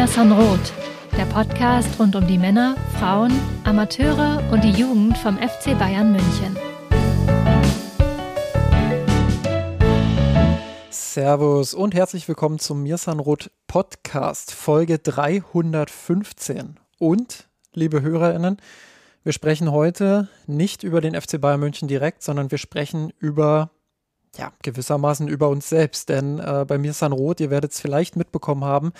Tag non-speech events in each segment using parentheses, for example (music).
Mia Sanroth, der Podcast rund um die Männer, Frauen, Amateure und die Jugend vom FC Bayern München. Servus und herzlich willkommen zum Mirsanroth Podcast, Folge 315. Und, liebe HörerInnen, wir sprechen heute nicht über den FC Bayern München direkt, sondern wir sprechen über ja, gewissermaßen über uns selbst. Denn äh, bei mir ist Rot, ihr werdet es vielleicht mitbekommen haben,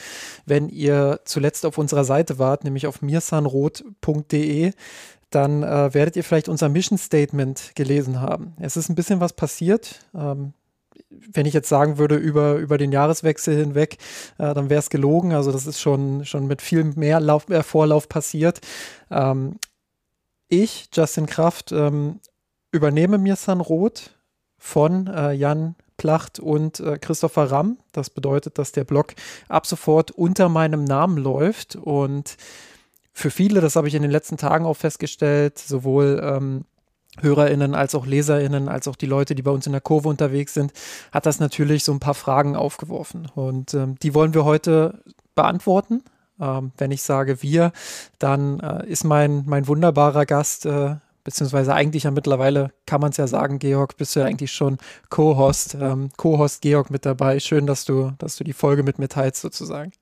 wenn ihr zuletzt auf unserer Seite wart, nämlich auf mirsanrot.de, dann äh, werdet ihr vielleicht unser Mission Statement gelesen haben. Es ist ein bisschen was passiert. Ähm, wenn ich jetzt sagen würde, über, über den Jahreswechsel hinweg, äh, dann wäre es gelogen. Also das ist schon, schon mit viel mehr Lauf, äh, Vorlauf passiert. Ähm, ich, Justin Kraft, ähm, übernehme mir Rot von äh, Jan Placht und äh, Christopher Ramm. Das bedeutet, dass der Blog ab sofort unter meinem Namen läuft und für viele, das habe ich in den letzten Tagen auch festgestellt, sowohl ähm, HörerInnen als auch LeserInnen, als auch die Leute, die bei uns in der Kurve unterwegs sind, hat das natürlich so ein paar Fragen aufgeworfen. Und ähm, die wollen wir heute beantworten. Ähm, wenn ich sage wir, dann äh, ist mein, mein wunderbarer Gast äh, beziehungsweise eigentlich ja mittlerweile kann man es ja sagen, Georg, bist du ja eigentlich schon Co-Host, ähm, Co-Host Georg mit dabei. Schön, dass du, dass du die Folge mit mir teilst sozusagen.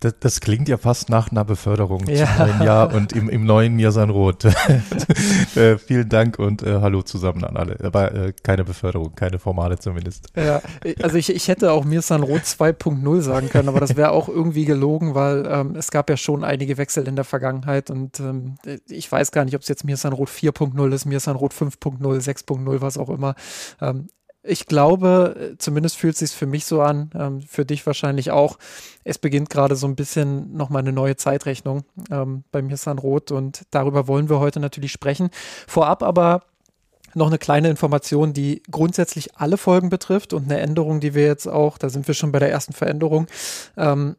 Das, das, klingt ja fast nach einer Beförderung ja. zum neuen Jahr und im, im neuen Mirsan Roth. (laughs) äh, vielen Dank und äh, hallo zusammen an alle. Aber äh, keine Beförderung, keine formale zumindest. Ja, also ich, ich hätte auch Mirsan Roth 2.0 sagen können, aber das wäre auch irgendwie gelogen, weil ähm, es gab ja schon einige Wechsel in der Vergangenheit und ähm, ich weiß gar nicht, ob es jetzt Mirsan Roth 4.0 ist, Mirsan Roth 5.0, 6.0, was auch immer. Ähm, ich glaube, zumindest fühlt es sich für mich so an, ähm, für dich wahrscheinlich auch. Es beginnt gerade so ein bisschen nochmal eine neue Zeitrechnung ähm, bei mir San Roth und darüber wollen wir heute natürlich sprechen. Vorab aber noch eine kleine Information, die grundsätzlich alle Folgen betrifft und eine Änderung, die wir jetzt auch, da sind wir schon bei der ersten Veränderung, ähm,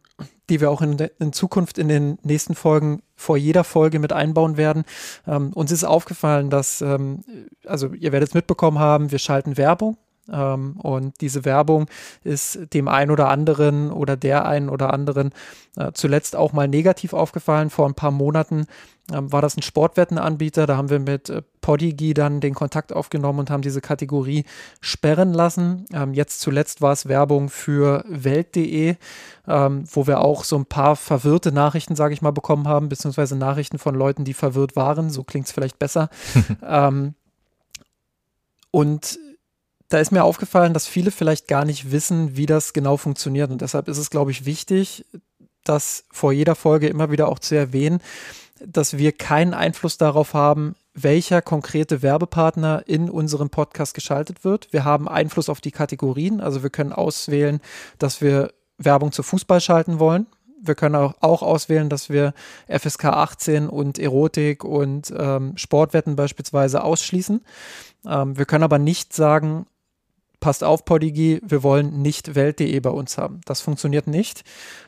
die wir auch in, in, Zukunft in den nächsten Folgen vor jeder Folge mit einbauen werden. Ähm, uns ist aufgefallen, dass, ähm, also ihr werdet es mitbekommen haben, wir schalten Werbung ähm, und diese Werbung ist dem einen oder anderen oder der einen oder anderen äh, zuletzt auch mal negativ aufgefallen. Vor ein paar Monaten ähm, war das ein Sportwettenanbieter. Da haben wir mit äh, Podigy dann den Kontakt aufgenommen und haben diese Kategorie sperren lassen. Ähm, jetzt zuletzt war es Werbung für Welt.de, ähm, wo wir auch so ein paar verwirrte Nachrichten, sage ich mal, bekommen haben, beziehungsweise Nachrichten von Leuten, die verwirrt waren. So klingt es vielleicht besser. (laughs) ähm, und da ist mir aufgefallen, dass viele vielleicht gar nicht wissen, wie das genau funktioniert. Und deshalb ist es, glaube ich, wichtig, das vor jeder Folge immer wieder auch zu erwähnen, dass wir keinen Einfluss darauf haben, welcher konkrete Werbepartner in unserem Podcast geschaltet wird. Wir haben Einfluss auf die Kategorien, also wir können auswählen, dass wir Werbung zu Fußball schalten wollen. Wir können auch, auswählen, dass wir FSK 18 und Erotik und ähm, Sportwetten beispielsweise ausschließen. Ähm, wir können aber nicht sagen, passt auf, Podigy, wir wollen nicht Welt.de bei uns haben. Das funktioniert nicht.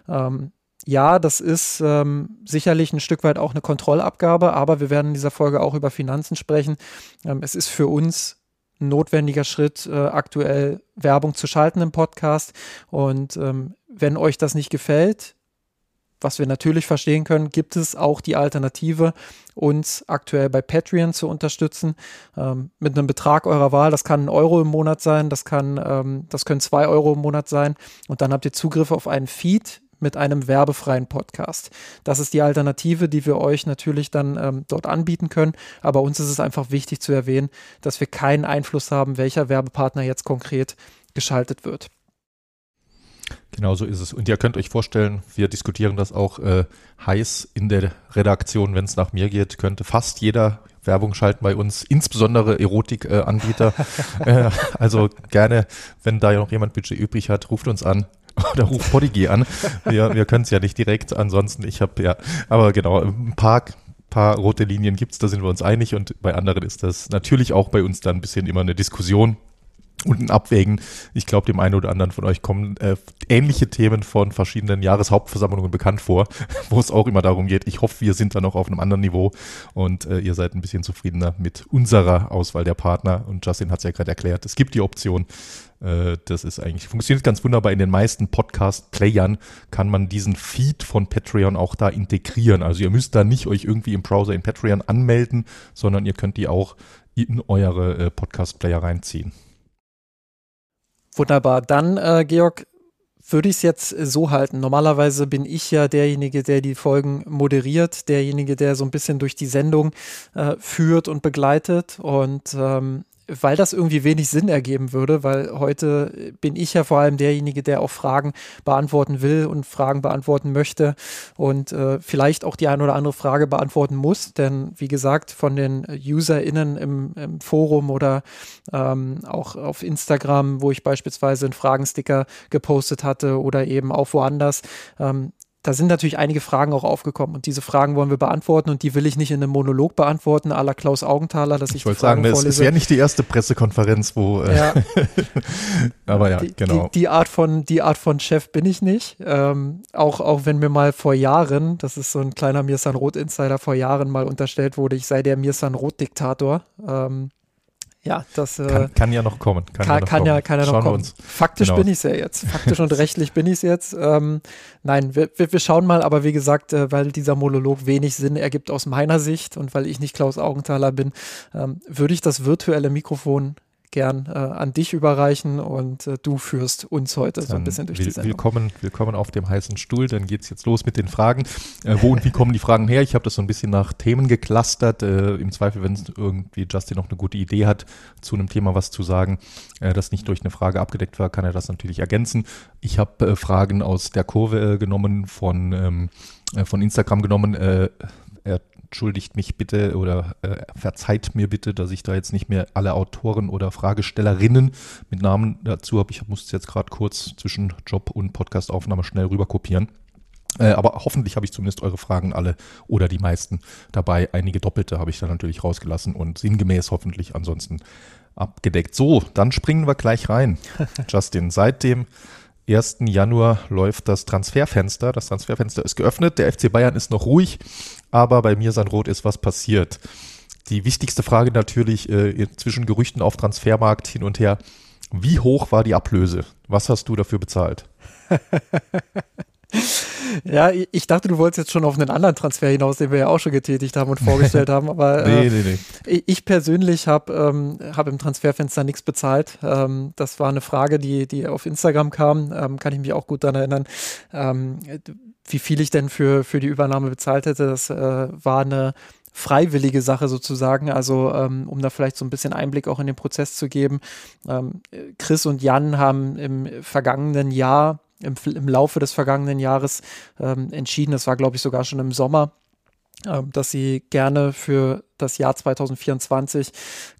Ähm, ja, das ist ähm, sicherlich ein Stück weit auch eine Kontrollabgabe, aber wir werden in dieser Folge auch über Finanzen sprechen. Ähm, es ist für uns ein notwendiger Schritt, äh, aktuell Werbung zu schalten im Podcast. Und ähm, wenn euch das nicht gefällt, was wir natürlich verstehen können, gibt es auch die Alternative, uns aktuell bei Patreon zu unterstützen ähm, mit einem Betrag eurer Wahl. Das kann ein Euro im Monat sein, das kann, ähm, das können zwei Euro im Monat sein und dann habt ihr Zugriff auf einen Feed mit einem werbefreien Podcast. Das ist die Alternative, die wir euch natürlich dann ähm, dort anbieten können. Aber uns ist es einfach wichtig zu erwähnen, dass wir keinen Einfluss haben, welcher Werbepartner jetzt konkret geschaltet wird. Genau so ist es. Und ihr könnt euch vorstellen, wir diskutieren das auch äh, heiß in der Redaktion, wenn es nach mir geht, könnte fast jeder Werbung schalten bei uns, insbesondere Erotikanbieter. Äh, (laughs) äh, also gerne, wenn da ja noch jemand Budget übrig hat, ruft uns an. Oder ruft Podigy an. Wir, wir können es ja nicht direkt. Ansonsten, ich habe ja, aber genau, ein paar paar rote Linien gibt es, da sind wir uns einig und bei anderen ist das natürlich auch bei uns dann ein bisschen immer eine Diskussion, und ein Abwägen. Ich glaube, dem einen oder anderen von euch kommen äh, ähnliche Themen von verschiedenen Jahreshauptversammlungen bekannt vor, (laughs) wo es auch immer darum geht. Ich hoffe, wir sind da noch auf einem anderen Niveau und äh, ihr seid ein bisschen zufriedener mit unserer Auswahl der Partner. Und Justin hat es ja gerade erklärt, es gibt die Option, Äh, das ist eigentlich, funktioniert ganz wunderbar. In den meisten Podcast-Playern kann man diesen Feed von Patreon auch da integrieren. Also ihr müsst da nicht euch irgendwie im Browser in Patreon anmelden, sondern ihr könnt die auch in eure äh, Podcast-Player reinziehen. Wunderbar. Dann, äh, Georg, würde ich es jetzt so halten. Normalerweise bin ich ja derjenige, der die Folgen moderiert, derjenige, der so ein bisschen durch die Sendung äh, führt und begleitet. Und ähm, weil das irgendwie wenig Sinn ergeben würde, weil heute bin ich ja vor allem derjenige, der auch Fragen beantworten will und Fragen beantworten möchte und äh, vielleicht auch die eine oder andere Frage beantworten muss, denn wie gesagt, von den UserInnen im, im Forum oder ähm, auch auf Instagram, wo ich beispielsweise einen Fragensticker gepostet hatte oder eben auch woanders, ähm, da sind natürlich einige Fragen auch aufgekommen und diese Fragen wollen wir beantworten und die will ich nicht in einem Monolog beantworten, à la Klaus Augenthaler, dass ich, ich wollte sagen, es ist ja nicht die erste Pressekonferenz, wo. Äh, ja. (laughs) aber ja, die, genau. Die, die, Art von, die Art von Chef bin ich nicht. Ähm, auch, auch wenn mir mal vor Jahren, das ist so ein kleiner Mirsan Roth Insider, vor Jahren mal unterstellt wurde, ich sei der Mirsan Roth Diktator. Ähm, ja, das äh, kann, kann, ja noch kommen. Kann, kann, ja, noch kann, kommen. Ja, kann ja noch kommen. Faktisch genau. bin ich es ja jetzt. Faktisch und rechtlich bin ich es jetzt. Ähm, nein, wir, wir, wir, schauen mal, aber wie gesagt, äh, weil dieser Monolog wenig Sinn ergibt aus meiner Sicht und weil ich nicht Klaus Augenthaler bin, ähm, würde ich das virtuelle Mikrofon gern äh, an dich überreichen und äh, du führst uns heute dann so ein bisschen durch will, die Sendung. Willkommen, willkommen auf dem heißen Stuhl, dann geht es jetzt los mit den Fragen. Äh, wo und wie kommen die Fragen her? Ich habe das so ein bisschen nach Themen geklustert. Äh, Im Zweifel, wenn irgendwie Justin noch eine gute Idee hat, zu einem Thema was zu sagen, äh, das nicht durch eine Frage abgedeckt war, kann er das natürlich ergänzen. Ich habe äh, Fragen aus der Kurve genommen, von, ähm, von Instagram genommen. er entschuldigt mich bitte oder äh, verzeiht mir bitte, dass ich da jetzt nicht mehr alle Autoren oder Fragestellerinnen mit Namen dazu habe. Ich musste jetzt gerade kurz zwischen Job und Podcastaufnahme schnell rüber kopieren. Äh, aber hoffentlich habe ich zumindest eure Fragen alle oder die meisten dabei. Einige doppelte habe ich da natürlich rausgelassen und sinngemäß hoffentlich ansonsten abgedeckt. So, dann springen wir gleich rein. (laughs) Justin, seit dem 1. Januar läuft das Transferfenster. Das Transferfenster ist geöffnet. Der FC Bayern ist noch ruhig aber bei mir sein Rot ist was passiert. Die wichtigste Frage natürlich äh, zwischen Gerüchten auf Transfermarkt hin und her. Wie hoch war die Ablöse? Was hast du dafür bezahlt? (laughs) ja, ich dachte, du wolltest jetzt schon auf einen anderen Transfer hinaus, den wir ja auch schon getätigt haben und vorgestellt haben. Aber (laughs) nee, äh, nee, nee. ich persönlich habe ähm, hab im Transferfenster nichts bezahlt. Ähm, das war eine Frage, die, die auf Instagram kam. Ähm, kann ich mich auch gut daran erinnern. Wie viel ich denn für, für die Übernahme bezahlt hätte, das äh, war eine freiwillige Sache sozusagen. Also ähm, um da vielleicht so ein bisschen Einblick auch in den Prozess zu geben. Ähm, Chris und Jan haben im vergangenen Jahr, im, im Laufe des vergangenen Jahres ähm, entschieden, das war glaube ich sogar schon im Sommer, dass sie gerne für das Jahr 2024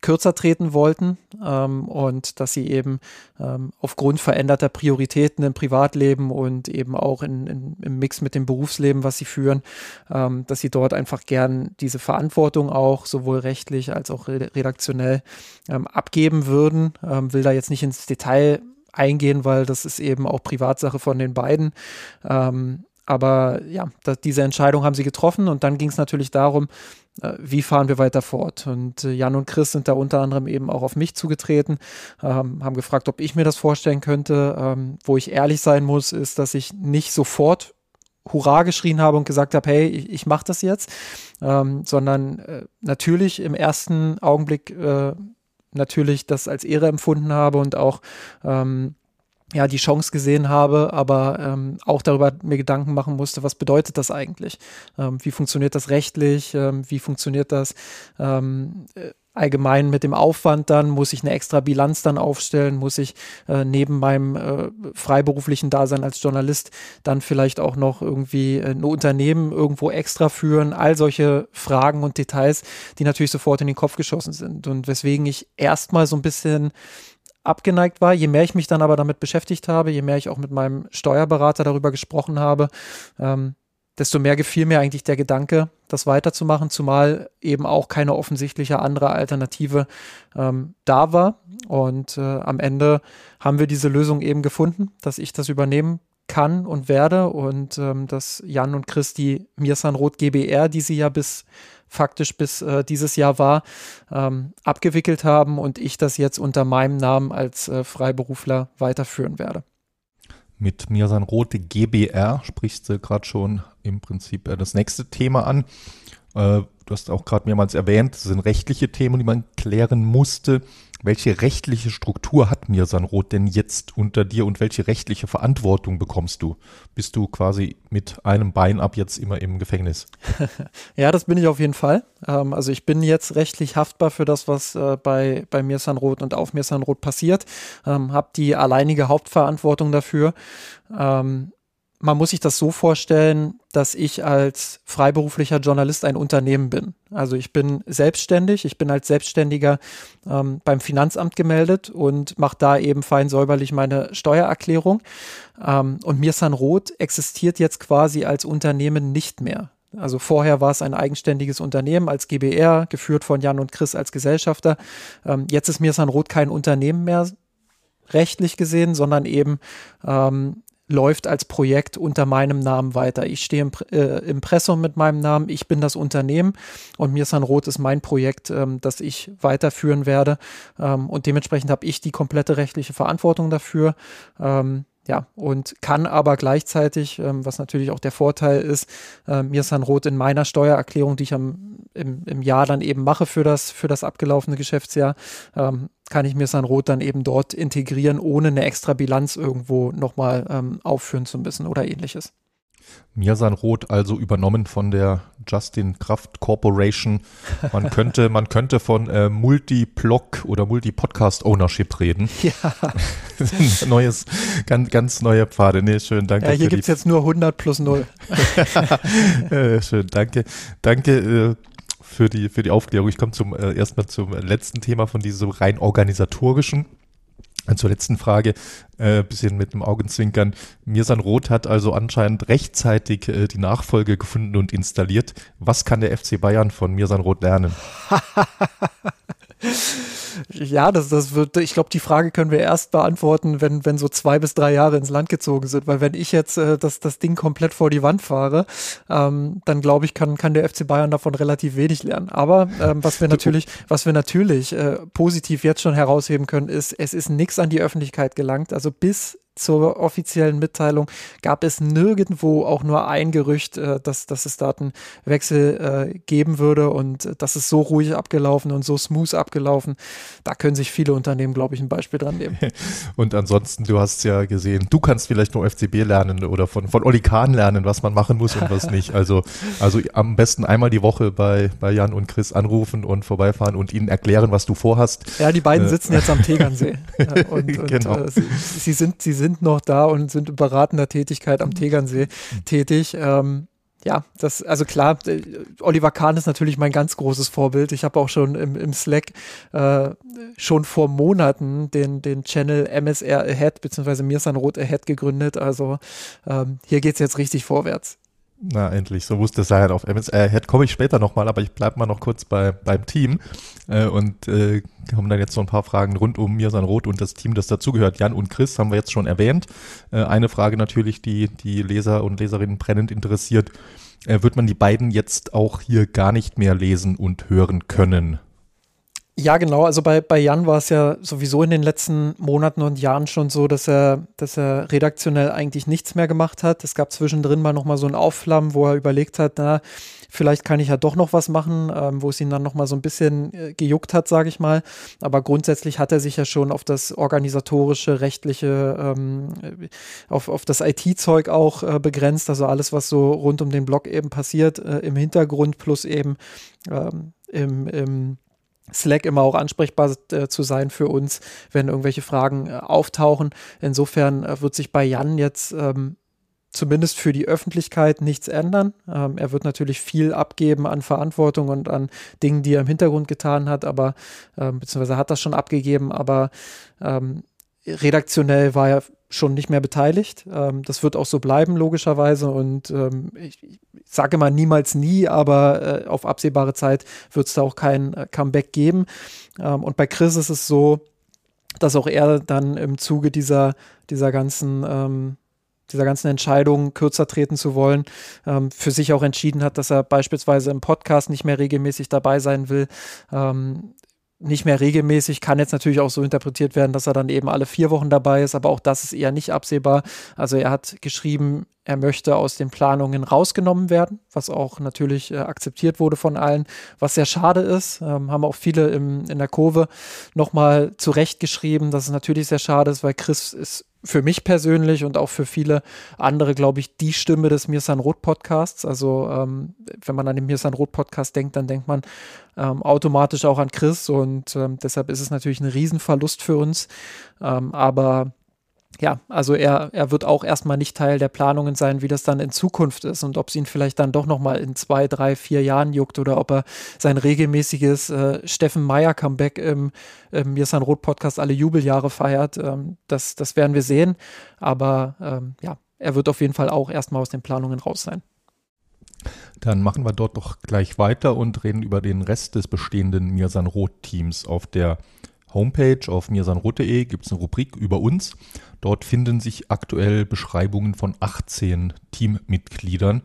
kürzer treten wollten ähm, und dass sie eben ähm, aufgrund veränderter Prioritäten im Privatleben und eben auch in, in, im Mix mit dem Berufsleben, was sie führen, ähm, dass sie dort einfach gern diese Verantwortung auch sowohl rechtlich als auch redaktionell ähm, abgeben würden. Ähm, will da jetzt nicht ins Detail eingehen, weil das ist eben auch Privatsache von den beiden. Ähm, aber ja, das, diese Entscheidung haben sie getroffen und dann ging es natürlich darum, äh, wie fahren wir weiter fort. Und äh, Jan und Chris sind da unter anderem eben auch auf mich zugetreten, ähm, haben gefragt, ob ich mir das vorstellen könnte. Ähm, wo ich ehrlich sein muss, ist, dass ich nicht sofort Hurra geschrien habe und gesagt habe, hey, ich, ich mache das jetzt, ähm, sondern äh, natürlich im ersten Augenblick äh, natürlich das als Ehre empfunden habe und auch ähm, ja, die Chance gesehen habe, aber ähm, auch darüber mir Gedanken machen musste, was bedeutet das eigentlich? Ähm, wie funktioniert das rechtlich? Ähm, wie funktioniert das ähm, äh, allgemein mit dem Aufwand dann? Muss ich eine extra Bilanz dann aufstellen? Muss ich äh, neben meinem äh, freiberuflichen Dasein als Journalist dann vielleicht auch noch irgendwie ein Unternehmen irgendwo extra führen? All solche Fragen und Details, die natürlich sofort in den Kopf geschossen sind und weswegen ich erstmal so ein bisschen abgeneigt war. Je mehr ich mich dann aber damit beschäftigt habe, je mehr ich auch mit meinem Steuerberater darüber gesprochen habe, ähm, desto mehr gefiel mir eigentlich der Gedanke, das weiterzumachen, zumal eben auch keine offensichtliche andere Alternative ähm, da war. Und äh, am Ende haben wir diese Lösung eben gefunden, dass ich das übernehmen kann und werde und ähm, dass Jan und Chris die Mirsan Roth GBR, die sie ja bis faktisch bis äh, dieses Jahr war, ähm, abgewickelt haben und ich das jetzt unter meinem Namen als äh, Freiberufler weiterführen werde. Mit Mirsan Rote GBR sprichst du gerade schon im Prinzip äh, das nächste Thema an. Äh, du hast auch gerade mehrmals erwähnt, das sind rechtliche Themen, die man klären musste. Welche rechtliche Struktur hat Mirsanroth denn jetzt unter dir und welche rechtliche Verantwortung bekommst du? Bist du quasi mit einem Bein ab jetzt immer im Gefängnis? (laughs) ja, das bin ich auf jeden Fall. Ähm, also ich bin jetzt rechtlich haftbar für das, was äh, bei, bei Mirsanroth und auf Mirsanroth passiert. Ähm, habe die alleinige Hauptverantwortung dafür. Ähm, man muss sich das so vorstellen, dass ich als freiberuflicher Journalist ein Unternehmen bin. Also ich bin selbstständig, ich bin als Selbstständiger ähm, beim Finanzamt gemeldet und mache da eben fein säuberlich meine Steuererklärung. Ähm, und Mirsan Roth existiert jetzt quasi als Unternehmen nicht mehr. Also vorher war es ein eigenständiges Unternehmen als GBR, geführt von Jan und Chris als Gesellschafter. Ähm, jetzt ist Mirsan Roth kein Unternehmen mehr, rechtlich gesehen, sondern eben ähm, läuft als Projekt unter meinem Namen weiter. Ich stehe im äh, Impressum mit meinem Namen, ich bin das Unternehmen und Mirsan Roth ist mein Projekt, ähm, das ich weiterführen werde. Ähm, und dementsprechend habe ich die komplette rechtliche Verantwortung dafür. Ähm, ja, und kann aber gleichzeitig, ähm, was natürlich auch der Vorteil ist, äh, Mirsan Roth in meiner Steuererklärung, die ich am, im, im Jahr dann eben mache für das, für das abgelaufene Geschäftsjahr, ähm, kann ich Mirsan Roth dann eben dort integrieren, ohne eine extra Bilanz irgendwo nochmal ähm, aufführen zu müssen oder ähnliches. Mirsan Roth also übernommen von der Justin Kraft Corporation. Man könnte, (laughs) man könnte von äh, Multi-Blog oder Multi-Podcast-Ownership reden. Ja. (laughs) Neues, ganz, ganz neue Pfade. Nee, schön, danke. Ja, hier gibt es jetzt nur 100 plus 0. (laughs) äh, schön, danke. Danke äh, für, die, für die Aufklärung. Ich komme zum, äh, erstmal zum letzten Thema von diesem rein organisatorischen. Und zur letzten Frage, äh, bisschen mit dem Augenzwinkern. Mirsan Roth hat also anscheinend rechtzeitig äh, die Nachfolge gefunden und installiert. Was kann der FC Bayern von Mirsan Roth lernen? (laughs) (laughs) Ja, das, das wird, ich glaube, die Frage können wir erst beantworten, wenn, wenn so zwei bis drei Jahre ins Land gezogen sind. Weil wenn ich jetzt äh, das, das Ding komplett vor die Wand fahre, ähm, dann glaube ich, kann, kann der FC Bayern davon relativ wenig lernen. Aber ähm, was wir (laughs) natürlich, was wir natürlich äh, positiv jetzt schon herausheben können, ist, es ist nichts an die Öffentlichkeit gelangt. Also bis zur offiziellen Mitteilung gab es nirgendwo auch nur ein Gerücht, äh, dass, dass es Datenwechsel äh, geben würde und äh, das ist so ruhig abgelaufen und so smooth abgelaufen. Da können sich viele Unternehmen, glaube ich, ein Beispiel dran nehmen. (laughs) Und ansonsten, du hast ja gesehen, du kannst vielleicht nur FCB lernen oder von, von Oli Kahn lernen, was man machen muss und was nicht. Also, also am besten einmal die Woche bei, bei Jan und Chris anrufen und vorbeifahren und ihnen erklären, was du vorhast. Ja, die beiden äh. sitzen jetzt am (laughs) Tegernsee. und, (laughs) und genau. Äh, sie, sie, sind, sie sind sind noch da und sind in beratender Tätigkeit am Tegernsee tätig. Ähm, ja, das, also klar, äh, Oliver Kahn ist natürlich mein ganz großes Vorbild. Ich habe auch schon im, im Slack äh, schon vor Monaten den, den Channel MSR Ahead bzw. Mirsan Roth Ahead gegründet. Also ähm, hier geht es jetzt richtig vorwärts. Na, endlich, so wusste es sein. Auf MSR Head komme ich später nochmal, aber ich bleibe mal noch kurz bei, beim Team äh, und äh, haben dann jetzt noch ein paar Fragen rund um Mirsan Roth und das Team, das dazugehört. Jan und Chris haben wir jetzt schon erwähnt. Äh, eine Frage natürlich, die die Leser und Leserinnen brennend interessiert. Äh, wird man die beiden jetzt auch hier gar nicht mehr lesen und hören können? Ja, genau. Also bei, bei Jan war es ja sowieso in den letzten Monaten und Jahren schon so, dass er, dass er redaktionell eigentlich nichts mehr gemacht hat. Es gab zwischendrin mal nochmal so ein Aufflammen, wo er überlegt hat, na, vielleicht kann ich ja doch noch was machen, ähm, wo es ihn dann nochmal so ein bisschen äh, gejuckt hat, sage ich mal. Aber grundsätzlich hat er sich ja schon auf das organisatorische, rechtliche, ähm, auf, auf das IT-Zeug auch äh, begrenzt. Also alles, was so rund um den Blog eben passiert, äh, im Hintergrund plus eben ähm, im, im Slack immer auch ansprechbar äh, zu sein für uns, wenn irgendwelche Fragen äh, auftauchen. Insofern äh, wird sich bei Jan jetzt ähm, zumindest für die Öffentlichkeit nichts ändern. Ähm, er wird natürlich viel abgeben an Verantwortung und an Dingen, die er im Hintergrund getan hat, aber ähm, beziehungsweise hat das schon abgegeben, aber ähm, redaktionell war er schon nicht mehr beteiligt. Ähm, das wird auch so bleiben, logischerweise. Und ähm, ich, ich, sage mal niemals nie, aber äh, auf absehbare Zeit wird es da auch kein äh, Comeback geben. Ähm, und bei Chris ist es so, dass auch er dann im Zuge dieser, dieser ganzen ähm, dieser ganzen Entscheidung, kürzer treten zu wollen, ähm, für sich auch entschieden hat, dass er beispielsweise im Podcast nicht mehr regelmäßig dabei sein will. Ähm, nicht mehr regelmäßig, kann jetzt natürlich auch so interpretiert werden, dass er dann eben alle vier Wochen dabei ist, aber auch das ist eher nicht absehbar. Also er hat geschrieben, er möchte aus den Planungen rausgenommen werden, was auch natürlich äh, akzeptiert wurde von allen, was sehr schade ist. Ähm, haben auch viele im, in der Kurve nochmal zurechtgeschrieben, dass es natürlich sehr schade ist, weil Chris ist für mich persönlich und auch für viele andere, glaube ich, die Stimme des Mirsan Roth Podcasts. Also ähm, wenn man an den Mirsan Roth Podcast denkt, dann denkt man ähm, automatisch auch an Chris und ähm, deshalb ist es natürlich ein Riesenverlust für uns. Ähm, aber ja, also er, er wird auch erstmal nicht Teil der Planungen sein, wie das dann in Zukunft ist und ob es ihn vielleicht dann doch nochmal in zwei, drei, vier Jahren juckt oder ob er sein regelmäßiges äh, Steffen Meyer-Comeback im, im Mirsan Roth Podcast alle Jubeljahre feiert. Ähm, das, das werden wir sehen. Aber ähm, ja, er wird auf jeden Fall auch erstmal aus den Planungen raus sein. Dann machen wir dort doch gleich weiter und reden über den Rest des bestehenden Mirsan Roth Teams auf der Homepage auf mirsanroth.de gibt es eine Rubrik über uns. Dort finden sich aktuell Beschreibungen von 18 Teammitgliedern.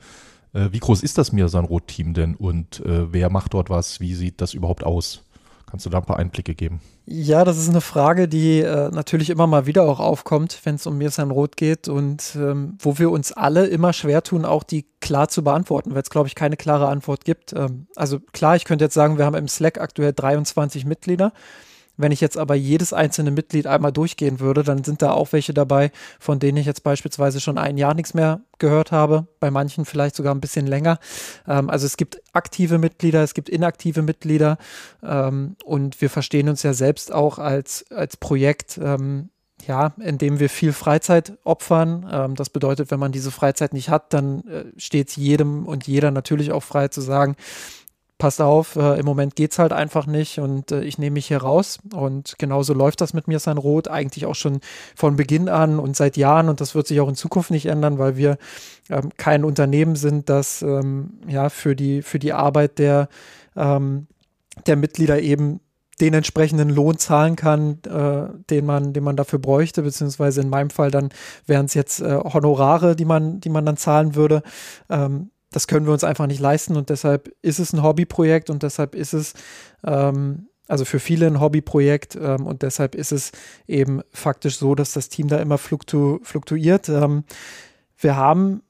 Äh, wie groß ist das Mirsanroth-Team denn und äh, wer macht dort was? Wie sieht das überhaupt aus? Kannst du da ein paar Einblicke geben? Ja, das ist eine Frage, die äh, natürlich immer mal wieder auch aufkommt, wenn es um Mirsan Roth geht und ähm, wo wir uns alle immer schwer tun, auch die klar zu beantworten, weil es, glaube ich, keine klare Antwort gibt. Ähm, also klar, ich könnte jetzt sagen, wir haben im Slack aktuell 23 Mitglieder. Wenn ich jetzt aber jedes einzelne Mitglied einmal durchgehen würde, dann sind da auch welche dabei, von denen ich jetzt beispielsweise schon ein Jahr nichts mehr gehört habe, bei manchen vielleicht sogar ein bisschen länger. Ähm, also es gibt aktive Mitglieder, es gibt inaktive Mitglieder ähm, und wir verstehen uns ja selbst auch als, als Projekt. Ähm, ja, indem wir viel Freizeit opfern. Ähm, das bedeutet, wenn man diese Freizeit nicht hat, dann äh, steht jedem und jeder natürlich auch frei zu sagen, passt auf, äh, im Moment geht es halt einfach nicht und äh, ich nehme mich hier raus. Und genauso läuft das mit mir sein Rot eigentlich auch schon von Beginn an und seit Jahren und das wird sich auch in Zukunft nicht ändern, weil wir ähm, kein Unternehmen sind, das ähm, ja für die, für die Arbeit der, ähm, der Mitglieder eben den entsprechenden Lohn zahlen kann, äh, den man, den man dafür bräuchte, beziehungsweise in meinem Fall dann wären es jetzt äh, Honorare, die man, die man dann zahlen würde. Ähm, das können wir uns einfach nicht leisten und deshalb ist es ein Hobbyprojekt und deshalb ist es ähm, also für viele ein Hobbyprojekt ähm, und deshalb ist es eben faktisch so, dass das Team da immer fluktu fluktuiert. Ähm, wir haben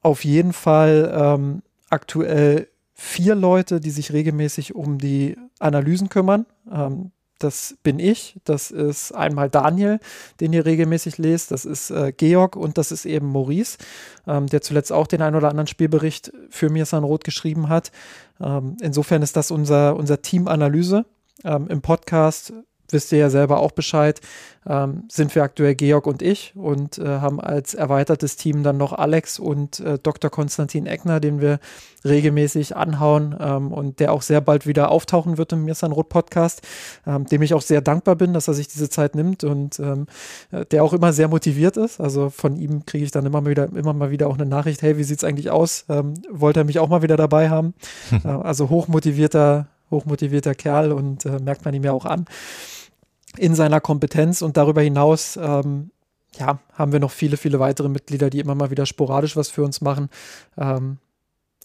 auf jeden Fall ähm, aktuell vier Leute, die sich regelmäßig um die Analysen kümmern. Ähm, das bin ich, das ist einmal Daniel, den ihr regelmäßig lest, das ist äh, Georg und das ist eben Maurice, ähm, der zuletzt auch den ein oder anderen Spielbericht für mir San Roth geschrieben hat. Ähm, insofern ist das unser, unser Team Analyse. Ähm, Im Podcast wisst ihr ja selber auch Bescheid, ähm, sind wir aktuell Georg und ich und äh, haben als erweitertes Team dann noch Alex und äh, Dr. Konstantin Eckner, den wir regelmäßig anhauen ähm, und der auch sehr bald wieder auftauchen wird im Mirsan Roth Podcast, ähm, dem ich auch sehr dankbar bin, dass er sich diese Zeit nimmt und ähm, äh, der auch immer sehr motiviert ist. Also von ihm kriege ich dann immer mal wieder, immer mal wieder auch eine Nachricht, hey, wie sieht es eigentlich aus? Ähm, wollte er mich auch mal wieder dabei haben? (laughs) äh, also hochmotivierter, hochmotivierter Kerl und äh, merkt man ihm ja auch an in seiner Kompetenz und darüber hinaus ähm, ja, haben wir noch viele, viele weitere Mitglieder, die immer mal wieder sporadisch was für uns machen. Ähm,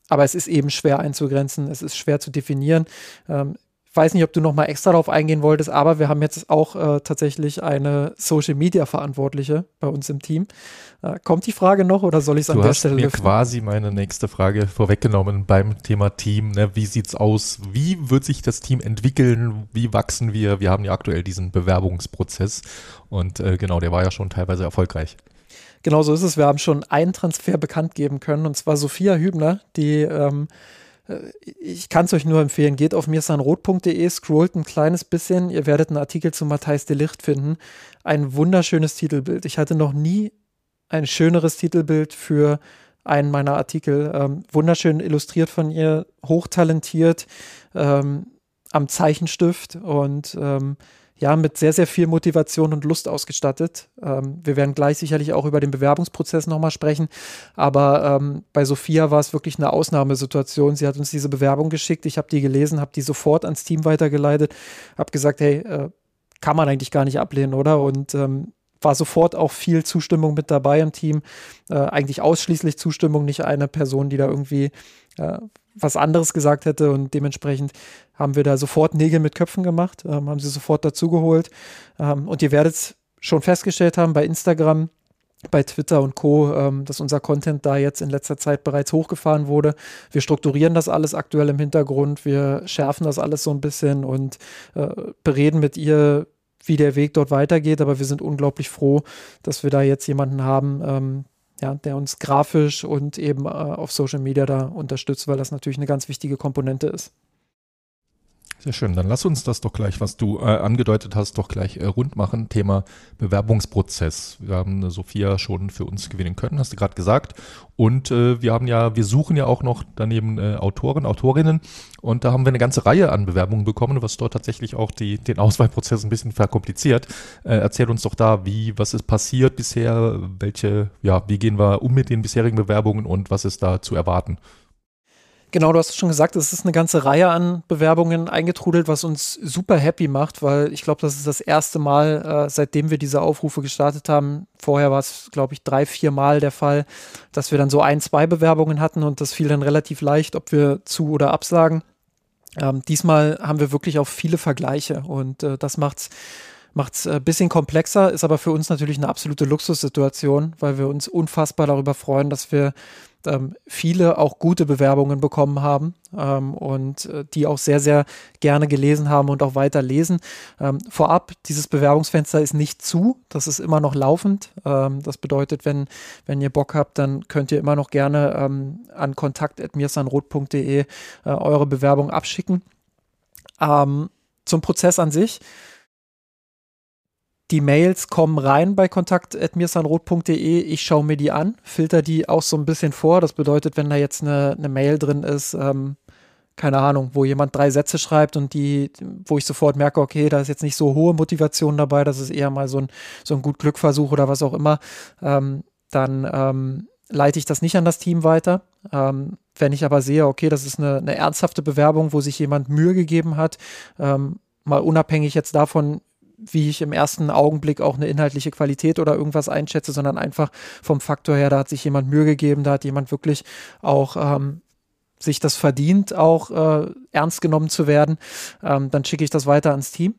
aber es ist eben schwer einzugrenzen, es ist schwer zu definieren. Ähm, weiß nicht, ob du noch mal extra darauf eingehen wolltest, aber wir haben jetzt auch äh, tatsächlich eine Social Media Verantwortliche bei uns im Team. Äh, kommt die Frage noch oder soll ich es an der Stelle Du hast mir quasi meine nächste Frage vorweggenommen beim Thema Team. Ne? Wie sieht's aus? Wie wird sich das Team entwickeln? Wie wachsen wir? Wir haben ja aktuell diesen Bewerbungsprozess und äh, genau, der war ja schon teilweise erfolgreich. Genau so ist es. Wir haben schon einen Transfer bekannt geben können und zwar Sophia Hübner, die ähm, äh, ich kann es euch nur empfehlen, geht auf mirsanrot.de, scrollt ein kleines bisschen, ihr werdet einen Artikel zu Matthijs de Licht finden. Ein wunderschönes Titelbild. Ich hatte noch nie ein schöneres Titelbild für einen meiner Artikel. Ähm, wunderschön illustriert von ihr, hochtalentiert, ähm, am Zeichenstift und ähm, ja, mit sehr, sehr viel Motivation und Lust ausgestattet. Ähm, wir werden gleich sicherlich auch über den Bewerbungsprozess nochmal sprechen. Aber ähm, bei Sophia war es wirklich eine Ausnahmesituation. Sie hat uns diese Bewerbung geschickt. Ich habe die gelesen, habe die sofort ans Team weitergeleitet, habe gesagt, hey, äh, kann man eigentlich gar nicht ablehnen, oder? Und ähm, war sofort auch viel Zustimmung mit dabei im Team. Äh, eigentlich ausschließlich Zustimmung, nicht eine Person, die da irgendwie äh, was anderes gesagt hätte. Und dementsprechend haben wir da sofort Nägel mit Köpfen gemacht, ähm, haben sie sofort dazugeholt. Ähm, und ihr werdet es schon festgestellt haben bei Instagram, bei Twitter und Co., ähm, dass unser Content da jetzt in letzter Zeit bereits hochgefahren wurde. Wir strukturieren das alles aktuell im Hintergrund, wir schärfen das alles so ein bisschen und äh, bereden mit ihr, wie der Weg dort weitergeht. Aber wir sind unglaublich froh, dass wir da jetzt jemanden haben, ähm, ja, der uns grafisch und eben äh, auf Social Media da unterstützt, weil das natürlich eine ganz wichtige Komponente ist. Sehr schön. Dann lass uns das doch gleich, was du äh, angedeutet hast, doch gleich äh, rund machen. Thema Bewerbungsprozess. Wir haben äh, Sophia schon für uns gewinnen können, hast du gerade gesagt. Und äh, wir haben ja, wir suchen ja auch noch daneben äh, Autoren, Autorinnen. Und da haben wir eine ganze Reihe an Bewerbungen bekommen, was dort tatsächlich auch die, den Auswahlprozess ein bisschen verkompliziert. Äh, erzähl uns doch da, wie, was ist passiert bisher, welche, ja, wie gehen wir um mit den bisherigen Bewerbungen und was ist da zu erwarten? Genau, du hast es schon gesagt, es ist eine ganze Reihe an Bewerbungen eingetrudelt, was uns super happy macht, weil ich glaube, das ist das erste Mal, äh, seitdem wir diese Aufrufe gestartet haben. Vorher war es, glaube ich, drei, vier Mal der Fall, dass wir dann so ein, zwei Bewerbungen hatten und das fiel dann relativ leicht, ob wir zu oder absagen. Ähm, diesmal haben wir wirklich auch viele Vergleiche und äh, das macht's macht es ein äh, bisschen komplexer, ist aber für uns natürlich eine absolute Luxussituation, weil wir uns unfassbar darüber freuen, dass wir ähm, viele auch gute Bewerbungen bekommen haben ähm, und äh, die auch sehr, sehr gerne gelesen haben und auch weiter lesen. Ähm, vorab, dieses Bewerbungsfenster ist nicht zu, das ist immer noch laufend. Ähm, das bedeutet, wenn, wenn ihr Bock habt, dann könnt ihr immer noch gerne ähm, an kontakt.mirsanrot.de äh, eure Bewerbung abschicken. Ähm, zum Prozess an sich die Mails kommen rein bei kontakt.mirsanrot.de. Ich schaue mir die an, filter die auch so ein bisschen vor. Das bedeutet, wenn da jetzt eine, eine Mail drin ist, ähm, keine Ahnung, wo jemand drei Sätze schreibt und die, wo ich sofort merke, okay, da ist jetzt nicht so hohe Motivation dabei, das ist eher mal so ein, so ein gut Glückversuch oder was auch immer, ähm, dann ähm, leite ich das nicht an das Team weiter. Ähm, wenn ich aber sehe, okay, das ist eine, eine, ernsthafte Bewerbung, wo sich jemand Mühe gegeben hat, ähm, mal unabhängig jetzt davon, wie ich im ersten Augenblick auch eine inhaltliche Qualität oder irgendwas einschätze, sondern einfach vom Faktor her, da hat sich jemand Mühe gegeben, da hat jemand wirklich auch ähm, sich das verdient, auch äh, ernst genommen zu werden, ähm, dann schicke ich das weiter ans Team.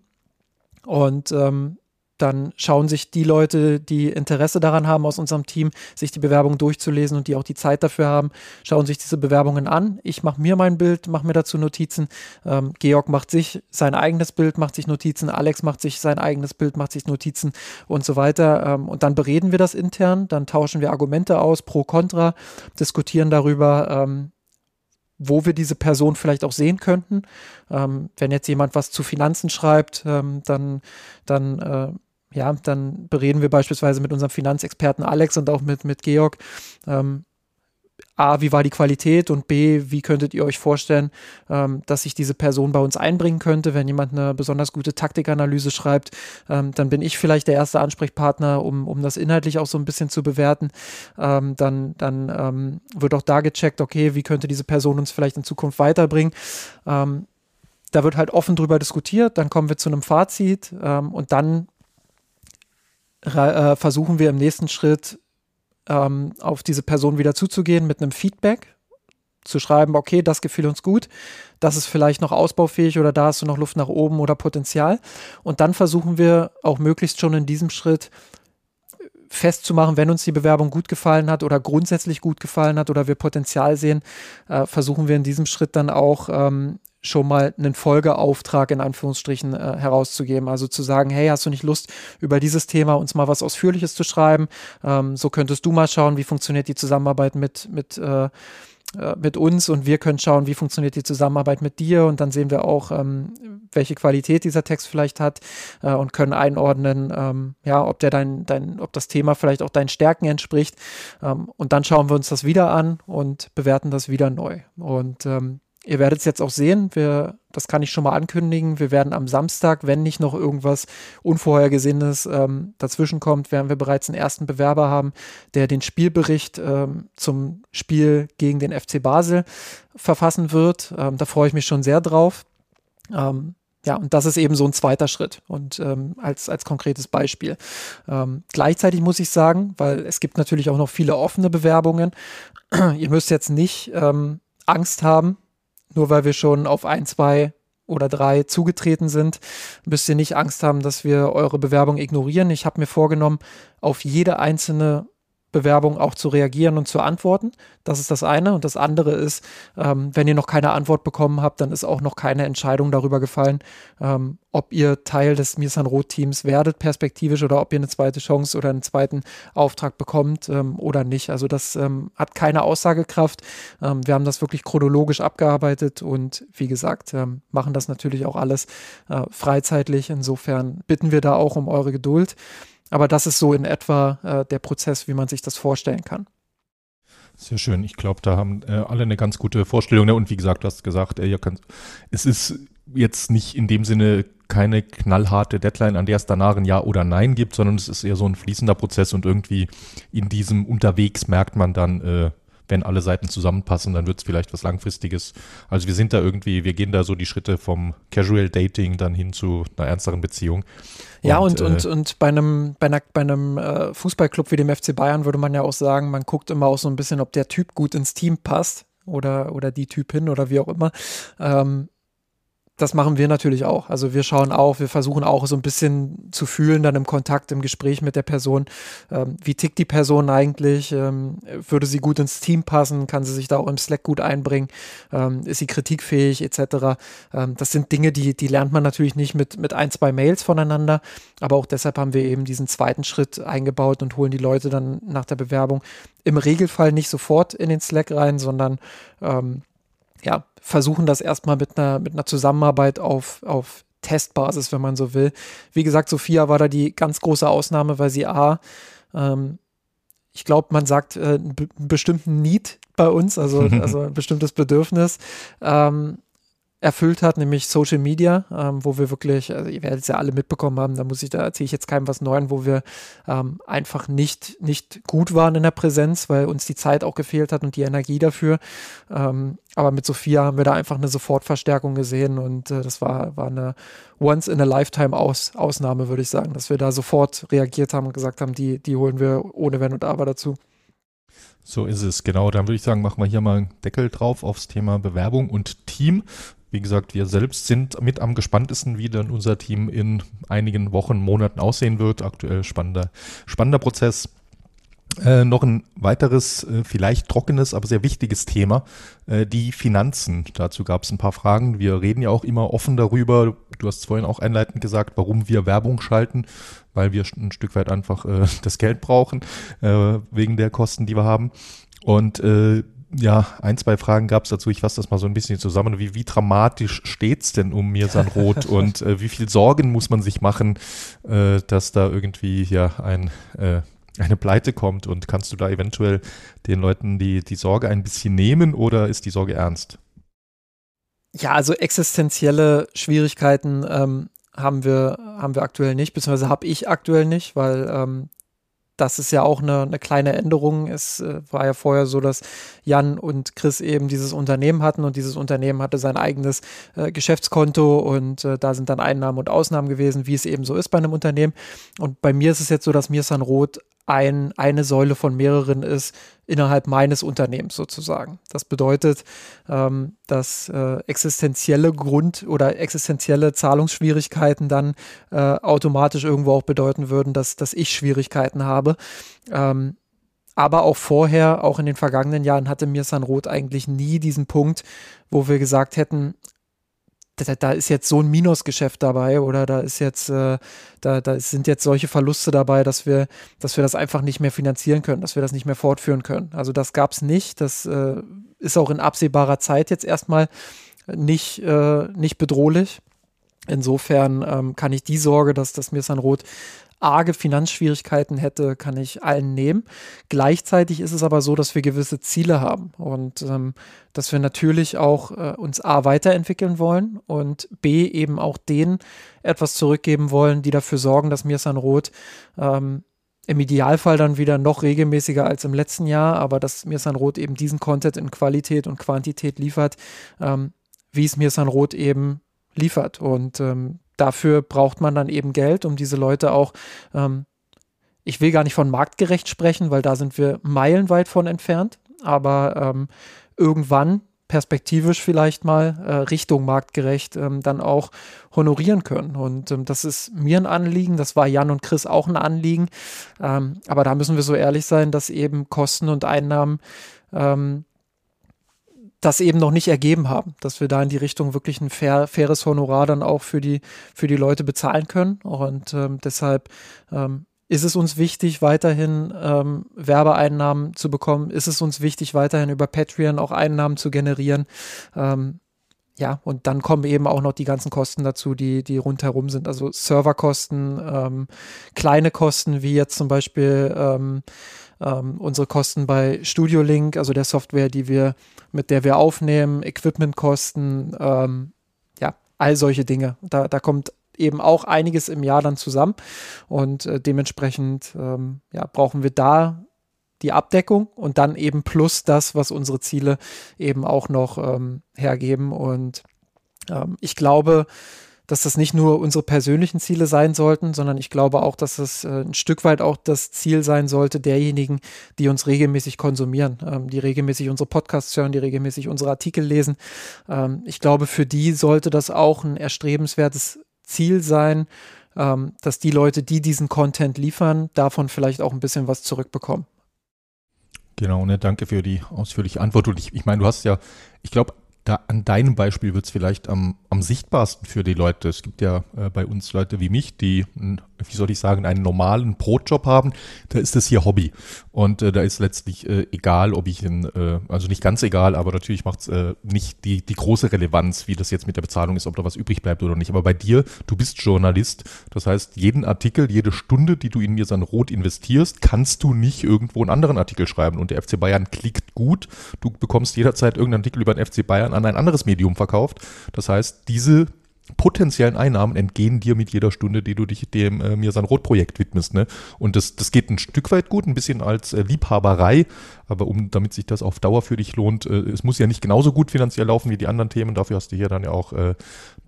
Und ähm, dann schauen sich die Leute, die Interesse daran haben aus unserem Team, sich die Bewerbung durchzulesen und die auch die Zeit dafür haben, schauen sich diese Bewerbungen an. Ich mache mir mein Bild, mache mir dazu Notizen. Ähm, Georg macht sich sein eigenes Bild, macht sich Notizen. Alex macht sich sein eigenes Bild, macht sich Notizen und so weiter. Ähm, und dann bereden wir das intern, dann tauschen wir Argumente aus, pro, contra, diskutieren darüber, ähm, wo wir diese Person vielleicht auch sehen könnten. Ähm, wenn jetzt jemand was zu Finanzen schreibt, ähm, dann, dann äh, ja, dann bereden wir beispielsweise mit unserem Finanzexperten Alex und auch mit, mit Georg. Ähm, A, wie war die Qualität und B, wie könntet ihr euch vorstellen, ähm, dass sich diese Person bei uns einbringen könnte. Wenn jemand eine besonders gute Taktikanalyse schreibt, ähm, dann bin ich vielleicht der erste Ansprechpartner, um, um das inhaltlich auch so ein bisschen zu bewerten. Ähm, dann dann ähm, wird auch da gecheckt, okay, wie könnte diese Person uns vielleicht in Zukunft weiterbringen. Ähm, da wird halt offen drüber diskutiert, dann kommen wir zu einem Fazit ähm, und dann äh, versuchen wir im nächsten Schritt ähm, auf diese Person wieder zuzugehen mit einem Feedback, zu schreiben, okay, das gefiel uns gut, das ist vielleicht noch ausbaufähig oder da hast du noch Luft nach oben oder Potenzial. Und dann versuchen wir auch möglichst schon in diesem Schritt festzumachen, wenn uns die Bewerbung gut gefallen hat oder grundsätzlich gut gefallen hat oder wir Potenzial sehen, äh, versuchen wir in diesem Schritt dann auch ähm, schon mal einen Folgeauftrag in Anführungsstrichen äh, herauszugeben. Also zu sagen, hey, hast du nicht Lust, über dieses Thema uns mal was Ausführliches zu schreiben? Ähm, so könntest du mal schauen, wie funktioniert die Zusammenarbeit mit, mit äh, äh, mit uns und wir können schauen, wie funktioniert die Zusammenarbeit mit dir und dann sehen wir auch, ähm, welche Qualität dieser Text vielleicht hat äh, und können einordnen, ähm, ja, ob der dein, dein, ob das Thema vielleicht auch deinen Stärken entspricht ähm, und dann schauen wir uns das wieder an und bewerten das wieder neu und ähm, Ihr werdet es jetzt auch sehen, wir, das kann ich schon mal ankündigen. Wir werden am Samstag, wenn nicht noch irgendwas Unvorhergesehenes ähm, dazwischen kommt, werden wir bereits einen ersten Bewerber haben, der den Spielbericht ähm, zum Spiel gegen den FC Basel verfassen wird. Ähm, da freue ich mich schon sehr drauf. Ähm, ja, und das ist eben so ein zweiter Schritt und ähm, als, als konkretes Beispiel. Ähm, gleichzeitig muss ich sagen, weil es gibt natürlich auch noch viele offene Bewerbungen, (clears throat) ihr müsst jetzt nicht ähm, Angst haben, nur weil wir schon auf ein, zwei oder drei zugetreten sind, müsst ihr nicht Angst haben, dass wir eure Bewerbung ignorieren. Ich habe mir vorgenommen, auf jede einzelne Bewerbung auch zu reagieren und zu antworten. Das ist das eine. Und das andere ist, ähm, wenn ihr noch keine Antwort bekommen habt, dann ist auch noch keine Entscheidung darüber gefallen, ähm, ob ihr Teil des Mirsan Roth-Teams werdet, perspektivisch, oder ob ihr eine zweite Chance oder einen zweiten Auftrag bekommt ähm, oder nicht. Also das ähm, hat keine Aussagekraft. Ähm, wir haben das wirklich chronologisch abgearbeitet und wie gesagt, ähm, machen das natürlich auch alles äh, freizeitlich. Insofern bitten wir da auch um eure Geduld. Aber das ist so in etwa äh, der Prozess, wie man sich das vorstellen kann. Sehr schön. Ich glaube, da haben äh, alle eine ganz gute Vorstellung. Ne? Und wie gesagt, du hast gesagt, äh, könnt, es ist jetzt nicht in dem Sinne keine knallharte Deadline, an der es danach ein Ja oder Nein gibt, sondern es ist eher so ein fließender Prozess und irgendwie in diesem Unterwegs merkt man dann, äh, wenn alle Seiten zusammenpassen, dann wird es vielleicht was Langfristiges. Also wir sind da irgendwie, wir gehen da so die Schritte vom Casual Dating dann hin zu einer ernsteren Beziehung. Ja, und, und, äh, und, und bei einem, bei, einer, bei einem äh, Fußballclub wie dem FC Bayern würde man ja auch sagen, man guckt immer auch so ein bisschen, ob der Typ gut ins Team passt oder, oder die Typin oder wie auch immer. Ähm, das machen wir natürlich auch. Also wir schauen auch, wir versuchen auch so ein bisschen zu fühlen, dann im Kontakt, im Gespräch mit der Person, ähm, wie tickt die Person eigentlich, ähm, würde sie gut ins Team passen, kann sie sich da auch im Slack gut einbringen, ähm, ist sie kritikfähig etc. Ähm, das sind Dinge, die, die lernt man natürlich nicht mit, mit ein, zwei Mails voneinander, aber auch deshalb haben wir eben diesen zweiten Schritt eingebaut und holen die Leute dann nach der Bewerbung im Regelfall nicht sofort in den Slack rein, sondern ähm, ja, versuchen das erstmal mit einer, mit einer Zusammenarbeit auf, auf Testbasis, wenn man so will. Wie gesagt, Sophia war da die ganz große Ausnahme, weil sie A, ähm, ich glaube, man sagt äh, einen bestimmten Need bei uns, also, (laughs) also ein bestimmtes Bedürfnis. Ähm, erfüllt hat, nämlich Social Media, ähm, wo wir wirklich, also ihr werdet es ja alle mitbekommen haben, da muss ich, da erzähle ich jetzt keinem was Neues, wo wir ähm, einfach nicht, nicht gut waren in der Präsenz, weil uns die Zeit auch gefehlt hat und die Energie dafür. Ähm, aber mit Sophia haben wir da einfach eine Sofortverstärkung gesehen und äh, das war, war eine Once in a Lifetime Aus, Ausnahme, würde ich sagen, dass wir da sofort reagiert haben und gesagt haben, die, die holen wir ohne Wenn und Aber dazu. So ist es, genau. Dann würde ich sagen, machen wir hier mal einen Deckel drauf aufs Thema Bewerbung und Team. Wie gesagt, wir selbst sind mit am gespanntesten, wie dann unser Team in einigen Wochen, Monaten aussehen wird. Aktuell spannender, spannender Prozess. Äh, noch ein weiteres, äh, vielleicht trockenes, aber sehr wichtiges Thema, äh, die Finanzen. Dazu gab es ein paar Fragen. Wir reden ja auch immer offen darüber. Du hast vorhin auch einleitend gesagt, warum wir Werbung schalten, weil wir ein Stück weit einfach äh, (laughs) das Geld brauchen, äh, wegen der Kosten, die wir haben. Und äh, ja, ein, zwei Fragen gab es dazu. Ich fasse das mal so ein bisschen zusammen. Wie, wie dramatisch steht's denn um Mirsan Roth (laughs) und äh, wie viel Sorgen muss man sich machen, äh, dass da irgendwie ja ein, äh, eine Pleite kommt? Und kannst du da eventuell den Leuten die, die Sorge ein bisschen nehmen oder ist die Sorge ernst? Ja, also existenzielle Schwierigkeiten ähm, haben wir, haben wir aktuell nicht, beziehungsweise habe ich aktuell nicht, weil ähm, das ist ja auch eine, eine kleine Änderung. Es äh, war ja vorher so, dass Jan und Chris eben dieses Unternehmen hatten und dieses Unternehmen hatte sein eigenes äh, Geschäftskonto und äh, da sind dann Einnahmen und Ausnahmen gewesen, wie es eben so ist bei einem Unternehmen. Und bei mir ist es jetzt so, dass Mirsan Roth ein, eine Säule von mehreren ist innerhalb meines Unternehmens sozusagen. Das bedeutet, ähm, dass äh, existenzielle Grund- oder existenzielle Zahlungsschwierigkeiten dann äh, automatisch irgendwo auch bedeuten würden, dass, dass ich Schwierigkeiten habe. Ähm, aber auch vorher, auch in den vergangenen Jahren, hatte mir Roth eigentlich nie diesen Punkt, wo wir gesagt hätten, da, da, ist jetzt so ein Minusgeschäft dabei oder da ist jetzt, äh, da, da sind jetzt solche Verluste dabei, dass wir, dass wir das einfach nicht mehr finanzieren können, dass wir das nicht mehr fortführen können. Also das gab es nicht. Das äh, ist auch in absehbarer Zeit jetzt erstmal nicht, äh, nicht bedrohlich. Insofern ähm, kann ich die Sorge, dass das Mirsan Roth arge Finanzschwierigkeiten hätte, kann ich allen nehmen. Gleichzeitig ist es aber so, dass wir gewisse Ziele haben und ähm, dass wir natürlich auch äh, uns A weiterentwickeln wollen und B eben auch denen etwas zurückgeben wollen, die dafür sorgen, dass Mirsan Roth ähm, im Idealfall dann wieder noch regelmäßiger als im letzten Jahr, aber dass Mirsan Roth eben diesen Content in Qualität und Quantität liefert, ähm, wie es Mirsan Roth eben liefert. Und ähm, dafür braucht man dann eben Geld, um diese Leute auch, ähm, ich will gar nicht von marktgerecht sprechen, weil da sind wir meilenweit von entfernt, aber ähm, irgendwann perspektivisch vielleicht mal äh, Richtung marktgerecht ähm, dann auch honorieren können. Und ähm, das ist mir ein Anliegen, das war Jan und Chris auch ein Anliegen. Ähm, aber da müssen wir so ehrlich sein, dass eben Kosten und Einnahmen ähm, das eben noch nicht ergeben haben, dass wir da in die Richtung wirklich ein fair, faires Honorar dann auch für die, für die Leute bezahlen können. Und ähm, deshalb ähm, ist es uns wichtig, weiterhin ähm, Werbeeinnahmen zu bekommen? Ist es uns wichtig, weiterhin über Patreon auch Einnahmen zu generieren? Ähm, ja, und dann kommen eben auch noch die ganzen Kosten dazu, die, die rundherum sind. Also Serverkosten, ähm, kleine Kosten, wie jetzt zum Beispiel ähm, ähm, unsere Kosten bei Studio Link, also der Software, die wir, mit der wir aufnehmen, Equipmentkosten, ähm, ja, all solche Dinge. Da, da kommt eben auch einiges im Jahr dann zusammen. Und äh, dementsprechend ähm, ja, brauchen wir da die Abdeckung und dann eben plus das, was unsere Ziele eben auch noch ähm, hergeben. Und ähm, ich glaube, dass das nicht nur unsere persönlichen Ziele sein sollten, sondern ich glaube auch, dass es äh, ein Stück weit auch das Ziel sein sollte derjenigen, die uns regelmäßig konsumieren, ähm, die regelmäßig unsere Podcasts hören, die regelmäßig unsere Artikel lesen. Ähm, ich glaube, für die sollte das auch ein erstrebenswertes Ziel sein, ähm, dass die Leute, die diesen Content liefern, davon vielleicht auch ein bisschen was zurückbekommen. Genau, ne, danke für die ausführliche Antwort. Und ich, ich meine, du hast ja, ich glaube, da an deinem Beispiel wird es vielleicht am, am sichtbarsten für die Leute. Es gibt ja äh, bei uns Leute wie mich, die, wie soll ich sagen, einen normalen Brotjob haben. Da ist das hier Hobby. Und äh, da ist letztlich äh, egal, ob ich in, äh, also nicht ganz egal, aber natürlich macht es äh, nicht die, die große Relevanz, wie das jetzt mit der Bezahlung ist, ob da was übrig bleibt oder nicht. Aber bei dir, du bist Journalist. Das heißt, jeden Artikel, jede Stunde, die du in mir San Rot investierst, kannst du nicht irgendwo einen anderen Artikel schreiben. Und der FC Bayern klickt gut. Du bekommst jederzeit irgendeinen Artikel über den FC Bayern an ein anderes Medium verkauft. Das heißt, diese potenziellen Einnahmen entgehen dir mit jeder Stunde, die du dich dem äh, Mirsan Rot Projekt widmest. Ne? Und das, das geht ein Stück weit gut, ein bisschen als äh, Liebhaberei, aber um, damit sich das auf Dauer für dich lohnt, äh, es muss ja nicht genauso gut finanziell laufen wie die anderen Themen. Dafür hast du hier dann ja auch äh,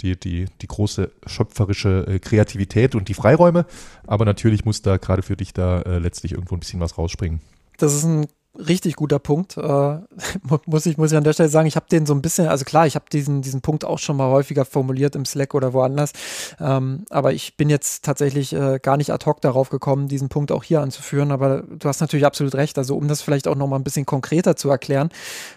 die, die, die große schöpferische äh, Kreativität und die Freiräume. Aber natürlich muss da gerade für dich da äh, letztlich irgendwo ein bisschen was rausspringen. Das ist ein richtig guter Punkt. Äh, (laughs) muss ich muss ich an der Stelle sagen, ich habe den so ein bisschen, also klar, ich habe diesen diesen Punkt auch schon mal häufiger formuliert im Slack oder woanders, ähm, aber ich bin jetzt tatsächlich äh, gar nicht ad hoc darauf gekommen, diesen Punkt auch hier anzuführen. Aber du hast natürlich absolut recht. Also um das vielleicht auch noch mal ein bisschen konkreter zu erklären,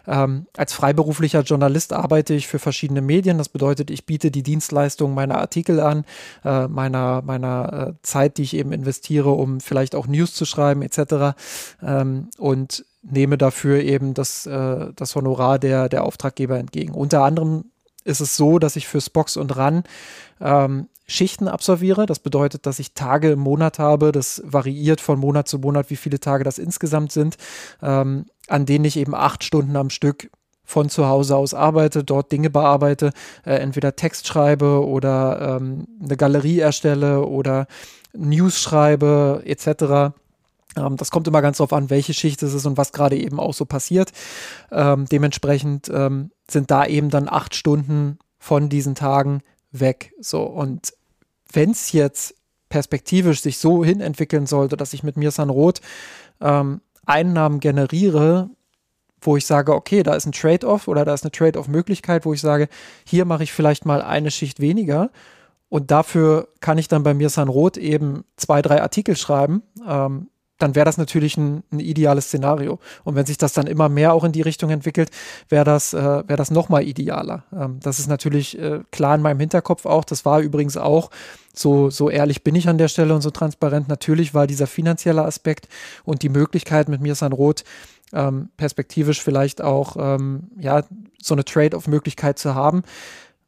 ähm, als freiberuflicher Journalist arbeite ich für verschiedene Medien. Das bedeutet, ich biete die Dienstleistung meiner Artikel an, äh, meiner meiner äh, Zeit, die ich eben investiere, um vielleicht auch News zu schreiben etc. Ähm, und nehme dafür eben das, äh, das Honorar der, der Auftraggeber entgegen. Unter anderem ist es so, dass ich für Spox und RAN ähm, Schichten absolviere. Das bedeutet, dass ich Tage im Monat habe. Das variiert von Monat zu Monat, wie viele Tage das insgesamt sind, ähm, an denen ich eben acht Stunden am Stück von zu Hause aus arbeite, dort Dinge bearbeite, äh, entweder Text schreibe oder ähm, eine Galerie erstelle oder News schreibe etc. Ähm, das kommt immer ganz darauf an, welche Schicht es ist und was gerade eben auch so passiert. Ähm, dementsprechend ähm, sind da eben dann acht Stunden von diesen Tagen weg. So, und wenn es jetzt perspektivisch sich so hin entwickeln sollte, dass ich mit mir San Roth ähm, Einnahmen generiere, wo ich sage, okay, da ist ein Trade-off oder da ist eine Trade-off-Möglichkeit, wo ich sage, hier mache ich vielleicht mal eine Schicht weniger und dafür kann ich dann bei mir San Roth eben zwei, drei Artikel schreiben. Dann wäre das natürlich ein, ein, ideales Szenario. Und wenn sich das dann immer mehr auch in die Richtung entwickelt, wäre das, äh, wäre das nochmal idealer. Ähm, das ist natürlich äh, klar in meinem Hinterkopf auch. Das war übrigens auch, so, so ehrlich bin ich an der Stelle und so transparent. Natürlich war dieser finanzielle Aspekt und die Möglichkeit mit mir San Roth ähm, perspektivisch vielleicht auch, ähm, ja, so eine Trade-off-Möglichkeit zu haben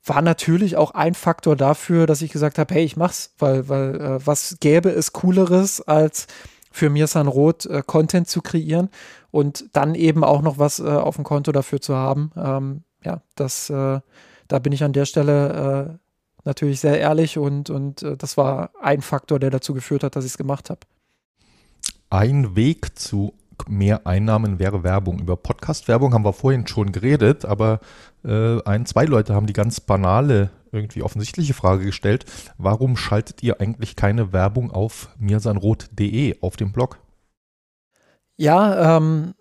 war natürlich auch ein Faktor dafür, dass ich gesagt habe, hey, ich mach's, weil, weil äh, was gäbe es cooleres als für Mirsan Roth äh, Content zu kreieren und dann eben auch noch was äh, auf dem Konto dafür zu haben. Ähm, ja, das, äh, da bin ich an der Stelle äh, natürlich sehr ehrlich und, und äh, das war ein Faktor, der dazu geführt hat, dass ich es gemacht habe. Ein Weg zu mehr Einnahmen wäre Werbung. Über Podcast-Werbung haben wir vorhin schon geredet, aber äh, ein, zwei Leute haben die ganz banale irgendwie offensichtliche Frage gestellt. Warum schaltet ihr eigentlich keine Werbung auf mirsanrot.de auf dem Blog? Ja, ähm,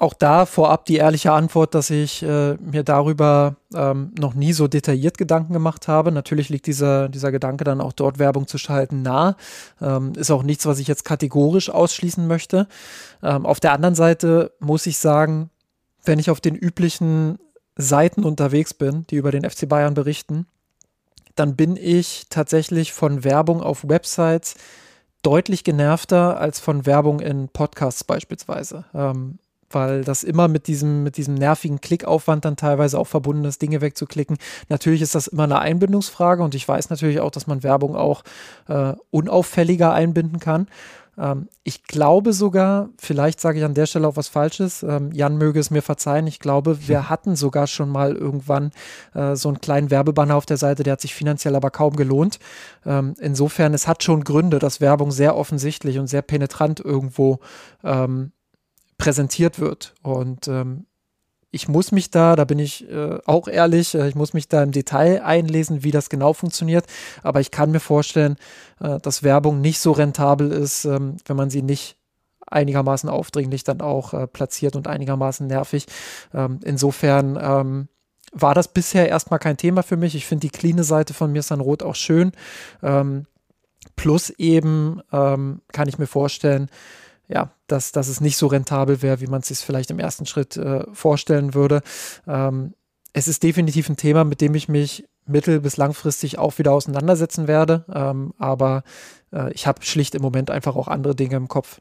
auch da vorab die ehrliche Antwort, dass ich äh, mir darüber ähm, noch nie so detailliert Gedanken gemacht habe. Natürlich liegt dieser, dieser Gedanke dann auch dort Werbung zu schalten nah. Ähm, ist auch nichts, was ich jetzt kategorisch ausschließen möchte. Ähm, auf der anderen Seite muss ich sagen, wenn ich auf den üblichen Seiten unterwegs bin, die über den FC Bayern berichten, dann bin ich tatsächlich von Werbung auf Websites deutlich genervter als von Werbung in Podcasts beispielsweise. Ähm, weil das immer mit diesem, mit diesem nervigen Klickaufwand dann teilweise auch verbunden ist, Dinge wegzuklicken. Natürlich ist das immer eine Einbindungsfrage und ich weiß natürlich auch, dass man Werbung auch äh, unauffälliger einbinden kann. Ähm, ich glaube sogar, vielleicht sage ich an der Stelle auch was Falsches, ähm, Jan möge es mir verzeihen, ich glaube, wir hatten sogar schon mal irgendwann äh, so einen kleinen Werbebanner auf der Seite, der hat sich finanziell aber kaum gelohnt. Ähm, insofern, es hat schon Gründe, dass Werbung sehr offensichtlich und sehr penetrant irgendwo ähm, präsentiert wird. Und ähm, ich muss mich da, da bin ich äh, auch ehrlich, äh, ich muss mich da im Detail einlesen, wie das genau funktioniert. Aber ich kann mir vorstellen, äh, dass Werbung nicht so rentabel ist, ähm, wenn man sie nicht einigermaßen aufdringlich dann auch äh, platziert und einigermaßen nervig. Ähm, insofern ähm, war das bisher erstmal kein Thema für mich. Ich finde die cleane Seite von mir San Rot auch schön. Ähm, plus eben ähm, kann ich mir vorstellen, ja, dass, dass es nicht so rentabel wäre, wie man es sich vielleicht im ersten Schritt äh, vorstellen würde. Ähm, es ist definitiv ein Thema, mit dem ich mich mittel- bis langfristig auch wieder auseinandersetzen werde. Ähm, aber äh, ich habe schlicht im Moment einfach auch andere Dinge im Kopf.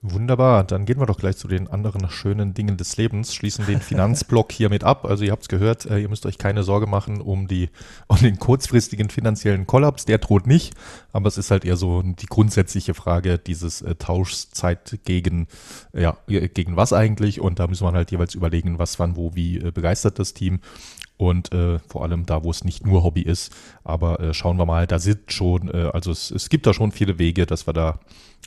Wunderbar, dann gehen wir doch gleich zu den anderen schönen Dingen des Lebens, schließen den Finanzblock hiermit ab. Also ihr habt es gehört, äh, ihr müsst euch keine Sorge machen um, die, um den kurzfristigen finanziellen Kollaps, der droht nicht, aber es ist halt eher so die grundsätzliche Frage dieses äh, Tauschzeit gegen, ja, gegen was eigentlich und da muss man halt jeweils überlegen, was wann, wo, wie äh, begeistert das Team und äh, vor allem da, wo es nicht nur Hobby ist. Aber äh, schauen wir mal, da sind schon, äh, also es, es gibt da schon viele Wege, dass wir da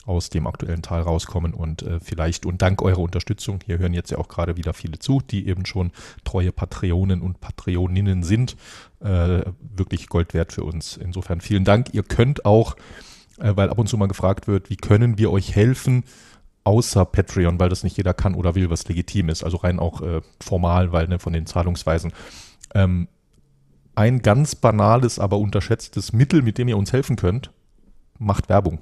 aus dem aktuellen Tal rauskommen und äh, vielleicht und dank eurer Unterstützung, hier hören jetzt ja auch gerade wieder viele zu, die eben schon treue Patreonen und Patreoninnen sind, äh, wirklich Gold wert für uns. Insofern vielen Dank. Ihr könnt auch, äh, weil ab und zu mal gefragt wird, wie können wir euch helfen? außer Patreon, weil das nicht jeder kann oder will, was legitim ist, also rein auch äh, formal, weil ne, von den Zahlungsweisen. Ähm, ein ganz banales, aber unterschätztes Mittel, mit dem ihr uns helfen könnt, macht Werbung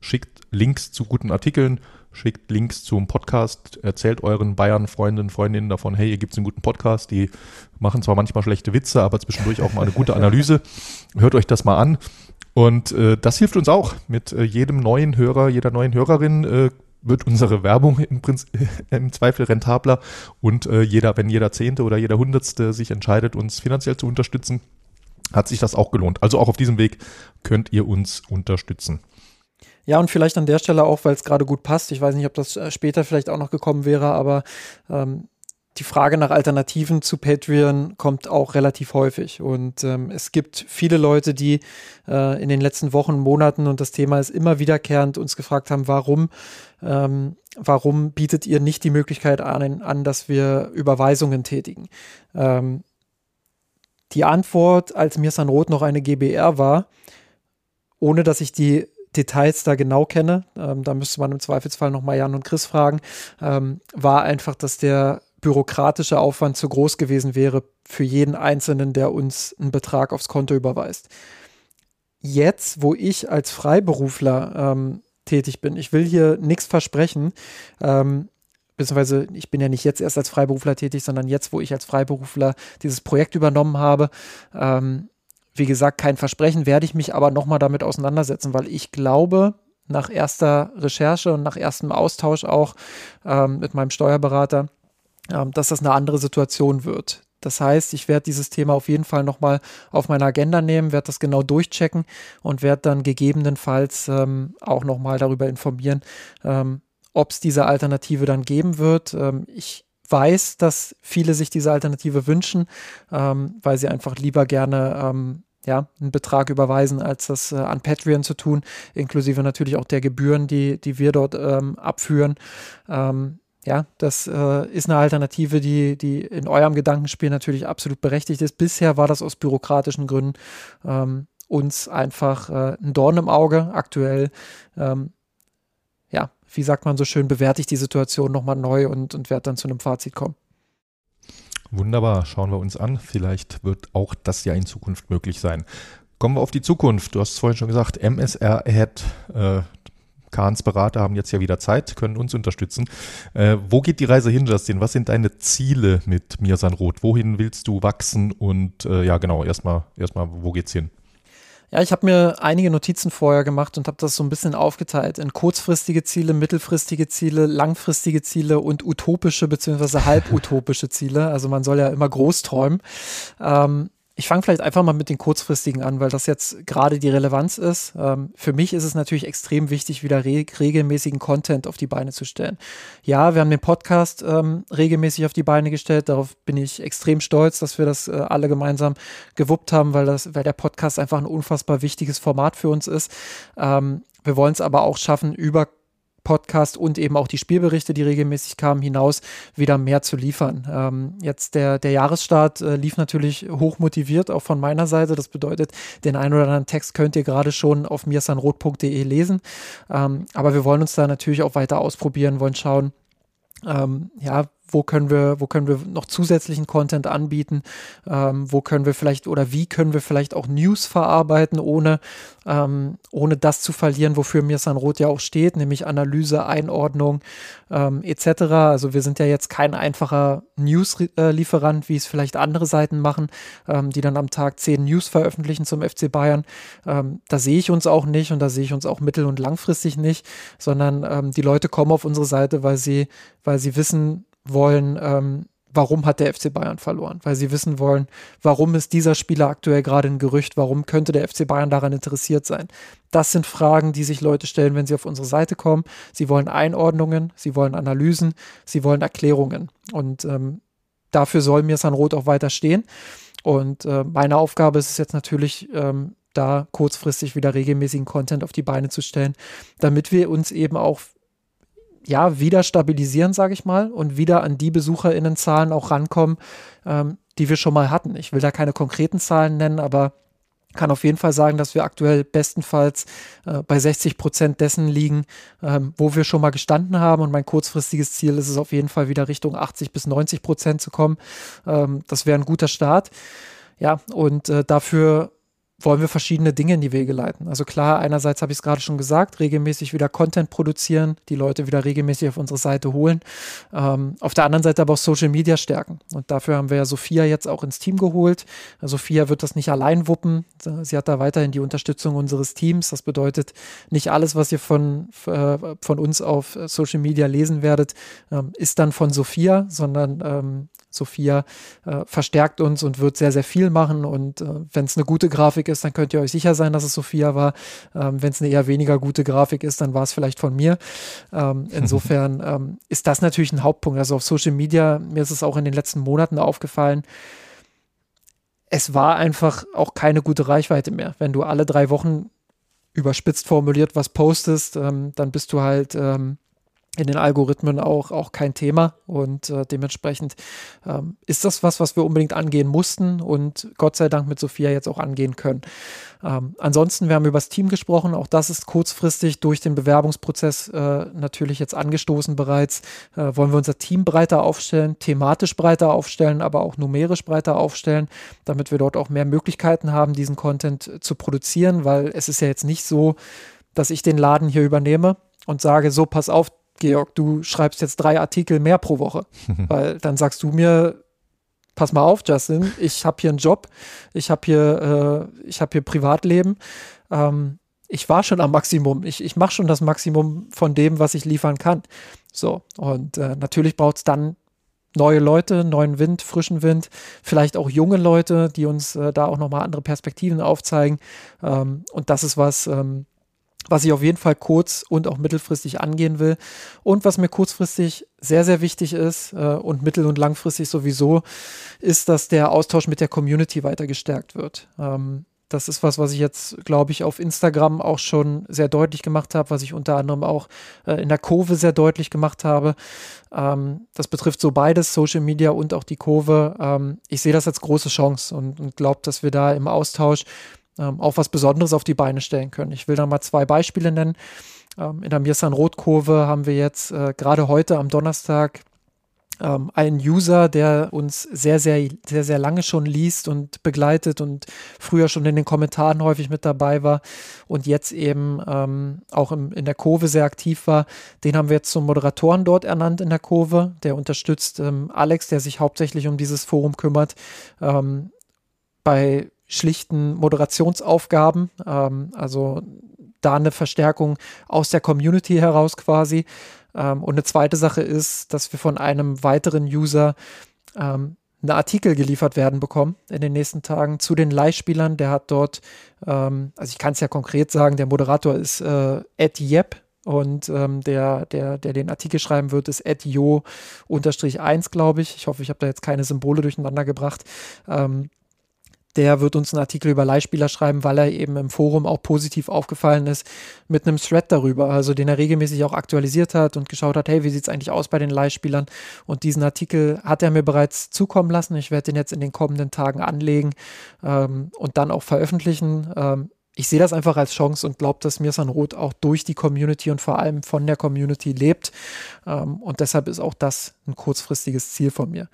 schickt Links zu guten Artikeln, schickt Links zum Podcast, erzählt euren Bayern-Freundinnen, Freundinnen davon, hey, hier gibt es einen guten Podcast, die machen zwar manchmal schlechte Witze, aber zwischendurch auch mal eine gute Analyse. (laughs) Hört euch das mal an. Und äh, das hilft uns auch. Mit äh, jedem neuen Hörer, jeder neuen Hörerin äh, wird unsere Werbung im, Prinzip, (laughs) im Zweifel rentabler. Und äh, jeder, wenn jeder Zehnte oder jeder Hundertste sich entscheidet, uns finanziell zu unterstützen, hat sich das auch gelohnt. Also auch auf diesem Weg könnt ihr uns unterstützen. Ja, und vielleicht an der Stelle auch, weil es gerade gut passt. Ich weiß nicht, ob das äh, später vielleicht auch noch gekommen wäre, aber ähm, die Frage nach Alternativen zu Patreon kommt auch relativ häufig. Und ähm, es gibt viele Leute, die äh, in den letzten Wochen, Monaten, und das Thema ist immer wiederkehrend, uns gefragt haben, warum, ähm, warum bietet ihr nicht die Möglichkeit an, an dass wir Überweisungen tätigen? Ähm, die Antwort, als mir Roth noch eine GBR war, ohne dass ich die Details da genau kenne, ähm, da müsste man im Zweifelsfall nochmal Jan und Chris fragen, ähm, war einfach, dass der bürokratische Aufwand zu groß gewesen wäre für jeden Einzelnen, der uns einen Betrag aufs Konto überweist. Jetzt, wo ich als Freiberufler ähm, tätig bin, ich will hier nichts versprechen, ähm, beziehungsweise ich bin ja nicht jetzt erst als Freiberufler tätig, sondern jetzt, wo ich als Freiberufler dieses Projekt übernommen habe, ähm, wie gesagt, kein Versprechen, werde ich mich aber nochmal damit auseinandersetzen, weil ich glaube, nach erster Recherche und nach erstem Austausch auch ähm, mit meinem Steuerberater, ähm, dass das eine andere Situation wird. Das heißt, ich werde dieses Thema auf jeden Fall nochmal auf meine Agenda nehmen, werde das genau durchchecken und werde dann gegebenenfalls ähm, auch nochmal darüber informieren, ähm, ob es diese Alternative dann geben wird. Ähm, ich weiß, dass viele sich diese Alternative wünschen, ähm, weil sie einfach lieber gerne ähm, ja, einen Betrag überweisen, als das äh, an Patreon zu tun, inklusive natürlich auch der Gebühren, die, die wir dort ähm, abführen. Ja, das äh, ist eine Alternative, die, die in eurem Gedankenspiel natürlich absolut berechtigt ist. Bisher war das aus bürokratischen Gründen ähm, uns einfach äh, ein Dorn im Auge. Aktuell, ähm, ja, wie sagt man so schön, bewerte ich die Situation nochmal neu und, und werde dann zu einem Fazit kommen. Wunderbar, schauen wir uns an. Vielleicht wird auch das ja in Zukunft möglich sein. Kommen wir auf die Zukunft. Du hast es vorhin schon gesagt, MSR Ahead, äh, Kahns Berater haben jetzt ja wieder Zeit, können uns unterstützen. Äh, wo geht die Reise hin, Justin? Was sind deine Ziele mit Mirsan Roth? Wohin willst du wachsen? Und äh, ja, genau, erstmal, erstmal, wo geht's hin? Ja, ich habe mir einige Notizen vorher gemacht und habe das so ein bisschen aufgeteilt in kurzfristige Ziele, mittelfristige Ziele, langfristige Ziele und utopische bzw. halbutopische Ziele. Also man soll ja immer groß träumen. Ähm, ich fange vielleicht einfach mal mit den kurzfristigen an, weil das jetzt gerade die Relevanz ist. Ähm, für mich ist es natürlich extrem wichtig, wieder re regelmäßigen Content auf die Beine zu stellen. Ja, wir haben den Podcast ähm, regelmäßig auf die Beine gestellt. Darauf bin ich extrem stolz, dass wir das äh, alle gemeinsam gewuppt haben, weil, das, weil der Podcast einfach ein unfassbar wichtiges Format für uns ist. Ähm, wir wollen es aber auch schaffen, über Podcast und eben auch die Spielberichte, die regelmäßig kamen, hinaus wieder mehr zu liefern. Ähm, jetzt der, der Jahresstart äh, lief natürlich hoch motiviert, auch von meiner Seite. Das bedeutet, den einen oder anderen Text könnt ihr gerade schon auf mirsanrot.de lesen. Ähm, aber wir wollen uns da natürlich auch weiter ausprobieren, wollen schauen, ähm, ja, wo können wir, wo können wir noch zusätzlichen Content anbieten, ähm, wo können wir vielleicht oder wie können wir vielleicht auch News verarbeiten, ohne, ähm, ohne das zu verlieren, wofür mir Sanrot ja auch steht, nämlich Analyse, Einordnung ähm, etc. Also wir sind ja jetzt kein einfacher News-Lieferant, wie es vielleicht andere Seiten machen, ähm, die dann am Tag zehn News veröffentlichen zum FC Bayern. Ähm, da sehe ich uns auch nicht und da sehe ich uns auch mittel- und langfristig nicht, sondern ähm, die Leute kommen auf unsere Seite, weil sie, weil sie wissen, wollen, ähm, warum hat der FC Bayern verloren, weil sie wissen wollen, warum ist dieser Spieler aktuell gerade ein Gerücht, warum könnte der FC Bayern daran interessiert sein. Das sind Fragen, die sich Leute stellen, wenn sie auf unsere Seite kommen. Sie wollen Einordnungen, sie wollen Analysen, sie wollen Erklärungen. Und ähm, dafür soll mir Sanrot auch weiter stehen. Und äh, meine Aufgabe ist es jetzt natürlich, ähm, da kurzfristig wieder regelmäßigen Content auf die Beine zu stellen, damit wir uns eben auch ja, wieder stabilisieren, sage ich mal, und wieder an die BesucherInnenzahlen auch rankommen, ähm, die wir schon mal hatten. Ich will da keine konkreten Zahlen nennen, aber kann auf jeden Fall sagen, dass wir aktuell bestenfalls äh, bei 60 Prozent dessen liegen, ähm, wo wir schon mal gestanden haben. Und mein kurzfristiges Ziel ist es auf jeden Fall wieder Richtung 80 bis 90 Prozent zu kommen. Ähm, das wäre ein guter Start. Ja, und äh, dafür wollen wir verschiedene Dinge in die Wege leiten. Also klar, einerseits habe ich es gerade schon gesagt, regelmäßig wieder Content produzieren, die Leute wieder regelmäßig auf unsere Seite holen. Ähm, auf der anderen Seite aber auch Social Media stärken. Und dafür haben wir ja Sophia jetzt auch ins Team geholt. Sophia wird das nicht allein wuppen. Sie hat da weiterhin die Unterstützung unseres Teams. Das bedeutet, nicht alles, was ihr von, äh, von uns auf Social Media lesen werdet, ähm, ist dann von Sophia, sondern ähm, Sophia äh, verstärkt uns und wird sehr, sehr viel machen. Und äh, wenn es eine gute Grafik ist, dann könnt ihr euch sicher sein, dass es Sophia war. Ähm, wenn es eine eher weniger gute Grafik ist, dann war es vielleicht von mir. Ähm, (laughs) insofern ähm, ist das natürlich ein Hauptpunkt. Also auf Social Media, mir ist es auch in den letzten Monaten aufgefallen, es war einfach auch keine gute Reichweite mehr. Wenn du alle drei Wochen überspitzt formuliert was postest, ähm, dann bist du halt ähm, in den Algorithmen auch, auch kein Thema und äh, dementsprechend ähm, ist das was, was wir unbedingt angehen mussten und Gott sei Dank mit Sophia jetzt auch angehen können. Ähm, ansonsten, wir haben über das Team gesprochen, auch das ist kurzfristig durch den Bewerbungsprozess äh, natürlich jetzt angestoßen bereits. Äh, wollen wir unser Team breiter aufstellen, thematisch breiter aufstellen, aber auch numerisch breiter aufstellen, damit wir dort auch mehr Möglichkeiten haben, diesen Content zu produzieren, weil es ist ja jetzt nicht so, dass ich den Laden hier übernehme und sage, so, pass auf, Georg, du schreibst jetzt drei Artikel mehr pro Woche, (laughs) weil dann sagst du mir, pass mal auf, Justin, ich habe hier einen Job, ich habe hier, äh, ich habe hier Privatleben. Ähm, ich war schon am Maximum. Ich, ich mache schon das Maximum von dem, was ich liefern kann. So, und äh, natürlich braucht es dann neue Leute, neuen Wind, frischen Wind, vielleicht auch junge Leute, die uns äh, da auch nochmal andere Perspektiven aufzeigen. Ähm, und das ist was, ähm, was ich auf jeden Fall kurz- und auch mittelfristig angehen will. Und was mir kurzfristig sehr, sehr wichtig ist äh, und mittel- und langfristig sowieso, ist, dass der Austausch mit der Community weiter gestärkt wird. Ähm, das ist was, was ich jetzt, glaube ich, auf Instagram auch schon sehr deutlich gemacht habe, was ich unter anderem auch äh, in der Kurve sehr deutlich gemacht habe. Ähm, das betrifft so beides, Social Media und auch die Kurve. Ähm, ich sehe das als große Chance und, und glaube, dass wir da im Austausch ähm, auch was Besonderes auf die Beine stellen können. Ich will da mal zwei Beispiele nennen. Ähm, in der Mirsan Rot-Kurve haben wir jetzt äh, gerade heute am Donnerstag ähm, einen User, der uns sehr, sehr, sehr, sehr lange schon liest und begleitet und früher schon in den Kommentaren häufig mit dabei war und jetzt eben ähm, auch im, in der Kurve sehr aktiv war. Den haben wir jetzt zum Moderatoren dort ernannt in der Kurve. Der unterstützt ähm, Alex, der sich hauptsächlich um dieses Forum kümmert, ähm, bei schlichten Moderationsaufgaben. Ähm, also da eine Verstärkung aus der Community heraus quasi. Ähm, und eine zweite Sache ist, dass wir von einem weiteren User ähm, eine Artikel geliefert werden bekommen in den nächsten Tagen zu den Leihspielern. Der hat dort, ähm, also ich kann es ja konkret sagen, der Moderator ist äh, Ed Yep und ähm, der, der, der den Artikel schreiben wird, ist Ed Jo-1, glaube ich. Ich hoffe, ich habe da jetzt keine Symbole durcheinander gebracht. Ähm, der wird uns einen Artikel über Leihspieler schreiben, weil er eben im Forum auch positiv aufgefallen ist mit einem Thread darüber, also den er regelmäßig auch aktualisiert hat und geschaut hat, hey, wie sieht es eigentlich aus bei den Leihspielern? Und diesen Artikel hat er mir bereits zukommen lassen. Ich werde den jetzt in den kommenden Tagen anlegen ähm, und dann auch veröffentlichen. Ähm, ich sehe das einfach als Chance und glaube, dass Mirsan Roth auch durch die Community und vor allem von der Community lebt. Ähm, und deshalb ist auch das ein kurzfristiges Ziel von mir.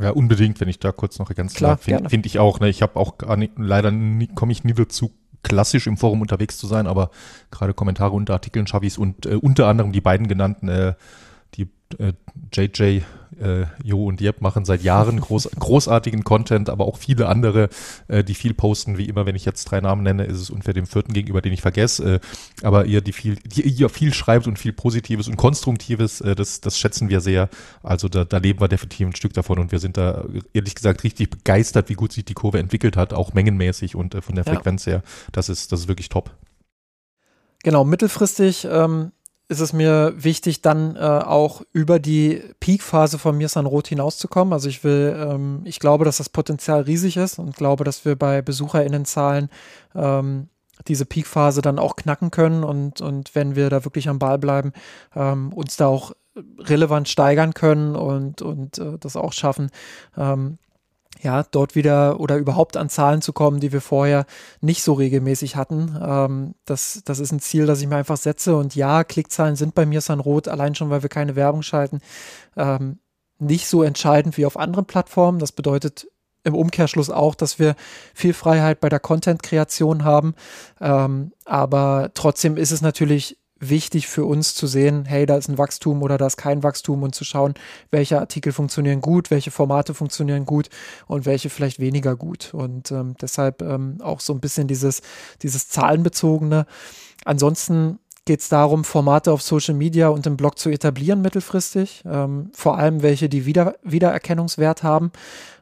Ja, unbedingt, wenn ich da kurz noch ganz klar finde find ich auch. Ne, ich habe auch gar nicht, leider komme ich nie dazu, klassisch im Forum unterwegs zu sein, aber gerade Kommentare unter Artikeln schaffe ich es und äh, unter anderem die beiden genannten äh, äh, JJ, äh, Jo und Jeb machen seit Jahren groß, (laughs) großartigen Content, aber auch viele andere, äh, die viel posten. Wie immer, wenn ich jetzt drei Namen nenne, ist es unfair dem vierten gegenüber, den ich vergesse. Äh, aber ihr, die viel, die ihr viel schreibt und viel Positives und Konstruktives, äh, das, das schätzen wir sehr. Also da, da leben wir definitiv ein Stück davon und wir sind da ehrlich gesagt richtig begeistert, wie gut sich die Kurve entwickelt hat, auch mengenmäßig und äh, von der Frequenz ja. her. Das ist, das ist wirklich top. Genau, mittelfristig ähm, ist es mir wichtig, dann äh, auch über die Peak-Phase von Mirsan Roth hinauszukommen. Also ich will, ähm, ich glaube, dass das Potenzial riesig ist und glaube, dass wir bei BesucherInnenzahlen ähm, diese Peak-Phase dann auch knacken können und, und wenn wir da wirklich am Ball bleiben, ähm, uns da auch relevant steigern können und, und äh, das auch schaffen, ähm, ja, dort wieder oder überhaupt an Zahlen zu kommen, die wir vorher nicht so regelmäßig hatten. Ähm, das, das ist ein Ziel, das ich mir einfach setze. Und ja, Klickzahlen sind bei mir San Rot, allein schon, weil wir keine Werbung schalten, ähm, nicht so entscheidend wie auf anderen Plattformen. Das bedeutet im Umkehrschluss auch, dass wir viel Freiheit bei der Content-Kreation haben. Ähm, aber trotzdem ist es natürlich wichtig für uns zu sehen, hey, da ist ein Wachstum oder da ist kein Wachstum und zu schauen, welche Artikel funktionieren gut, welche Formate funktionieren gut und welche vielleicht weniger gut. Und ähm, deshalb ähm, auch so ein bisschen dieses, dieses Zahlenbezogene. Ansonsten geht es darum, Formate auf Social Media und im Blog zu etablieren mittelfristig. Ähm, vor allem welche, die Wieder Wiedererkennungswert haben.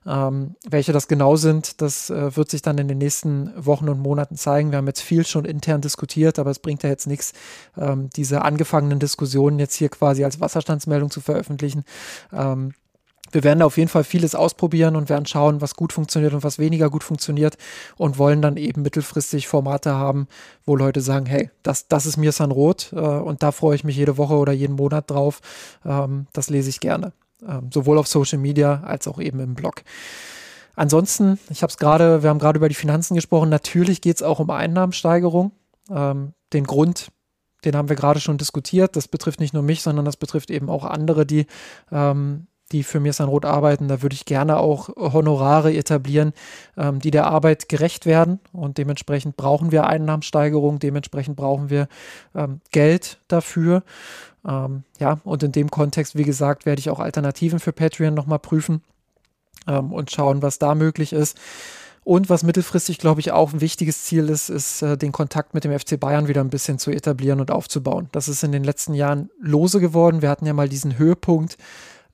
Ähm, welche das genau sind, das äh, wird sich dann in den nächsten Wochen und Monaten zeigen. Wir haben jetzt viel schon intern diskutiert, aber es bringt ja jetzt nichts, ähm, diese angefangenen Diskussionen jetzt hier quasi als Wasserstandsmeldung zu veröffentlichen. Ähm, wir werden da auf jeden Fall vieles ausprobieren und werden schauen, was gut funktioniert und was weniger gut funktioniert und wollen dann eben mittelfristig Formate haben, wo Leute sagen, hey, das, das ist mir San Rot äh, und da freue ich mich jede Woche oder jeden Monat drauf. Ähm, das lese ich gerne. Ähm, sowohl auf Social Media als auch eben im Blog. Ansonsten, ich habe es gerade, wir haben gerade über die Finanzen gesprochen, natürlich geht es auch um Einnahmensteigerung. Ähm, den Grund, den haben wir gerade schon diskutiert. Das betrifft nicht nur mich, sondern das betrifft eben auch andere, die ähm, die für Mirsan Roth arbeiten. Da würde ich gerne auch Honorare etablieren, ähm, die der Arbeit gerecht werden. Und dementsprechend brauchen wir Einnahmensteigerung, dementsprechend brauchen wir ähm, Geld dafür. Ähm, ja, und in dem Kontext, wie gesagt, werde ich auch Alternativen für Patreon nochmal prüfen ähm, und schauen, was da möglich ist. Und was mittelfristig, glaube ich, auch ein wichtiges Ziel ist, ist, äh, den Kontakt mit dem FC Bayern wieder ein bisschen zu etablieren und aufzubauen. Das ist in den letzten Jahren lose geworden. Wir hatten ja mal diesen Höhepunkt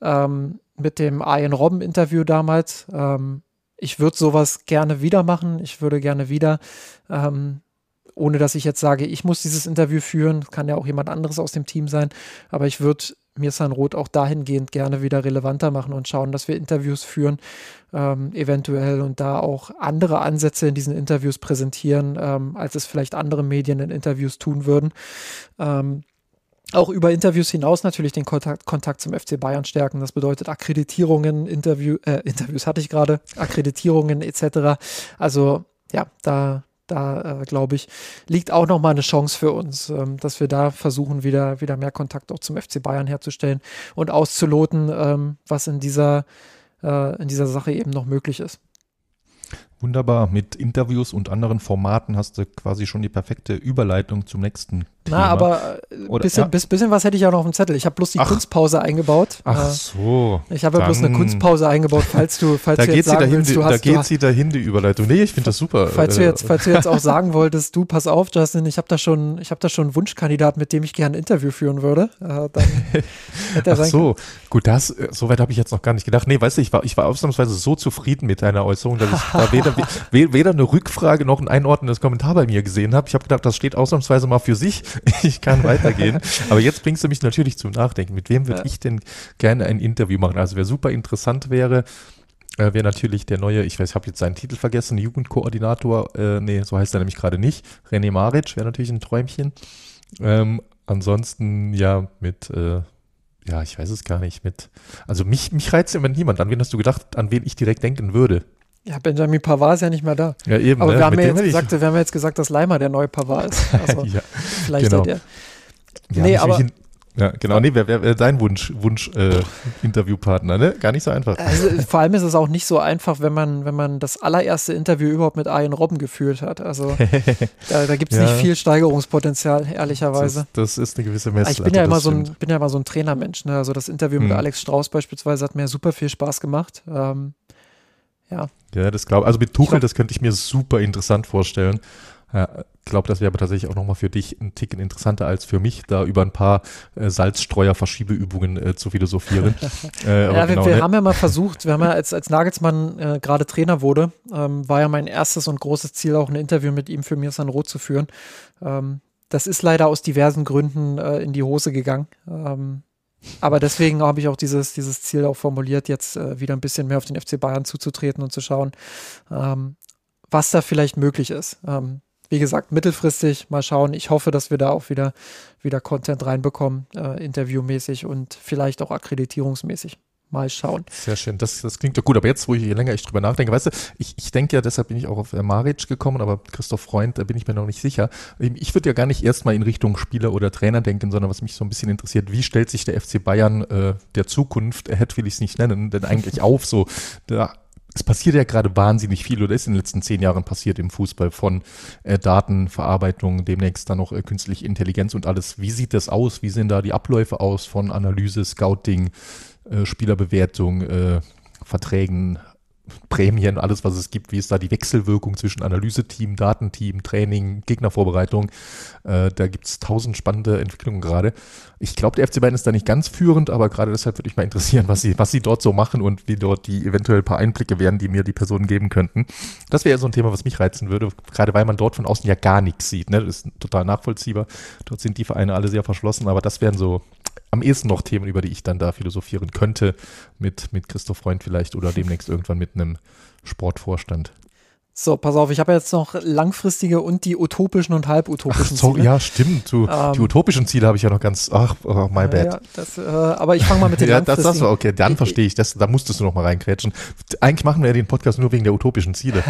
ähm, mit dem Ian Robben Interview damals. Ähm, ich würde sowas gerne wieder machen. Ich würde gerne wieder, ähm, ohne dass ich jetzt sage, ich muss dieses Interview führen, kann ja auch jemand anderes aus dem Team sein, aber ich würde Mirsan Roth auch dahingehend gerne wieder relevanter machen und schauen, dass wir Interviews führen, ähm, eventuell und da auch andere Ansätze in diesen Interviews präsentieren, ähm, als es vielleicht andere Medien in Interviews tun würden. Ähm, auch über Interviews hinaus natürlich den Kontakt, Kontakt zum FC Bayern stärken. Das bedeutet Akkreditierungen, Interview, äh, Interviews hatte ich gerade, Akkreditierungen etc. Also ja, da, da äh, glaube ich, liegt auch nochmal eine Chance für uns, ähm, dass wir da versuchen, wieder, wieder mehr Kontakt auch zum FC Bayern herzustellen und auszuloten, ähm, was in dieser, äh, in dieser Sache eben noch möglich ist. Wunderbar. Mit Interviews und anderen Formaten hast du quasi schon die perfekte Überleitung zum nächsten. Na, aber ein äh, bisschen, ja? bis, bisschen was hätte ich ja noch auf dem Zettel. Ich habe bloß die ach, Kunstpause eingebaut. Ach äh, so. Ich habe ja bloß eine Kunstpause eingebaut, falls du, falls da du jetzt sagen willst, du hast, Da geht sie dahin, die Überleitung. Nee, ich finde das super. Falls du, jetzt, falls du jetzt auch sagen wolltest, du, pass auf, Justin, ich habe da schon, ich habe da schon einen Wunschkandidat, mit dem ich gerne ein Interview führen würde. Äh, dann (laughs) hätte er ach so. Gut, das, äh, so weit habe ich jetzt noch gar nicht gedacht. Nee, weißt du, ich war, ich war ausnahmsweise so zufrieden mit deiner Äußerung, dass ich da weder, (laughs) weder eine Rückfrage noch ein einordnendes Kommentar bei mir gesehen habe. Ich habe gedacht, das steht ausnahmsweise mal für sich. (laughs) Ich kann weitergehen. (laughs) Aber jetzt bringst du mich natürlich zum Nachdenken. Mit wem würde ja. ich denn gerne ein Interview machen? Also wer super interessant wäre, äh, wäre natürlich der neue, ich weiß, ich habe jetzt seinen Titel vergessen, Jugendkoordinator, äh, nee, so heißt er nämlich gerade nicht. René Maric wäre natürlich ein Träumchen. Ähm, ansonsten ja mit äh, ja, ich weiß es gar nicht, mit, also mich, mich reizt immer niemand. An wen hast du gedacht, an wen ich direkt denken würde? Ja, Benjamin Pavard ist ja nicht mehr da. Ja, eben. Aber ne? wir, haben ja jetzt gesagt, wir haben jetzt gesagt, dass Leimer der neue Pavard ist. (laughs) Also ja, vielleicht genau. der. Ja, nee, aber. Ja, genau. Nee, wer wäre wär dein Wunsch, Wunsch äh, Interviewpartner, ne? Gar nicht so einfach. Also, vor allem ist es auch nicht so einfach, wenn man, wenn man das allererste Interview überhaupt mit Ian Robben geführt hat. Also (laughs) da, da gibt es ja. nicht viel Steigerungspotenzial, ehrlicherweise. Das, das ist eine gewisse Messe. Ich bin ja, immer so ein, bin ja immer so ein Trainermensch. Ne? Also das Interview hm. mit Alex Strauß beispielsweise hat mir super viel Spaß gemacht. Ähm, ja. Ja, das glaube Also mit Tuchel, glaub, das könnte ich mir super interessant vorstellen. Ja, ich glaube, das wäre aber tatsächlich auch nochmal für dich ein Ticken interessanter als für mich, da über ein paar äh, Salzstreuer-Verschiebeübungen äh, zu philosophieren. (laughs) äh, ja, wir, genau, wir ne? haben ja mal versucht, wir haben ja, als, als Nagelsmann äh, gerade Trainer wurde, ähm, war ja mein erstes und großes Ziel, auch ein Interview mit ihm für mir San Roth zu führen. Ähm, das ist leider aus diversen Gründen äh, in die Hose gegangen. Ähm, aber deswegen habe ich auch dieses, dieses Ziel auch formuliert, jetzt äh, wieder ein bisschen mehr auf den FC Bayern zuzutreten und zu schauen, ähm, was da vielleicht möglich ist. Ähm, wie gesagt, mittelfristig mal schauen. Ich hoffe, dass wir da auch wieder, wieder Content reinbekommen, äh, interviewmäßig und vielleicht auch akkreditierungsmäßig mal schauen. Sehr schön, das, das klingt doch gut. Aber jetzt, wo ich je länger ich drüber nachdenke, weißt du, ich, ich denke ja, deshalb bin ich auch auf äh, Maric gekommen, aber Christoph Freund, da bin ich mir noch nicht sicher. Ich würde ja gar nicht erstmal in Richtung Spieler oder Trainer denken, sondern was mich so ein bisschen interessiert, wie stellt sich der FC Bayern äh, der Zukunft, Head will ich es nicht nennen, denn eigentlich (laughs) auf so, da es passiert ja gerade wahnsinnig viel oder ist in den letzten zehn Jahren passiert im Fußball von äh, Datenverarbeitung, demnächst dann noch äh, künstliche Intelligenz und alles. Wie sieht das aus? Wie sehen da die Abläufe aus von Analyse, Scouting, äh, Spielerbewertung, äh, Verträgen, Prämien, alles, was es gibt, wie ist da die Wechselwirkung zwischen Analyseteam, Datenteam, Training, Gegnervorbereitung. Äh, da gibt es tausend spannende Entwicklungen gerade. Ich glaube, der FC Bayern ist da nicht ganz führend, aber gerade deshalb würde ich mal interessieren, was sie, was sie dort so machen und wie dort die eventuell ein paar Einblicke wären, die mir die Personen geben könnten. Das wäre so ein Thema, was mich reizen würde, gerade weil man dort von außen ja gar nichts sieht. Ne? Das ist total nachvollziehbar. Dort sind die Vereine alle sehr verschlossen, aber das wären so am ehesten noch Themen, über die ich dann da philosophieren könnte, mit, mit Christoph Freund vielleicht oder demnächst irgendwann mit einem Sportvorstand. So, pass auf, ich habe jetzt noch langfristige und die utopischen und halbutopischen ach, so, Ziele. Ja, stimmt. Du, ähm, die utopischen Ziele habe ich ja noch ganz, ach, oh, my bad. Ja, das, äh, aber ich fange mal mit den (laughs) ja, langfristigen. Das, das war okay, dann (laughs) verstehe ich das. Da musstest du noch mal reinkrätschen. Eigentlich machen wir ja den Podcast nur wegen der utopischen Ziele.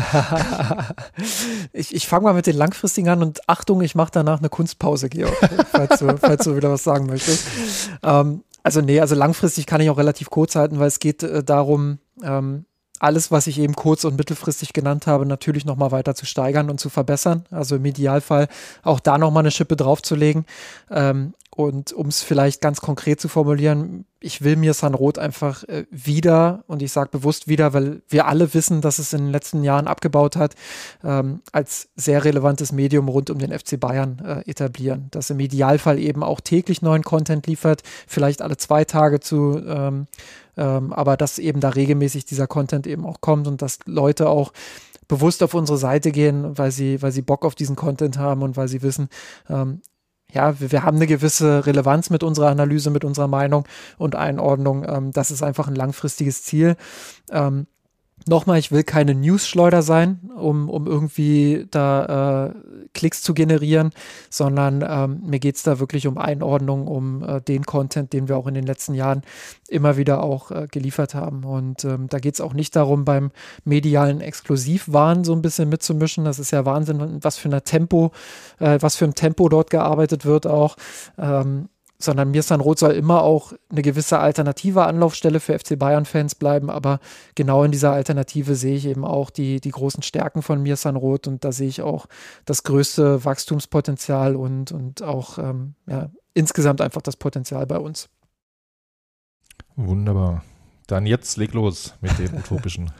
(laughs) ich ich fange mal mit den langfristigen an und Achtung, ich mache danach eine Kunstpause, Georg, falls, du, falls du wieder was sagen möchtest. Ähm, also nee, also langfristig kann ich auch relativ kurz halten, weil es geht äh, darum, ähm, alles, was ich eben kurz- und mittelfristig genannt habe, natürlich nochmal weiter zu steigern und zu verbessern. Also im Idealfall auch da nochmal eine Schippe draufzulegen. Ähm, und um es vielleicht ganz konkret zu formulieren, ich will mir San Roth einfach äh, wieder, und ich sage bewusst wieder, weil wir alle wissen, dass es in den letzten Jahren abgebaut hat, ähm, als sehr relevantes Medium rund um den FC Bayern äh, etablieren. Das im Idealfall eben auch täglich neuen Content liefert, vielleicht alle zwei Tage zu ähm, ähm, aber dass eben da regelmäßig dieser Content eben auch kommt und dass Leute auch bewusst auf unsere Seite gehen, weil sie, weil sie Bock auf diesen Content haben und weil sie wissen, ähm, ja, wir, wir, haben eine gewisse Relevanz mit unserer Analyse, mit unserer Meinung und Einordnung. Ähm, das ist einfach ein langfristiges Ziel. Ähm, Nochmal, ich will keine News-Schleuder sein, um, um irgendwie da äh, Klicks zu generieren, sondern ähm, mir geht es da wirklich um Einordnung, um äh, den Content, den wir auch in den letzten Jahren immer wieder auch äh, geliefert haben. Und ähm, da geht es auch nicht darum, beim medialen Exklusivwahn so ein bisschen mitzumischen. Das ist ja Wahnsinn, was für ein Tempo, äh, was für ein Tempo dort gearbeitet wird auch. Ähm, sondern Mirsan Roth soll immer auch eine gewisse alternative Anlaufstelle für FC Bayern-Fans bleiben, aber genau in dieser Alternative sehe ich eben auch die, die großen Stärken von Mirsan Roth und da sehe ich auch das größte Wachstumspotenzial und, und auch ähm, ja, insgesamt einfach das Potenzial bei uns. Wunderbar. Dann jetzt leg los mit dem (laughs) Utopischen.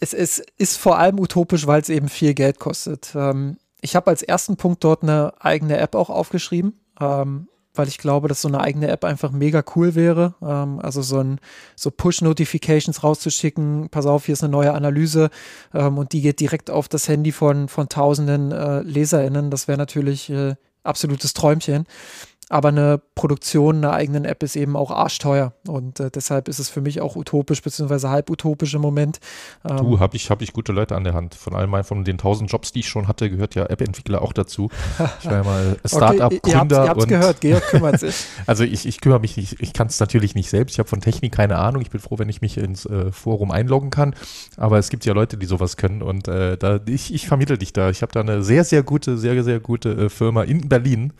es, es ist vor allem utopisch, weil es eben viel Geld kostet. Ähm, ich habe als ersten Punkt dort eine eigene App auch aufgeschrieben. Ähm, weil ich glaube, dass so eine eigene App einfach mega cool wäre. Ähm, also so ein so Push-Notifications rauszuschicken, pass auf, hier ist eine neue Analyse ähm, und die geht direkt auf das Handy von, von tausenden äh, LeserInnen. Das wäre natürlich äh, absolutes Träumchen. Aber eine Produktion einer eigenen App ist eben auch arschteuer. Und äh, deshalb ist es für mich auch utopisch, beziehungsweise halb utopisch im Moment. Ähm, du, habe ich, hab ich gute Leute an der Hand. Von all meinen, von den tausend Jobs, die ich schon hatte, gehört ja App-Entwickler auch dazu. (laughs) Ich war ja mal Startup-Gründer. Okay, ihr habt es gehört, Georg (laughs) kümmert sich. also ich, ich kümmere mich nicht, ich kann es natürlich nicht selbst. Ich habe von Technik keine Ahnung. Ich bin froh, wenn ich mich ins äh, Forum einloggen kann. Aber es gibt ja Leute, die sowas können. Und äh, da, ich, ich vermittle dich da. Ich habe da eine sehr, sehr gute, sehr, sehr gute äh, Firma in Berlin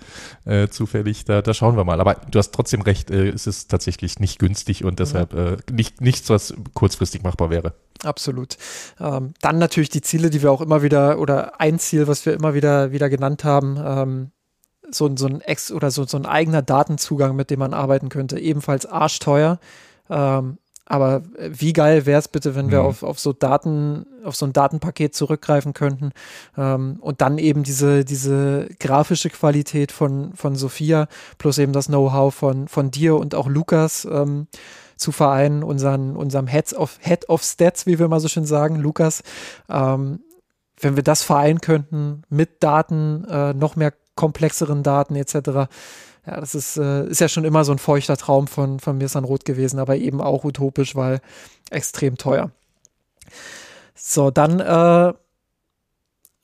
äh, zufällig. Da, da schauen wir mal. Aber du hast trotzdem recht, äh, es ist tatsächlich nicht günstig und deshalb äh, nicht, nichts, was kurzfristig machbar wäre. Absolut. Ähm, dann natürlich die Ziele, die wir auch immer wieder, oder ein Ziel, was wir immer wieder, wieder genannt haben, ähm, so, so ein Ex oder so, so ein eigener Datenzugang, mit dem man arbeiten könnte, ebenfalls arschteuer. Ähm, aber wie geil wäre es bitte, wenn wir mhm. auf, auf so Daten, auf so ein Datenpaket zurückgreifen könnten ähm, und dann eben diese, diese grafische Qualität von, von Sophia plus eben das Know-how von, von dir und auch Lukas ähm, zu vereinen, unseren, unserem Head of, Head of Stats, wie wir mal so schön sagen, Lukas. Ähm, wenn wir das vereinen könnten mit Daten, äh, noch mehr komplexeren Daten etc., ja, das ist, äh, ist ja schon immer so ein feuchter Traum von, von Mirsan Roth gewesen, aber eben auch utopisch, weil extrem teuer. So, dann äh,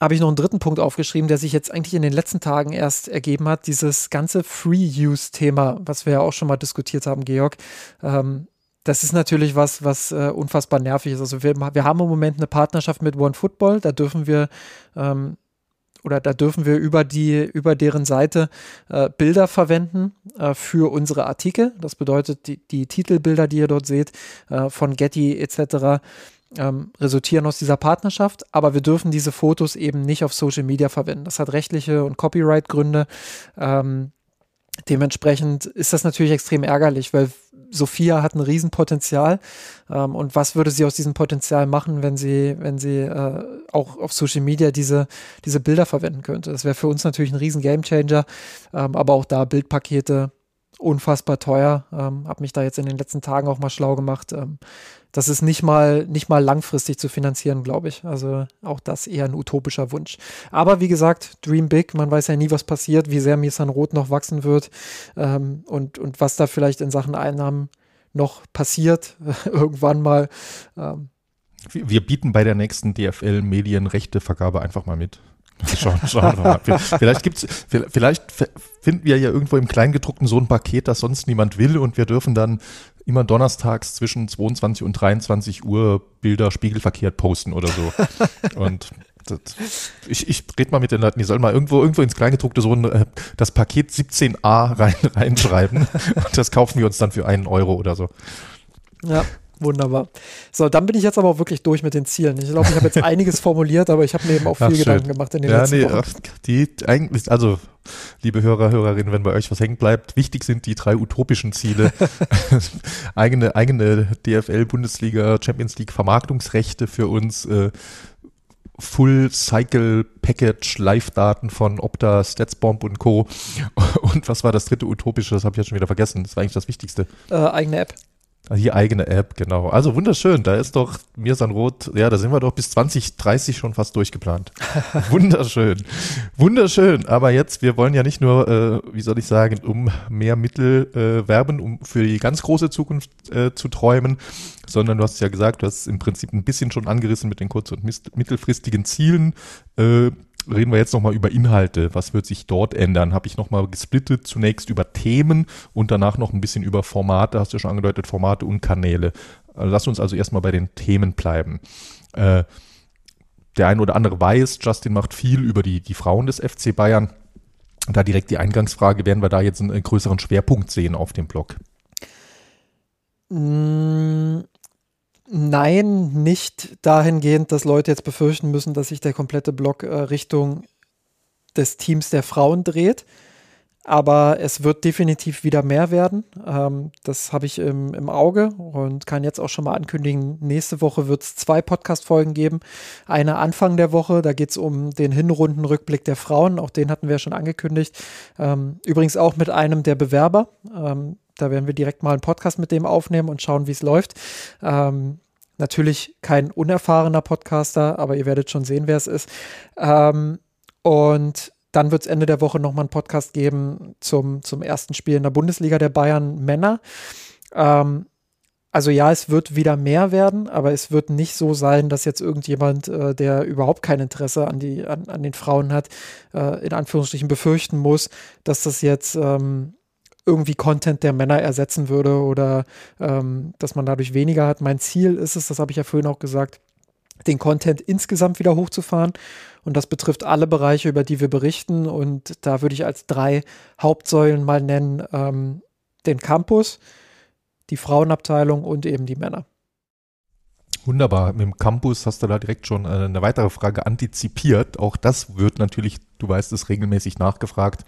habe ich noch einen dritten Punkt aufgeschrieben, der sich jetzt eigentlich in den letzten Tagen erst ergeben hat. Dieses ganze Free-Use-Thema, was wir ja auch schon mal diskutiert haben, Georg. Ähm, das ist natürlich was, was äh, unfassbar nervig ist. Also wir, wir haben im Moment eine Partnerschaft mit OneFootball. Da dürfen wir ähm, oder da dürfen wir über die, über deren Seite äh, Bilder verwenden äh, für unsere Artikel. Das bedeutet, die, die Titelbilder, die ihr dort seht, äh, von Getty etc., ähm, resultieren aus dieser Partnerschaft, aber wir dürfen diese Fotos eben nicht auf Social Media verwenden. Das hat rechtliche und Copyright-Gründe. Ähm, dementsprechend ist das natürlich extrem ärgerlich, weil Sophia hat ein Riesenpotenzial. Ähm, und was würde sie aus diesem Potenzial machen, wenn sie, wenn sie äh, auch auf Social Media diese, diese Bilder verwenden könnte? Das wäre für uns natürlich ein riesen Gamechanger. Ähm, aber auch da Bildpakete unfassbar teuer. Ähm, habe mich da jetzt in den letzten Tagen auch mal schlau gemacht. Ähm, das ist nicht mal, nicht mal langfristig zu finanzieren, glaube ich. Also auch das eher ein utopischer Wunsch. Aber wie gesagt, Dream Big, man weiß ja nie, was passiert, wie sehr Misan Roth noch wachsen wird ähm, und, und was da vielleicht in Sachen Einnahmen noch passiert, (laughs) irgendwann mal. Ähm. Wir bieten bei der nächsten DFL Medienrechtevergabe einfach mal mit. (laughs) Schauen, schauen wir mal. Vielleicht gibt's, vielleicht finden wir ja irgendwo im Kleingedruckten so ein Paket, das sonst niemand will und wir dürfen dann immer donnerstags zwischen 22 und 23 Uhr Bilder spiegelverkehrt posten oder so. (laughs) und das, ich, ich rede mal mit den Leuten, die sollen mal irgendwo, irgendwo ins Kleingedruckte so ein, äh, das Paket 17a rein, reinschreiben. (laughs) und das kaufen wir uns dann für einen Euro oder so. Ja, Wunderbar. So, dann bin ich jetzt aber auch wirklich durch mit den Zielen. Ich glaube, ich habe jetzt (laughs) einiges formuliert, aber ich habe mir eben auch viel Ach, Gedanken gemacht in den ja, letzten nee, Wochen. Die eigentlich, also, liebe Hörer, Hörerinnen, wenn bei euch was hängen bleibt, wichtig sind die drei utopischen Ziele. (laughs) (laughs) eigene, eigene DFL, Bundesliga, Champions League Vermarktungsrechte für uns, äh, Full Cycle Package Live-Daten von Opta, Statsbomb und Co. Und was war das dritte utopische? Das habe ich jetzt schon wieder vergessen. Das war eigentlich das Wichtigste. Äh, eigene App. Die eigene App, genau. Also wunderschön. Da ist doch Mirsan Roth, ja, da sind wir doch bis 2030 schon fast durchgeplant. (laughs) wunderschön. Wunderschön. Aber jetzt, wir wollen ja nicht nur, äh, wie soll ich sagen, um mehr Mittel äh, werben, um für die ganz große Zukunft äh, zu träumen, sondern du hast ja gesagt, du hast im Prinzip ein bisschen schon angerissen mit den kurz- und mittelfristigen Zielen. Äh, reden wir jetzt nochmal über Inhalte. Was wird sich dort ändern? Habe ich nochmal gesplittet, zunächst über Themen und danach noch ein bisschen über Formate, hast du schon angedeutet, Formate und Kanäle. Lass uns also erstmal bei den Themen bleiben. Äh, der ein oder andere weiß, Justin macht viel über die, die Frauen des FC Bayern. Da direkt die Eingangsfrage, werden wir da jetzt einen, einen größeren Schwerpunkt sehen auf dem Blog? Mm, Nein, nicht dahingehend, dass Leute jetzt befürchten müssen, dass sich der komplette Block äh, Richtung des Teams der Frauen dreht. Aber es wird definitiv wieder mehr werden. Ähm, das habe ich im, im, Auge und kann jetzt auch schon mal ankündigen, nächste Woche wird es zwei Podcast-Folgen geben. Eine Anfang der Woche, da geht es um den Hinrundenrückblick der Frauen. Auch den hatten wir schon angekündigt. Ähm, übrigens auch mit einem der Bewerber. Ähm, da werden wir direkt mal einen Podcast mit dem aufnehmen und schauen, wie es läuft. Ähm, natürlich kein unerfahrener Podcaster, aber ihr werdet schon sehen, wer es ist. Ähm, und dann wird es Ende der Woche nochmal einen Podcast geben zum, zum ersten Spiel in der Bundesliga der Bayern Männer. Ähm, also ja, es wird wieder mehr werden, aber es wird nicht so sein, dass jetzt irgendjemand, äh, der überhaupt kein Interesse an, die, an, an den Frauen hat, äh, in Anführungsstrichen befürchten muss, dass das jetzt ähm, irgendwie Content der Männer ersetzen würde oder ähm, dass man dadurch weniger hat. Mein Ziel ist es, das habe ich ja vorhin auch gesagt, den Content insgesamt wieder hochzufahren. Und das betrifft alle Bereiche, über die wir berichten. Und da würde ich als drei Hauptsäulen mal nennen ähm, den Campus, die Frauenabteilung und eben die Männer. Wunderbar. Mit dem Campus hast du da direkt schon äh, eine weitere Frage antizipiert. Auch das wird natürlich, du weißt es, regelmäßig nachgefragt.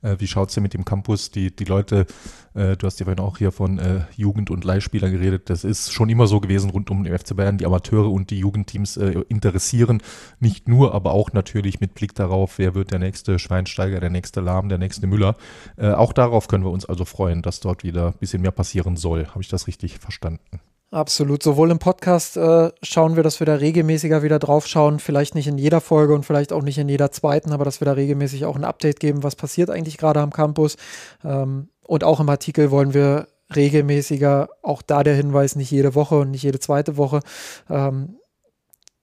Äh, wie schaut es denn mit dem Campus? Die, die Leute, äh, du hast ja vorhin auch hier von Jugend- und Leihspielern geredet. Das ist schon immer so gewesen rund um den FC Bayern. Die Amateure und die Jugendteams interessieren nicht nur, aber auch natürlich mit Blick darauf, wer wird der nächste Schweinsteiger, der nächste Lahm, der nächste Müller. Auch darauf können wir uns also freuen, dass dort wieder ein bisschen mehr passieren soll. Habe ich das richtig verstanden? Absolut. Sowohl im Podcast äh, schauen wir, dass wir da regelmäßiger wieder drauf schauen. Vielleicht nicht in jeder Folge und vielleicht auch nicht in jeder zweiten, aber dass wir da regelmäßig auch ein Update geben, was passiert eigentlich gerade am Campus. Ähm, und auch im Artikel wollen wir regelmäßiger, auch da der Hinweis, nicht jede Woche und nicht jede zweite Woche, ähm,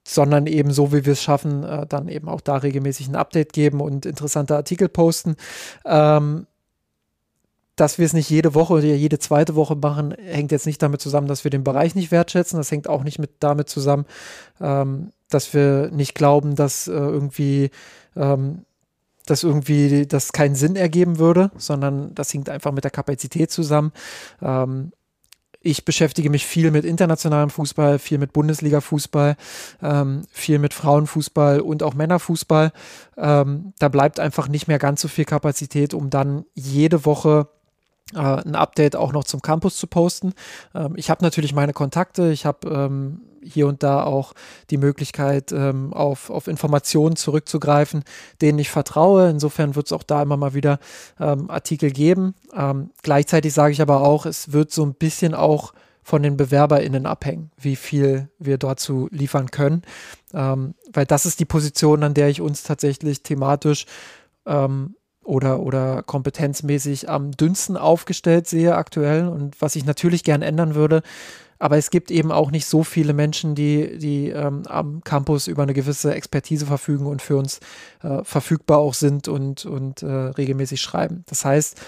sondern eben so, wie wir es schaffen, äh, dann eben auch da regelmäßig ein Update geben und interessante Artikel posten. Ähm, dass wir es nicht jede Woche oder jede zweite Woche machen, hängt jetzt nicht damit zusammen, dass wir den Bereich nicht wertschätzen. Das hängt auch nicht mit damit zusammen, ähm, dass wir nicht glauben, dass äh, irgendwie ähm, dass irgendwie das keinen Sinn ergeben würde, sondern das hängt einfach mit der Kapazität zusammen. Ähm, ich beschäftige mich viel mit internationalem Fußball, viel mit Bundesliga-Fußball, ähm, viel mit Frauenfußball und auch Männerfußball. Ähm, da bleibt einfach nicht mehr ganz so viel Kapazität, um dann jede Woche ein Update auch noch zum Campus zu posten. Ähm, ich habe natürlich meine Kontakte, ich habe ähm, hier und da auch die Möglichkeit, ähm, auf, auf Informationen zurückzugreifen, denen ich vertraue. Insofern wird es auch da immer mal wieder Artikel geben. Gleichzeitig sage ich aber auch, es wird so ein bisschen auch von den BewerberInnen abhängen, wie viel wir dazu liefern können. Weil das ist die Position, an der ich uns tatsächlich thematisch ähm, oder, oder kompetenzmäßig am dünnsten aufgestellt sehe aktuell und was ich natürlich gern ändern würde. Aber es gibt eben auch nicht so viele Menschen, die, die ähm, am Campus über eine gewisse Expertise verfügen und für uns äh, verfügbar auch sind und, und äh, regelmäßig schreiben. Das heißt,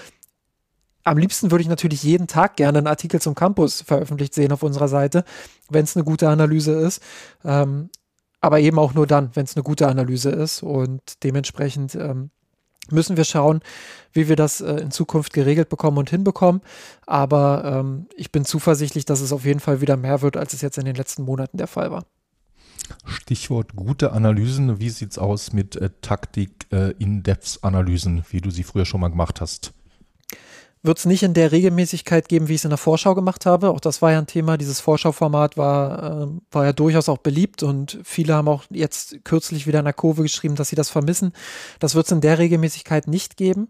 am liebsten würde ich natürlich jeden Tag gerne einen Artikel zum Campus veröffentlicht sehen auf unserer Seite, wenn es eine gute Analyse ist. Ähm, aber eben auch nur dann, wenn es eine gute Analyse ist. Und dementsprechend ähm, müssen wir schauen, wie wir das äh, in Zukunft geregelt bekommen und hinbekommen. Aber ähm, ich bin zuversichtlich, dass es auf jeden Fall wieder mehr wird, als es jetzt in den letzten Monaten der Fall war. Stichwort gute Analysen. Wie sieht es aus mit äh, Taktik, äh, wie du sie früher schon mal gemacht hast? Wird es nicht in der Regelmäßigkeit geben, wie ich es in der Vorschau gemacht habe. Auch das war ja ein Thema. Dieses Vorschauformat war, äh, war ja durchaus auch beliebt und viele haben auch jetzt kürzlich wieder in der Kurve geschrieben, dass sie das vermissen. Das wird es in der Regelmäßigkeit nicht geben.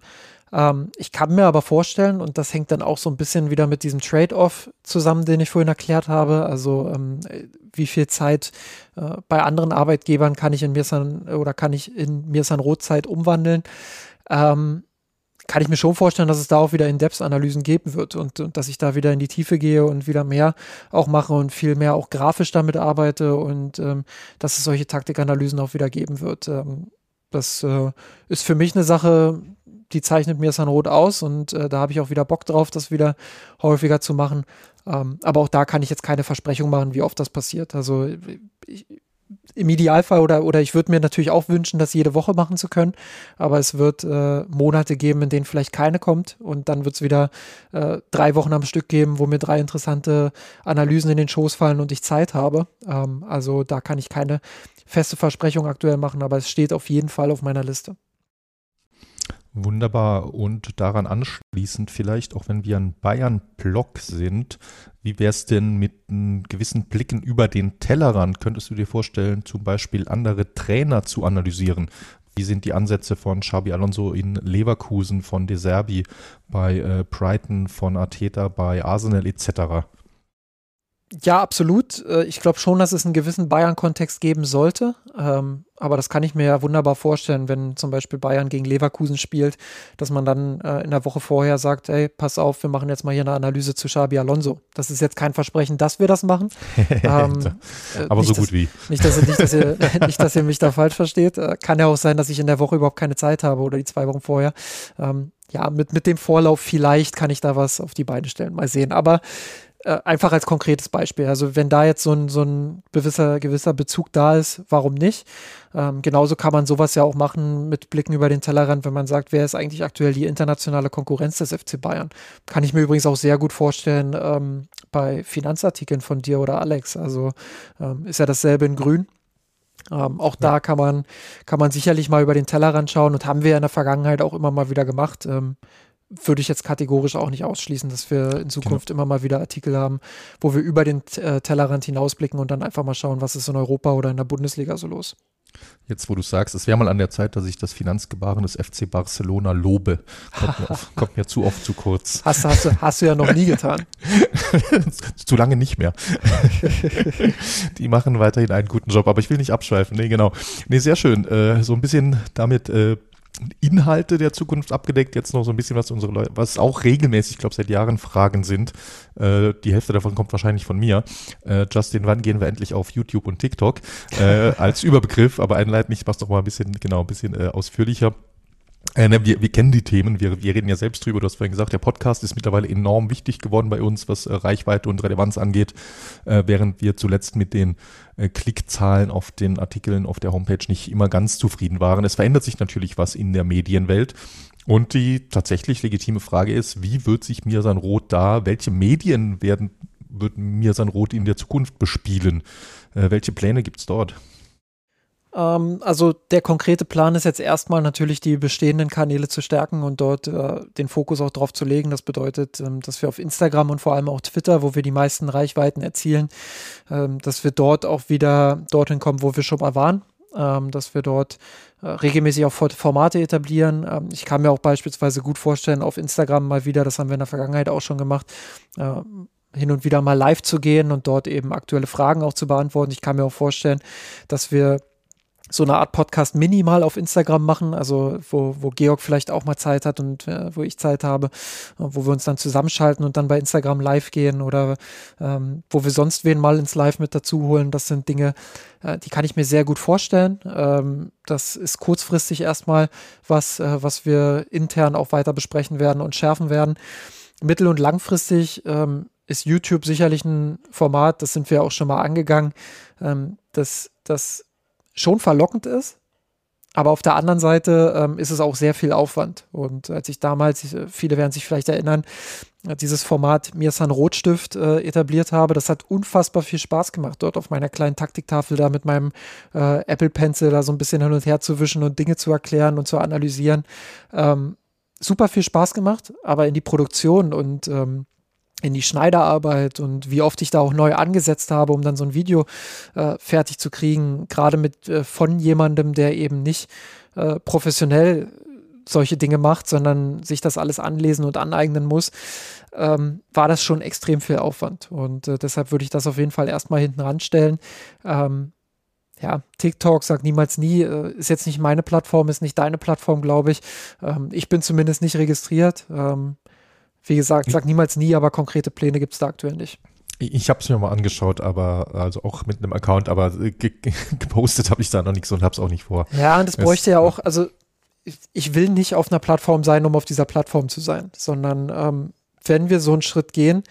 Ähm, ich kann mir aber vorstellen, und das hängt dann auch so ein bisschen wieder mit diesem Trade-off zusammen, den ich vorhin erklärt habe. Also ähm, wie viel Zeit äh, bei anderen Arbeitgebern kann ich in Mirsan oder kann ich in Mirsan Rotzeit umwandeln? Ähm, kann ich mir schon vorstellen, dass es da auch wieder In-Depth-Analysen geben wird und, und, dass ich da wieder in die Tiefe gehe und wieder mehr auch mache und viel mehr auch grafisch damit arbeite und ähm, dass es solche Taktikanalysen auch wieder geben wird. Ähm, das äh, ist für mich eine Sache, die zeichnet mir Sanrot aus und äh, da habe ich auch wieder Bock drauf, das wieder häufiger zu machen. Ähm, aber auch da kann ich jetzt keine Versprechung machen, wie oft das passiert. Also ich, im Idealfall oder, oder ich würde mir natürlich auch wünschen, das jede Woche machen zu können, aber es wird äh, Monate geben, in denen vielleicht keine kommt und dann wird es wieder äh, drei Wochen am Stück geben, wo mir drei interessante Analysen in den Schoß fallen und ich Zeit habe. Ähm, also da kann ich keine feste Versprechung aktuell machen, aber es steht auf jeden Fall auf meiner Liste. Wunderbar. Und daran anschließend vielleicht, auch wenn wir ein Bayern-Block sind, wie wäre es denn mit gewissen Blicken über den Tellerrand? Könntest du dir vorstellen, zum Beispiel andere Trainer zu analysieren? Wie sind die Ansätze von Xabi Alonso in Leverkusen, von De Serbi bei äh, Brighton, von Arteta bei Arsenal etc.? Ja, absolut. Äh, ich glaube schon, dass es einen gewissen Bayern-Kontext geben sollte. Ähm, aber das kann ich mir ja wunderbar vorstellen, wenn zum Beispiel Bayern gegen Leverkusen spielt, dass man dann äh, in der Woche vorher sagt, ey, pass auf, wir machen jetzt mal hier eine Analyse zu Xabi Alonso. Das ist jetzt kein Versprechen, dass wir das machen. (laughs) ähm, aber so dass, gut wie. Nicht dass, nicht, dass ihr, (laughs) (laughs) nicht, dass ihr mich da falsch versteht. Äh, kann ja auch sein, dass ich in der Woche überhaupt keine Zeit habe oder die zwei Wochen vorher. Ähm, ja, mit, mit dem Vorlauf vielleicht kann ich da was auf die Beine stellen. Mal sehen. Aber äh, einfach als konkretes Beispiel. Also wenn da jetzt so ein, so ein gewisser, gewisser Bezug da ist, warum nicht? Ähm, genauso kann man sowas ja auch machen mit Blicken über den Tellerrand, wenn man sagt, wer ist eigentlich aktuell die internationale Konkurrenz des FC Bayern? Kann ich mir übrigens auch sehr gut vorstellen ähm, bei Finanzartikeln von dir oder Alex. Also ähm, ist ja dasselbe in Grün. Ähm, auch ja. da kann man, kann man sicherlich mal über den Tellerrand schauen und haben wir in der Vergangenheit auch immer mal wieder gemacht. Ähm, würde ich jetzt kategorisch auch nicht ausschließen, dass wir in Zukunft genau. immer mal wieder Artikel haben, wo wir über den äh, Tellerrand hinausblicken und dann einfach mal schauen, was ist in Europa oder in der Bundesliga so los. Jetzt, wo du sagst, es wäre mal an der Zeit, dass ich das Finanzgebaren des FC Barcelona lobe. Kommt, mir, auf, kommt mir, zu oft zu kurz. (laughs) Hast, hast, du, hast du ja noch nie getan. (laughs) zu lange nicht mehr. (laughs) Die machen weiterhin einen guten Job, aber ich will nicht abschweifen. Nee, genau. Nee, sehr schön. Äh, so ein bisschen damit äh, Inhalte der Zukunft abgedeckt. Jetzt noch so ein bisschen was unsere Leute, was auch regelmäßig, ich glaube, seit Jahren Fragen sind. Äh, die Hälfte davon kommt wahrscheinlich von mir. Äh, Justin, wann gehen wir endlich auf YouTube und TikTok? Äh, als Überbegriff, aber einleitend, ich mach's doch mal ein bisschen, genau, ein bisschen äh, ausführlicher. Äh, ne, wir, wir kennen die Themen, wir, wir reden ja selbst drüber. Du hast vorhin gesagt, der Podcast ist mittlerweile enorm wichtig geworden bei uns, was äh, Reichweite und Relevanz angeht, äh, während wir zuletzt mit den äh, Klickzahlen auf den Artikeln auf der Homepage nicht immer ganz zufrieden waren. Es verändert sich natürlich was in der Medienwelt. Und die tatsächlich legitime Frage ist, wie wird sich Mirsan Roth da, welche Medien werden, wird Mirsan Roth in der Zukunft bespielen? Äh, welche Pläne gibt es dort? Ähm, also der konkrete Plan ist jetzt erstmal natürlich die bestehenden Kanäle zu stärken und dort äh, den Fokus auch drauf zu legen. Das bedeutet, ähm, dass wir auf Instagram und vor allem auch Twitter, wo wir die meisten Reichweiten erzielen, ähm, dass wir dort auch wieder dorthin kommen, wo wir schon mal waren. Ähm, dass wir dort äh, regelmäßig auch Formate etablieren. Ähm, ich kann mir auch beispielsweise gut vorstellen, auf Instagram mal wieder, das haben wir in der Vergangenheit auch schon gemacht, äh, hin und wieder mal live zu gehen und dort eben aktuelle Fragen auch zu beantworten. Ich kann mir auch vorstellen, dass wir so eine Art Podcast minimal auf Instagram machen, also wo, wo Georg vielleicht auch mal Zeit hat und äh, wo ich Zeit habe, wo wir uns dann zusammenschalten und dann bei Instagram live gehen oder ähm, wo wir sonst wen mal ins Live mit dazu holen. Das sind Dinge, äh, die kann ich mir sehr gut vorstellen. Ähm, das ist kurzfristig erstmal was, äh, was wir intern auch weiter besprechen werden und schärfen werden. Mittel- und langfristig ähm, ist YouTube sicherlich ein Format, das sind wir auch schon mal angegangen, ähm, das, das schon verlockend ist. Aber auf der anderen Seite ähm, ist es auch sehr viel Aufwand. Und als ich damals, äh, viele werden sich vielleicht erinnern, äh, dieses Format Mirsan Rotstift äh, etabliert habe, das hat unfassbar viel Spaß gemacht, dort auf meiner kleinen Taktiktafel da mit meinem äh, Apple Pencil da so ein bisschen hin und her zu wischen und Dinge zu erklären und zu analysieren. Ähm, super viel Spaß gemacht, aber in die Produktion und ähm, in die Schneiderarbeit und wie oft ich da auch neu angesetzt habe, um dann so ein Video äh, fertig zu kriegen, gerade mit äh, von jemandem, der eben nicht äh, professionell solche Dinge macht, sondern sich das alles anlesen und aneignen muss, ähm, war das schon extrem viel Aufwand. Und äh, deshalb würde ich das auf jeden Fall erstmal hinten ranstellen. Ähm, ja, TikTok sagt niemals nie, äh, ist jetzt nicht meine Plattform, ist nicht deine Plattform, glaube ich. Ähm, ich bin zumindest nicht registriert. Ähm, wie gesagt, sag niemals nie, aber konkrete Pläne gibt es da aktuell nicht. Ich habe es mir mal angeschaut, aber also auch mit einem Account, aber ge (laughs) gepostet habe ich da noch nichts und habe es auch nicht vor. Ja, und das bräuchte es, ja auch, also ich, ich, will nicht auf einer Plattform sein, um auf dieser Plattform zu sein, sondern ähm, wenn wir so einen Schritt gehen,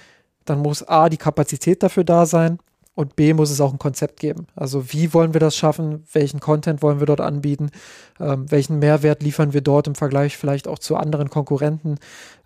dann muss A, die Kapazität dafür da sein und B, muss es auch ein Konzept geben. Also wie wollen wir das schaffen? Welchen Content wollen wir dort anbieten? Ähm, welchen Mehrwert liefern wir dort im Vergleich vielleicht auch zu anderen Konkurrenten?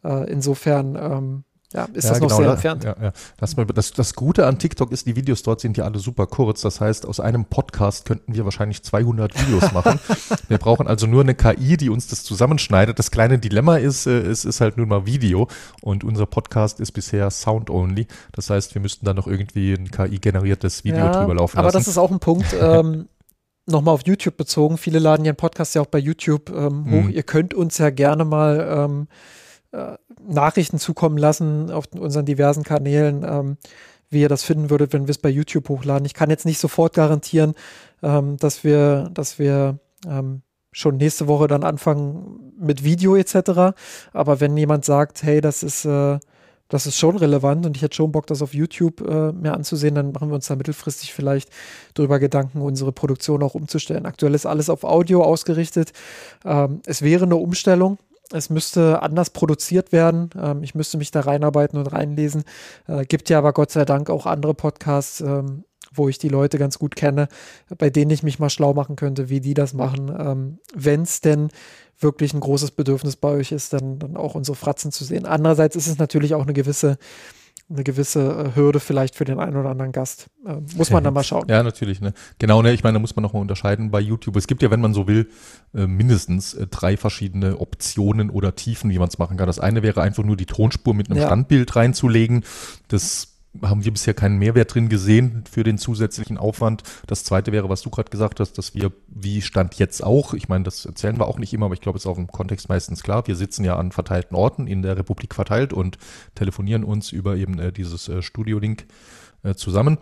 Äh, insofern ähm, ja, ist ja, das noch genau, sehr entfernt. Ja, ja. Das, das, das, Gute an TikTok ist, die Videos dort sind ja alle super kurz. Das heißt, aus einem Podcast könnten wir wahrscheinlich 200 Videos (laughs) machen. wir brauchen also nur eine KI, die uns das zusammenschneidet. Das kleine Dilemma ist, äh, es ist halt nun mal Video und unser Podcast ist bisher Sound-only. Das heißt, wir müssten dann noch irgendwie ein KI-generiertes Video ja, drüber laufen aber lassen. Aber das ist auch ein Punkt. (laughs) ähm, Nochmal auf YouTube bezogen. Viele laden ihren Podcast ja auch bei YouTube ähm, hoch. Mhm. Ihr könnt uns ja gerne mal ähm, äh, Nachrichten zukommen lassen auf unseren diversen Kanälen, ähm, wie ihr das finden würdet, wenn wir es bei YouTube hochladen. Ich kann jetzt nicht sofort garantieren, ähm, dass wir, dass wir ähm, schon nächste Woche dann anfangen mit Video etc. Aber wenn jemand sagt, hey, das ist, äh, das ist schon relevant und ich hätte schon Bock, das auf YouTube äh, mehr anzusehen, dann machen wir uns da mittelfristig vielleicht darüber Gedanken, unsere Produktion auch umzustellen. Aktuell ist alles auf Audio ausgerichtet. Ähm, es wäre eine Umstellung, es müsste anders produziert werden. Ähm, ich müsste mich da reinarbeiten und reinlesen. Äh, gibt ja aber Gott sei Dank auch andere Podcasts, ähm, wo ich die Leute ganz gut kenne, bei denen ich mich mal schlau machen könnte, wie die das machen. Ähm, Wenn es denn wirklich ein großes Bedürfnis bei euch ist, dann, dann auch unsere Fratzen zu sehen. Andererseits ist es natürlich auch eine gewisse eine gewisse äh, Hürde vielleicht für den einen oder anderen Gast. Äh, muss man dann mal (laughs) schauen. Ja, natürlich. Ne? Genau, ne? ich meine, da muss man nochmal unterscheiden bei YouTube. Es gibt ja, wenn man so will, äh, mindestens äh, drei verschiedene Optionen oder Tiefen, wie man es machen kann. Das eine wäre einfach nur die Tonspur mit einem ja. Standbild reinzulegen. Das haben wir bisher keinen Mehrwert drin gesehen für den zusätzlichen Aufwand. Das zweite wäre, was du gerade gesagt hast, dass wir, wie Stand jetzt auch, ich meine, das erzählen wir auch nicht immer, aber ich glaube, es ist auch im Kontext meistens klar, wir sitzen ja an verteilten Orten in der Republik verteilt und telefonieren uns über eben äh, dieses äh, Studio-Link äh, zusammen.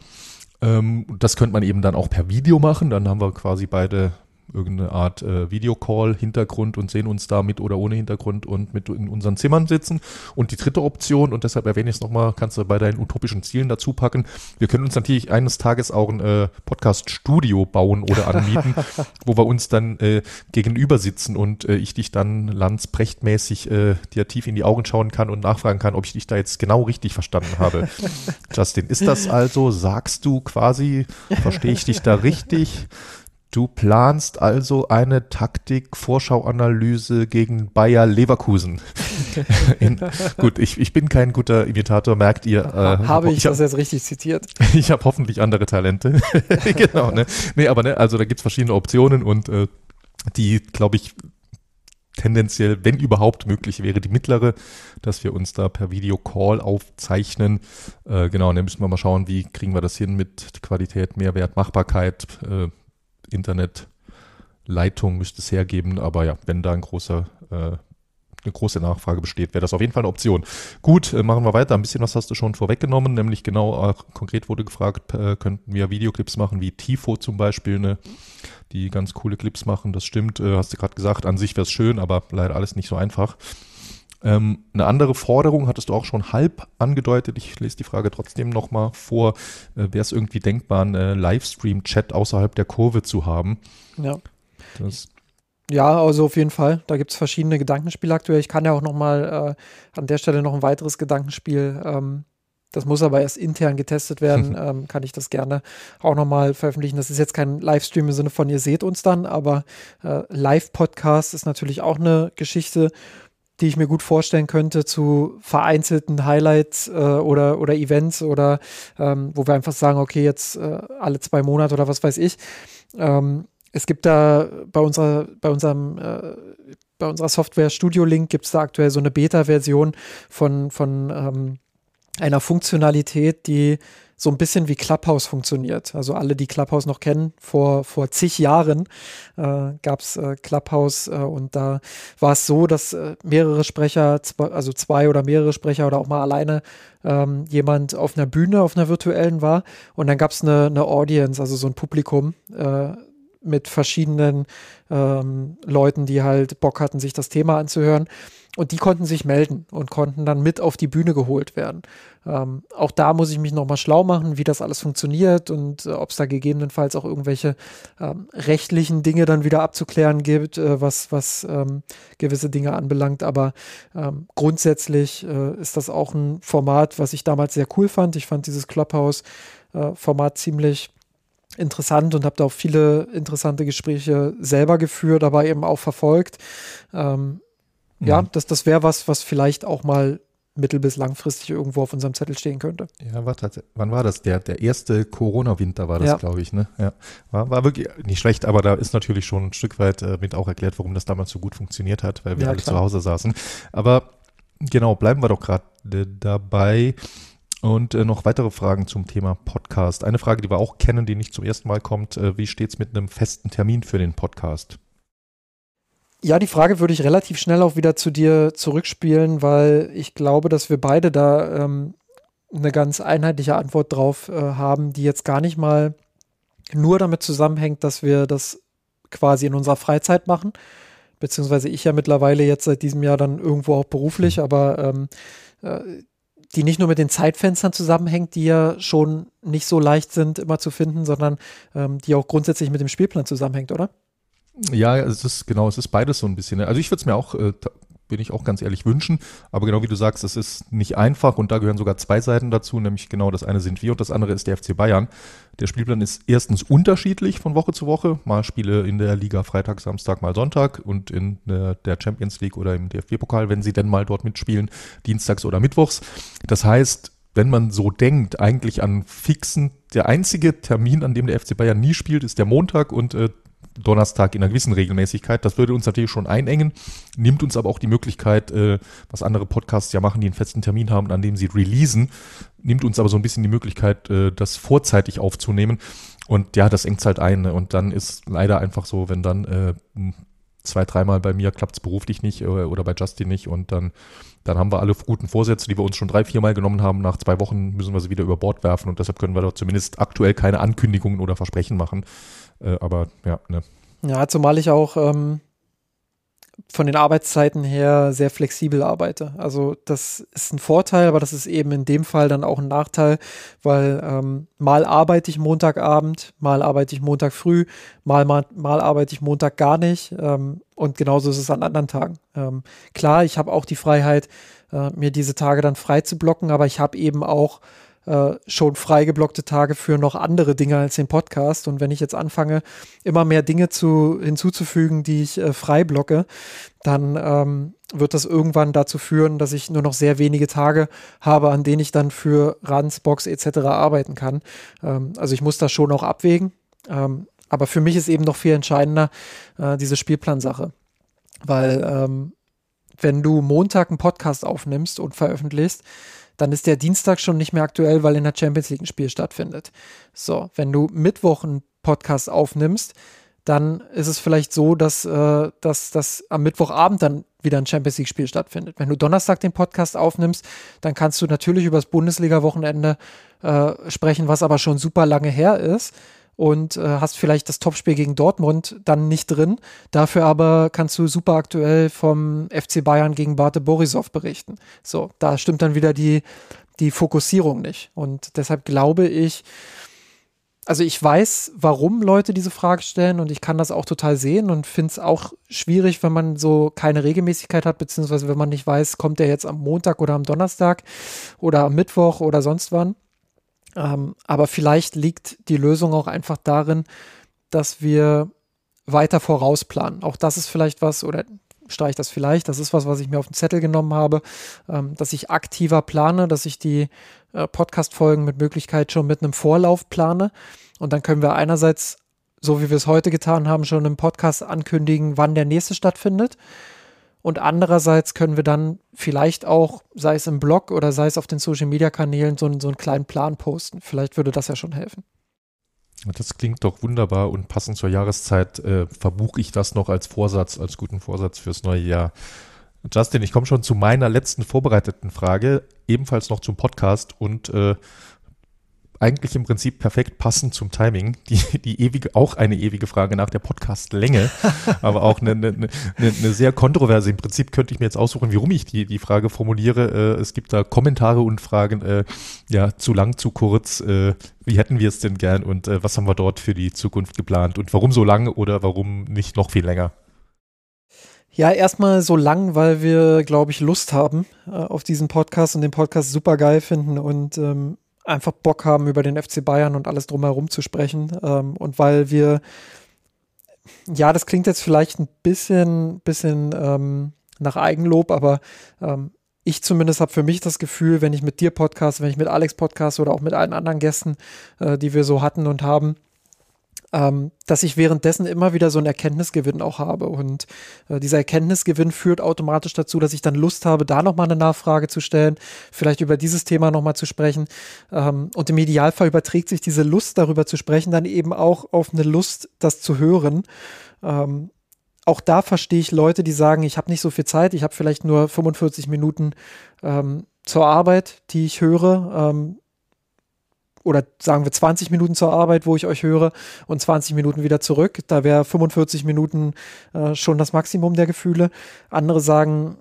Ähm, das könnte man eben dann auch per Video machen, dann haben wir quasi beide irgendeine Art äh, Videocall-Hintergrund und sehen uns da mit oder ohne Hintergrund und mit in unseren Zimmern sitzen. Und die dritte Option, und deshalb erwähne ich es nochmal, kannst du bei deinen utopischen Zielen dazu packen. Wir können uns natürlich eines Tages auch ein äh, Podcast-Studio bauen oder (laughs) anmieten, wo wir uns dann äh, gegenüber sitzen und äh, ich dich dann landsbrechtmäßig äh, dir tief in die Augen schauen kann und nachfragen kann, ob ich dich da jetzt genau richtig verstanden habe. (laughs) Justin, ist das also, sagst du quasi, verstehe ich dich da richtig? Du planst also eine Taktik-Vorschauanalyse gegen Bayer Leverkusen. (laughs) In, gut, ich, ich bin kein guter Imitator, merkt ihr. Äh, habe ich, ich das jetzt richtig zitiert? (laughs) ich habe hoffentlich andere Talente. (laughs) genau, ne? Nee, aber ne, also da gibt es verschiedene Optionen und äh, die, glaube ich, tendenziell, wenn überhaupt möglich wäre, die mittlere, dass wir uns da per Videocall aufzeichnen. Äh, genau, und dann müssen wir mal schauen, wie kriegen wir das hin mit Qualität, Mehrwert, Machbarkeit, äh, Internetleitung müsste es hergeben, aber ja, wenn da ein großer, äh, eine große Nachfrage besteht, wäre das auf jeden Fall eine Option. Gut, äh, machen wir weiter. Ein bisschen was hast du schon vorweggenommen, nämlich genau, äh, konkret wurde gefragt, äh, könnten wir Videoclips machen, wie Tifo zum Beispiel, ne, die ganz coole Clips machen. Das stimmt, äh, hast du gerade gesagt, an sich wäre es schön, aber leider alles nicht so einfach. Ähm, eine andere Forderung hattest du auch schon halb angedeutet. Ich lese die Frage trotzdem nochmal vor. Äh, Wäre es irgendwie denkbar, einen Livestream-Chat außerhalb der Kurve zu haben? Ja. Das ja, also auf jeden Fall. Da gibt es verschiedene Gedankenspiele aktuell. Ich kann ja auch nochmal äh, an der Stelle noch ein weiteres Gedankenspiel ähm, das muss aber erst intern getestet werden. (laughs) ähm, kann ich das gerne auch nochmal veröffentlichen. Das ist jetzt kein Livestream im Sinne von, ihr seht uns dann, aber äh, Live-Podcast ist natürlich auch eine Geschichte, die ich mir gut vorstellen könnte zu vereinzelten Highlights äh, oder, oder Events oder ähm, wo wir einfach sagen, okay, jetzt äh, alle zwei Monate oder was weiß ich. Ähm, es gibt da bei unserer, bei unserem, äh, bei unserer Software Studio Link gibt es da aktuell so eine Beta-Version von, von ähm, einer Funktionalität, die so ein bisschen wie Clubhouse funktioniert. Also alle, die Clubhouse noch kennen, vor, vor zig Jahren äh, gab es äh, Clubhouse äh, und da war es so, dass äh, mehrere Sprecher, also zwei oder mehrere Sprecher oder auch mal alleine ähm, jemand auf einer Bühne, auf einer virtuellen war und dann gab es eine, eine Audience, also so ein Publikum äh, mit verschiedenen ähm, Leuten, die halt Bock hatten, sich das Thema anzuhören. Und die konnten sich melden und konnten dann mit auf die Bühne geholt werden. Ähm, auch da muss ich mich nochmal schlau machen, wie das alles funktioniert und äh, ob es da gegebenenfalls auch irgendwelche ähm, rechtlichen Dinge dann wieder abzuklären gibt, äh, was, was ähm, gewisse Dinge anbelangt. Aber ähm, grundsätzlich äh, ist das auch ein Format, was ich damals sehr cool fand. Ich fand dieses Clubhouse-Format äh, ziemlich interessant und habe da auch viele interessante Gespräche selber geführt, aber eben auch verfolgt. Ähm, mhm. Ja, das, das wäre was, was vielleicht auch mal mittel- bis langfristig irgendwo auf unserem Zettel stehen könnte. Ja, war wann war das? Der, der erste Corona-Winter war das, ja. glaube ich, ne? Ja. War, war wirklich nicht schlecht, aber da ist natürlich schon ein Stück weit äh, mit auch erklärt, warum das damals so gut funktioniert hat, weil wir ja, alle klar. zu Hause saßen. Aber genau, bleiben wir doch gerade äh, dabei. Und äh, noch weitere Fragen zum Thema Podcast. Eine Frage, die wir auch kennen, die nicht zum ersten Mal kommt. Äh, wie steht es mit einem festen Termin für den Podcast? Ja, die Frage würde ich relativ schnell auch wieder zu dir zurückspielen, weil ich glaube, dass wir beide da ähm, eine ganz einheitliche Antwort drauf äh, haben, die jetzt gar nicht mal nur damit zusammenhängt, dass wir das quasi in unserer Freizeit machen, beziehungsweise ich ja mittlerweile jetzt seit diesem Jahr dann irgendwo auch beruflich, aber ähm, äh, die nicht nur mit den Zeitfenstern zusammenhängt, die ja schon nicht so leicht sind immer zu finden, sondern ähm, die auch grundsätzlich mit dem Spielplan zusammenhängt, oder? Ja, es ist genau, es ist beides so ein bisschen. Ne? Also ich würde es mir auch, äh, bin ich auch ganz ehrlich, wünschen. Aber genau wie du sagst, es ist nicht einfach und da gehören sogar zwei Seiten dazu, nämlich genau das eine sind wir und das andere ist der FC Bayern. Der Spielplan ist erstens unterschiedlich von Woche zu Woche. Mal Spiele in der Liga Freitag, Samstag, mal Sonntag und in der Champions League oder im DFB-Pokal, wenn sie denn mal dort mitspielen, dienstags oder mittwochs. Das heißt, wenn man so denkt, eigentlich an fixen, der einzige Termin, an dem der FC Bayern nie spielt, ist der Montag und äh, Donnerstag in einer gewissen Regelmäßigkeit. Das würde uns natürlich schon einengen, nimmt uns aber auch die Möglichkeit, äh, was andere Podcasts ja machen, die einen festen Termin haben, an dem sie releasen, nimmt uns aber so ein bisschen die Möglichkeit, äh, das vorzeitig aufzunehmen. Und ja, das engt halt ein. Ne? Und dann ist leider einfach so, wenn dann äh, zwei, dreimal bei mir klappt es beruflich nicht äh, oder bei Justin nicht und dann, dann haben wir alle guten Vorsätze, die wir uns schon drei, viermal genommen haben. Nach zwei Wochen müssen wir sie wieder über Bord werfen und deshalb können wir dort zumindest aktuell keine Ankündigungen oder Versprechen machen. Äh, aber ja, ne. Ja, zumal ich auch ähm, von den Arbeitszeiten her sehr flexibel arbeite. Also das ist ein Vorteil, aber das ist eben in dem Fall dann auch ein Nachteil, weil ähm, mal arbeite ich Montagabend, mal arbeite ich Montag früh, mal, mal, mal arbeite ich Montag gar nicht ähm, und genauso ist es an anderen Tagen. Ähm, klar, ich habe auch die Freiheit, äh, mir diese Tage dann frei zu blocken, aber ich habe eben auch äh, schon freigeblockte Tage für noch andere Dinge als den Podcast. Und wenn ich jetzt anfange, immer mehr Dinge zu, hinzuzufügen, die ich äh, frei blocke, dann ähm, wird das irgendwann dazu führen, dass ich nur noch sehr wenige Tage habe, an denen ich dann für Ransbox etc. arbeiten kann. Ähm, also ich muss das schon auch abwägen. Ähm, aber für mich ist eben noch viel entscheidender äh, diese Spielplansache. Weil ähm, wenn du Montag einen Podcast aufnimmst und veröffentlichst, dann ist der Dienstag schon nicht mehr aktuell, weil in der Champions League ein Spiel stattfindet. So, wenn du Mittwoch einen Podcast aufnimmst, dann ist es vielleicht so, dass, äh, dass, dass am Mittwochabend dann wieder ein Champions League-Spiel stattfindet. Wenn du Donnerstag den Podcast aufnimmst, dann kannst du natürlich über das Bundesliga-Wochenende äh, sprechen, was aber schon super lange her ist und äh, hast vielleicht das Topspiel gegen Dortmund dann nicht drin. Dafür aber kannst du super aktuell vom FC Bayern gegen Bate Borisov berichten. So, da stimmt dann wieder die, die Fokussierung nicht. Und deshalb glaube ich, also ich weiß, warum Leute diese Frage stellen und ich kann das auch total sehen und finde es auch schwierig, wenn man so keine Regelmäßigkeit hat, beziehungsweise wenn man nicht weiß, kommt der jetzt am Montag oder am Donnerstag oder am Mittwoch oder sonst wann. Ähm, aber vielleicht liegt die Lösung auch einfach darin, dass wir weiter vorausplanen. Auch das ist vielleicht was, oder streich das vielleicht, das ist was, was ich mir auf den Zettel genommen habe, ähm, dass ich aktiver plane, dass ich die äh, Podcast-Folgen mit Möglichkeit schon mit einem Vorlauf plane. Und dann können wir einerseits so wie wir es heute getan haben, schon im Podcast ankündigen, wann der nächste stattfindet. Und andererseits können wir dann vielleicht auch, sei es im Blog oder sei es auf den Social Media Kanälen, so, so einen kleinen Plan posten. Vielleicht würde das ja schon helfen. Das klingt doch wunderbar und passend zur Jahreszeit äh, verbuche ich das noch als Vorsatz, als guten Vorsatz fürs neue Jahr. Justin, ich komme schon zu meiner letzten vorbereiteten Frage, ebenfalls noch zum Podcast und äh, eigentlich im Prinzip perfekt passend zum Timing. Die, die ewige, auch eine ewige Frage nach der Podcast-Länge, (laughs) aber auch eine, eine, eine, eine, sehr kontroverse. Im Prinzip könnte ich mir jetzt aussuchen, warum ich die, die Frage formuliere. Äh, es gibt da Kommentare und Fragen, äh, ja, zu lang, zu kurz. Äh, wie hätten wir es denn gern und was haben wir dort für die Zukunft geplant und warum so lang oder warum nicht noch viel länger? Ja, erstmal so lang, weil wir, glaube ich, Lust haben auf diesen Podcast und den Podcast super geil finden und ähm, einfach Bock haben, über den FC Bayern und alles drumherum zu sprechen. Ähm, und weil wir, ja, das klingt jetzt vielleicht ein bisschen, bisschen ähm, nach Eigenlob, aber ähm, ich zumindest habe für mich das Gefühl, wenn ich mit dir podcast, wenn ich mit Alex podcast oder auch mit allen anderen Gästen, äh, die wir so hatten und haben, ähm, dass ich währenddessen immer wieder so einen Erkenntnisgewinn auch habe. Und äh, dieser Erkenntnisgewinn führt automatisch dazu, dass ich dann Lust habe, da nochmal eine Nachfrage zu stellen, vielleicht über dieses Thema nochmal zu sprechen. Ähm, und im Idealfall überträgt sich diese Lust darüber zu sprechen dann eben auch auf eine Lust, das zu hören. Ähm, auch da verstehe ich Leute, die sagen, ich habe nicht so viel Zeit, ich habe vielleicht nur 45 Minuten ähm, zur Arbeit, die ich höre. Ähm, oder sagen wir 20 Minuten zur Arbeit, wo ich euch höre und 20 Minuten wieder zurück. Da wäre 45 Minuten äh, schon das Maximum der Gefühle. Andere sagen,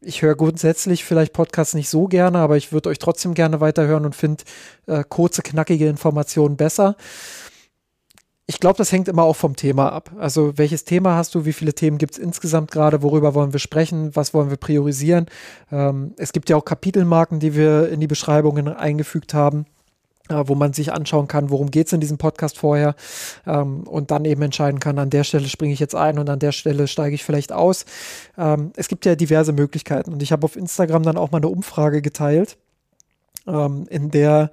ich höre grundsätzlich vielleicht Podcasts nicht so gerne, aber ich würde euch trotzdem gerne weiterhören und finde äh, kurze, knackige Informationen besser. Ich glaube, das hängt immer auch vom Thema ab. Also welches Thema hast du, wie viele Themen gibt es insgesamt gerade, worüber wollen wir sprechen, was wollen wir priorisieren. Ähm, es gibt ja auch Kapitelmarken, die wir in die Beschreibungen eingefügt haben wo man sich anschauen kann, worum geht es in diesem Podcast vorher ähm, und dann eben entscheiden kann, an der Stelle springe ich jetzt ein und an der Stelle steige ich vielleicht aus. Ähm, es gibt ja diverse Möglichkeiten und ich habe auf Instagram dann auch mal eine Umfrage geteilt, ähm, in der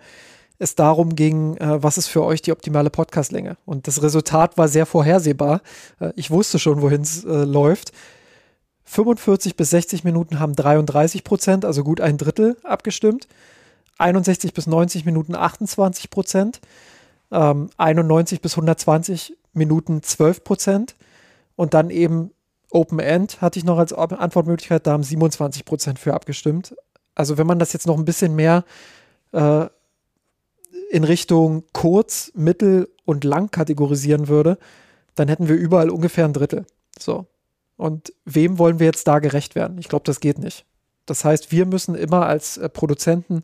es darum ging, äh, was ist für euch die optimale Podcastlänge. Und das Resultat war sehr vorhersehbar. Äh, ich wusste schon, wohin es äh, läuft. 45 bis 60 Minuten haben 33 Prozent, also gut ein Drittel abgestimmt. 61 bis 90 Minuten 28 Prozent, ähm, 91 bis 120 Minuten 12 Prozent und dann eben Open End hatte ich noch als Antwortmöglichkeit, da haben 27 Prozent für abgestimmt. Also wenn man das jetzt noch ein bisschen mehr äh, in Richtung kurz, mittel und lang kategorisieren würde, dann hätten wir überall ungefähr ein Drittel. So. Und wem wollen wir jetzt da gerecht werden? Ich glaube, das geht nicht. Das heißt, wir müssen immer als äh, Produzenten,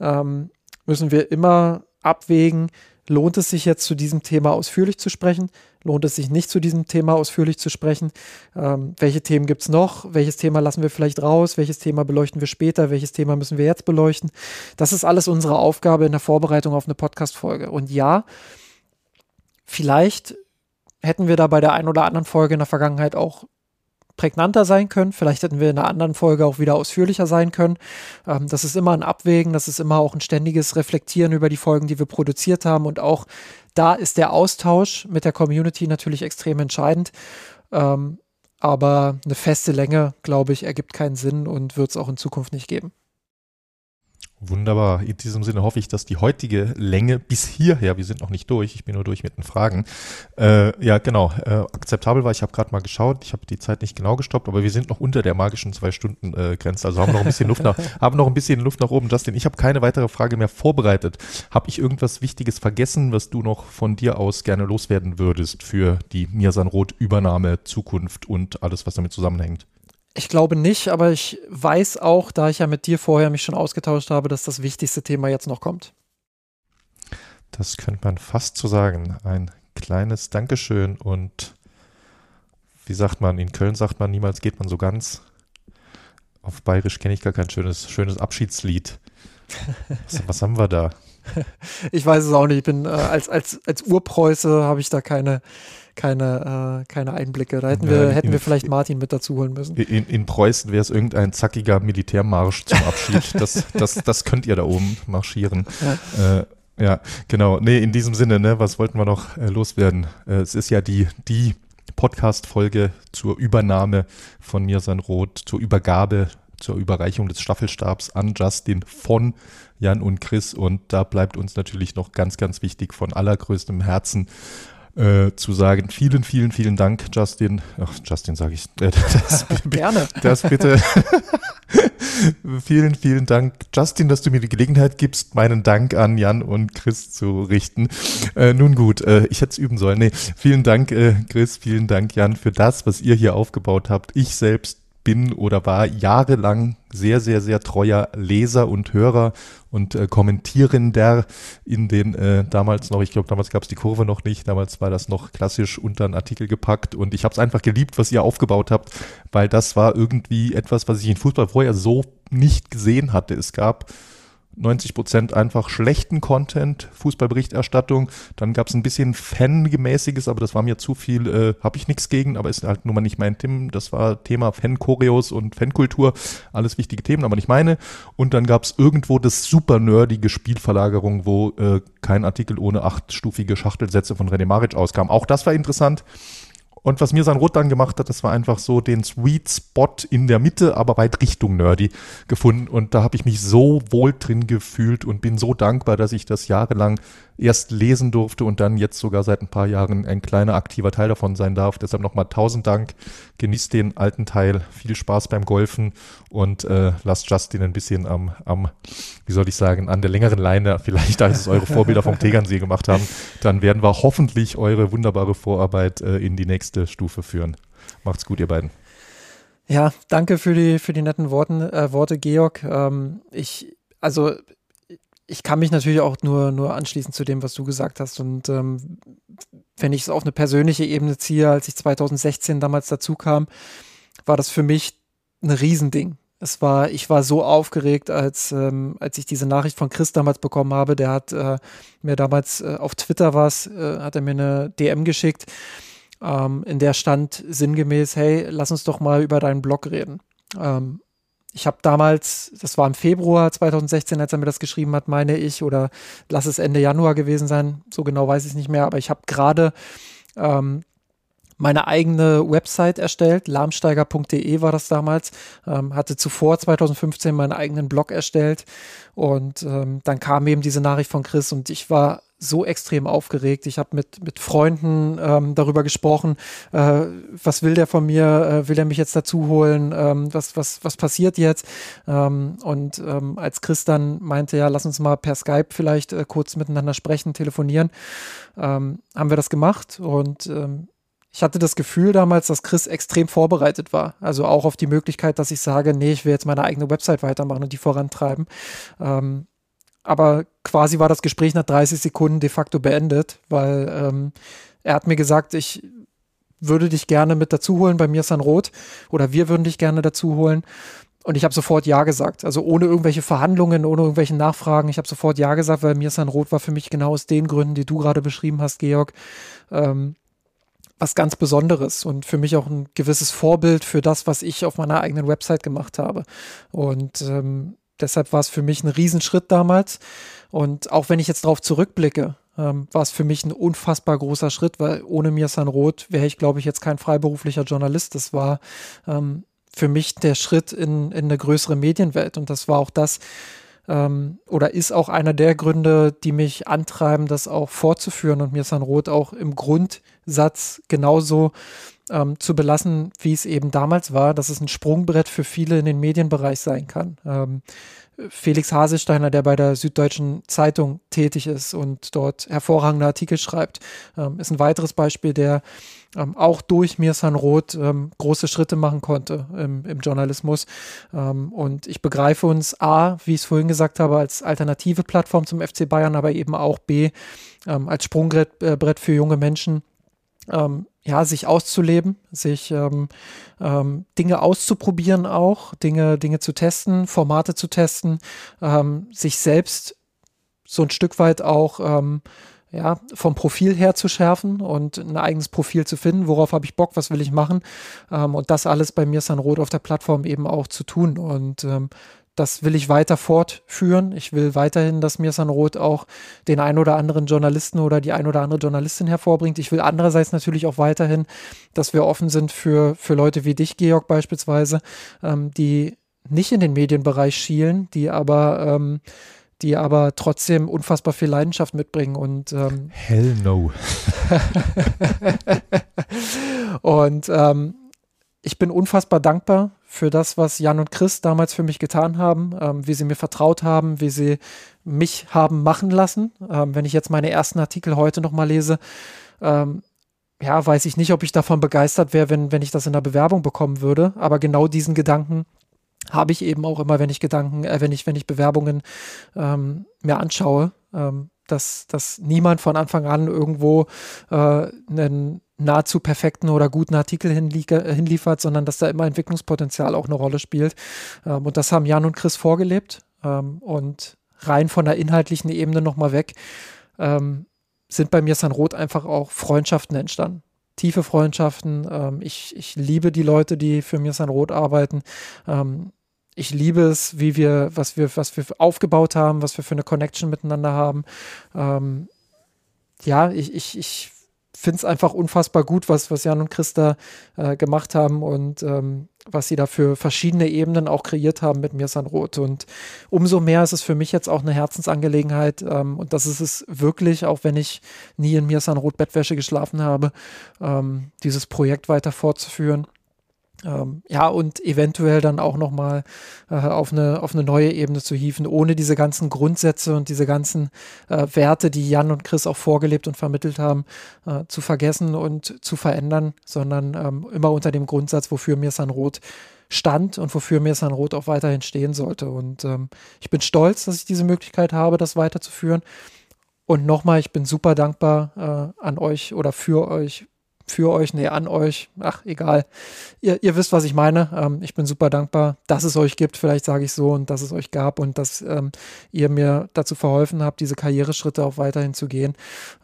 ähm, müssen wir immer abwägen, lohnt es sich jetzt zu diesem Thema ausführlich zu sprechen? Lohnt es sich nicht zu diesem Thema ausführlich zu sprechen? Ähm, welche Themen gibt es noch? Welches Thema lassen wir vielleicht raus? Welches Thema beleuchten wir später? Welches Thema müssen wir jetzt beleuchten? Das ist alles unsere Aufgabe in der Vorbereitung auf eine Podcast-Folge. Und ja, vielleicht hätten wir da bei der einen oder anderen Folge in der Vergangenheit auch prägnanter sein können. Vielleicht hätten wir in einer anderen Folge auch wieder ausführlicher sein können. Ähm, das ist immer ein Abwägen, das ist immer auch ein ständiges Reflektieren über die Folgen, die wir produziert haben. Und auch da ist der Austausch mit der Community natürlich extrem entscheidend. Ähm, aber eine feste Länge, glaube ich, ergibt keinen Sinn und wird es auch in Zukunft nicht geben. Wunderbar. In diesem Sinne hoffe ich, dass die heutige Länge bis hierher, wir sind noch nicht durch, ich bin nur durch mit den Fragen, äh, ja genau, äh, akzeptabel war. Ich habe gerade mal geschaut, ich habe die Zeit nicht genau gestoppt, aber wir sind noch unter der magischen Zwei-Stunden-Grenze, also haben noch ein bisschen Luft nach, (laughs) haben noch ein bisschen Luft nach oben. Justin, ich habe keine weitere Frage mehr vorbereitet. Habe ich irgendwas Wichtiges vergessen, was du noch von dir aus gerne loswerden würdest für die Mirsan Roth Übernahme, Zukunft und alles, was damit zusammenhängt? Ich glaube nicht, aber ich weiß auch, da ich ja mit dir vorher mich schon ausgetauscht habe, dass das wichtigste Thema jetzt noch kommt. Das könnte man fast so sagen. Ein kleines Dankeschön und wie sagt man, in Köln sagt man, niemals geht man so ganz. Auf Bayerisch kenne ich gar kein schönes, schönes Abschiedslied. Was, was haben wir da? (laughs) Ich weiß es auch nicht. Ich bin äh, als, als, als Urpreuße habe ich da keine, keine, äh, keine Einblicke. Da hätten wir, hätten wir vielleicht Martin mit dazu holen müssen. In, in Preußen wäre es irgendein zackiger Militärmarsch zum Abschied. (laughs) das, das, das könnt ihr da oben marschieren. Ja. Äh, Ja, genau. Nee, in diesem Sinne, ne, was wollten wir noch äh, loswerden? Äh, es ist ja die, die Podcast-Folge zur Übernahme von Mirsan Roth, zur Übergabe, zur Überreichung des Staffelstabs an Justin von Jan und Chris. Und da bleibt uns natürlich noch ganz, ganz wichtig von allergrößtem Herzen äh, zu sagen, vielen, vielen, vielen Dank, Justin. Ach, Justin sage ich. Äh, das, (laughs) Gerne. Das bitte. (laughs) vielen, vielen Dank, Justin, dass du mir die Gelegenheit gibst, meinen Dank an Jan und Chris zu richten. Äh, nun gut, äh, ich hätte es üben sollen. Nee, vielen Dank, äh, Chris, vielen Dank, Jan, für das, was ihr hier aufgebaut habt. Ich selbst bin oder war jahrelang sehr, sehr, sehr treuer Leser und Hörer und äh, Kommentierender in den äh, damals noch, ich glaube, damals gab es die Kurve noch nicht, damals war das noch klassisch unter einen Artikel gepackt und ich habe es einfach geliebt, was ihr aufgebaut habt, weil das war irgendwie etwas, was ich in Fußball vorher so nicht gesehen hatte. Es gab 90 Prozent einfach schlechten Content, Fußballberichterstattung. Dann gab es ein bisschen Fangemäßiges, aber das war mir zu viel, äh, habe ich nichts gegen, aber ist halt nun mal nicht mein Thema. Das war Thema Fan-Choreos und Fankultur, alles wichtige Themen, aber nicht meine. Und dann gab es irgendwo das super nerdige Spielverlagerung, wo äh, kein Artikel ohne achtstufige Schachtelsätze von René Maric auskam. Auch das war interessant. Und was mir sein Rot dann gemacht hat, das war einfach so den Sweet Spot in der Mitte, aber weit Richtung Nerdy gefunden. Und da habe ich mich so wohl drin gefühlt und bin so dankbar, dass ich das jahrelang erst lesen durfte und dann jetzt sogar seit ein paar Jahren ein kleiner aktiver Teil davon sein darf. Deshalb nochmal tausend Dank. Genießt den alten Teil. Viel Spaß beim Golfen und äh, lasst Justin ein bisschen am, am, wie soll ich sagen, an der längeren Leine, vielleicht als es eure Vorbilder vom Tegernsee gemacht haben. Dann werden wir hoffentlich eure wunderbare Vorarbeit äh, in die nächste Stufe führen. Macht's gut, ihr beiden. Ja, danke für die, für die netten Worten, äh, Worte, Georg. Ähm, ich, also ich kann mich natürlich auch nur, nur anschließen zu dem, was du gesagt hast. Und ähm, wenn ich es auf eine persönliche Ebene ziehe, als ich 2016 damals dazu kam, war das für mich ein Riesending. Es war, ich war so aufgeregt, als, ähm, als ich diese Nachricht von Chris damals bekommen habe. Der hat äh, mir damals äh, auf Twitter was, äh, hat er mir eine DM geschickt, ähm, in der stand sinngemäß, hey, lass uns doch mal über deinen Blog reden. Ähm, ich habe damals, das war im Februar 2016, als er mir das geschrieben hat, meine ich, oder lass es Ende Januar gewesen sein, so genau weiß ich nicht mehr, aber ich habe gerade ähm, meine eigene Website erstellt, lahmsteiger.de war das damals, ähm, hatte zuvor 2015 meinen eigenen Blog erstellt. Und ähm, dann kam eben diese Nachricht von Chris und ich war so extrem aufgeregt. Ich habe mit, mit Freunden ähm, darüber gesprochen, äh, was will der von mir, äh, will er mich jetzt dazu holen, ähm, was, was, was passiert jetzt? Ähm, und ähm, als Chris dann meinte, ja, lass uns mal per Skype vielleicht äh, kurz miteinander sprechen, telefonieren, ähm, haben wir das gemacht und ähm, ich hatte das Gefühl damals, dass Chris extrem vorbereitet war. Also auch auf die Möglichkeit, dass ich sage, nee, ich will jetzt meine eigene Website weitermachen und die vorantreiben. Ähm, aber quasi war das Gespräch nach 30 Sekunden de facto beendet, weil ähm, er hat mir gesagt, ich würde dich gerne mit dazu holen bei mir San Rot oder wir würden dich gerne dazu holen. Und ich habe sofort Ja gesagt. Also ohne irgendwelche Verhandlungen, ohne irgendwelche Nachfragen. Ich habe sofort Ja gesagt, weil mir San Rot war für mich genau aus den Gründen, die du gerade beschrieben hast, Georg, ähm, was ganz Besonderes und für mich auch ein gewisses Vorbild für das, was ich auf meiner eigenen Website gemacht habe. Und ähm, deshalb war es für mich ein Riesenschritt damals. Und auch wenn ich jetzt darauf zurückblicke, ähm, war es für mich ein unfassbar großer Schritt, weil ohne Mirsan Roth wäre ich, glaube ich, jetzt kein freiberuflicher Journalist. Das war ähm, für mich der Schritt in, in eine größere Medienwelt. Und das war auch das, ähm, oder ist auch einer der Gründe, die mich antreiben, das auch fortzuführen und Mirsan Roth auch im Grundsatz genauso ähm, zu belassen, wie es eben damals war, dass es ein Sprungbrett für viele in den Medienbereich sein kann. Ähm, Felix Haselsteiner, der bei der Süddeutschen Zeitung tätig ist und dort hervorragende Artikel schreibt, ähm, ist ein weiteres Beispiel, der ähm, auch durch Mirsan Roth ähm, große Schritte machen konnte im, im Journalismus. Ähm, und ich begreife uns A, wie ich es vorhin gesagt habe, als alternative Plattform zum FC Bayern, aber eben auch B, ähm, als Sprungbrett äh, für junge Menschen, ähm, ja, sich auszuleben, sich ähm, ähm, Dinge auszuprobieren auch, Dinge, Dinge zu testen, Formate zu testen, ähm, sich selbst so ein Stück weit auch ähm, ja, vom Profil her zu schärfen und ein eigenes Profil zu finden, worauf habe ich Bock, was will ich machen? Ähm, und das alles bei mir Sanrot auf der Plattform eben auch zu tun. Und ähm, das will ich weiter fortführen. Ich will weiterhin, dass Mirsan Roth auch den ein oder anderen Journalisten oder die ein oder andere Journalistin hervorbringt. Ich will andererseits natürlich auch weiterhin, dass wir offen sind für, für Leute wie dich, Georg beispielsweise, ähm, die nicht in den Medienbereich schielen, die aber ähm, die aber trotzdem unfassbar viel Leidenschaft mitbringen und ähm, Hell no. (laughs) und ähm, ich bin unfassbar dankbar für das, was Jan und Chris damals für mich getan haben, ähm, wie sie mir vertraut haben, wie sie mich haben machen lassen. Ähm, wenn ich jetzt meine ersten Artikel heute nochmal lese, ähm, ja, weiß ich nicht, ob ich davon begeistert wäre, wenn, wenn ich das in der Bewerbung bekommen würde. Aber genau diesen Gedanken habe ich eben auch immer, wenn ich Gedanken, äh, wenn ich, wenn ich Bewerbungen ähm, mir anschaue, ähm, dass, dass niemand von Anfang an irgendwo äh, einen nahezu perfekten oder guten Artikel hinliefert, sondern dass da immer Entwicklungspotenzial auch eine Rolle spielt. Ähm, und das haben Jan und Chris vorgelebt. Ähm, und rein von der inhaltlichen Ebene nochmal weg, ähm, sind bei mir San Roth einfach auch Freundschaften entstanden. Tiefe Freundschaften. Ähm, ich, ich liebe die Leute, die für mir San Roth arbeiten. Ähm, ich liebe es, wie wir, was wir, was wir aufgebaut haben, was wir für eine Connection miteinander haben. Ja, ich, ich, ich finde es einfach unfassbar gut, was, was Jan und Christa äh, gemacht haben und ähm, was sie da für verschiedene Ebenen auch kreiert haben mit Mirsan Roth. Und umso mehr ist es für mich jetzt auch eine Herzensangelegenheit. Ähm, und das ist es wirklich, auch wenn ich nie in Mirsan Roth Bettwäsche geschlafen habe, ähm, dieses Projekt weiter fortzuführen. Ähm, ja, und eventuell dann auch nochmal äh, auf, eine, auf eine neue Ebene zu hieven, ohne diese ganzen Grundsätze und diese ganzen äh, Werte, die Jan und Chris auch vorgelebt und vermittelt haben, äh, zu vergessen und zu verändern, sondern ähm, immer unter dem Grundsatz, wofür mir San Roth stand und wofür mir San Roth auch weiterhin stehen sollte. Und ähm, ich bin stolz, dass ich diese Möglichkeit habe, das weiterzuführen. Und nochmal, ich bin super dankbar äh, an euch oder für euch, für euch, nee, an euch, ach, egal. Ihr, ihr wisst, was ich meine. Ähm, ich bin super dankbar, dass es euch gibt, vielleicht sage ich so, und dass es euch gab und dass ähm, ihr mir dazu verholfen habt, diese Karriereschritte auch weiterhin zu gehen.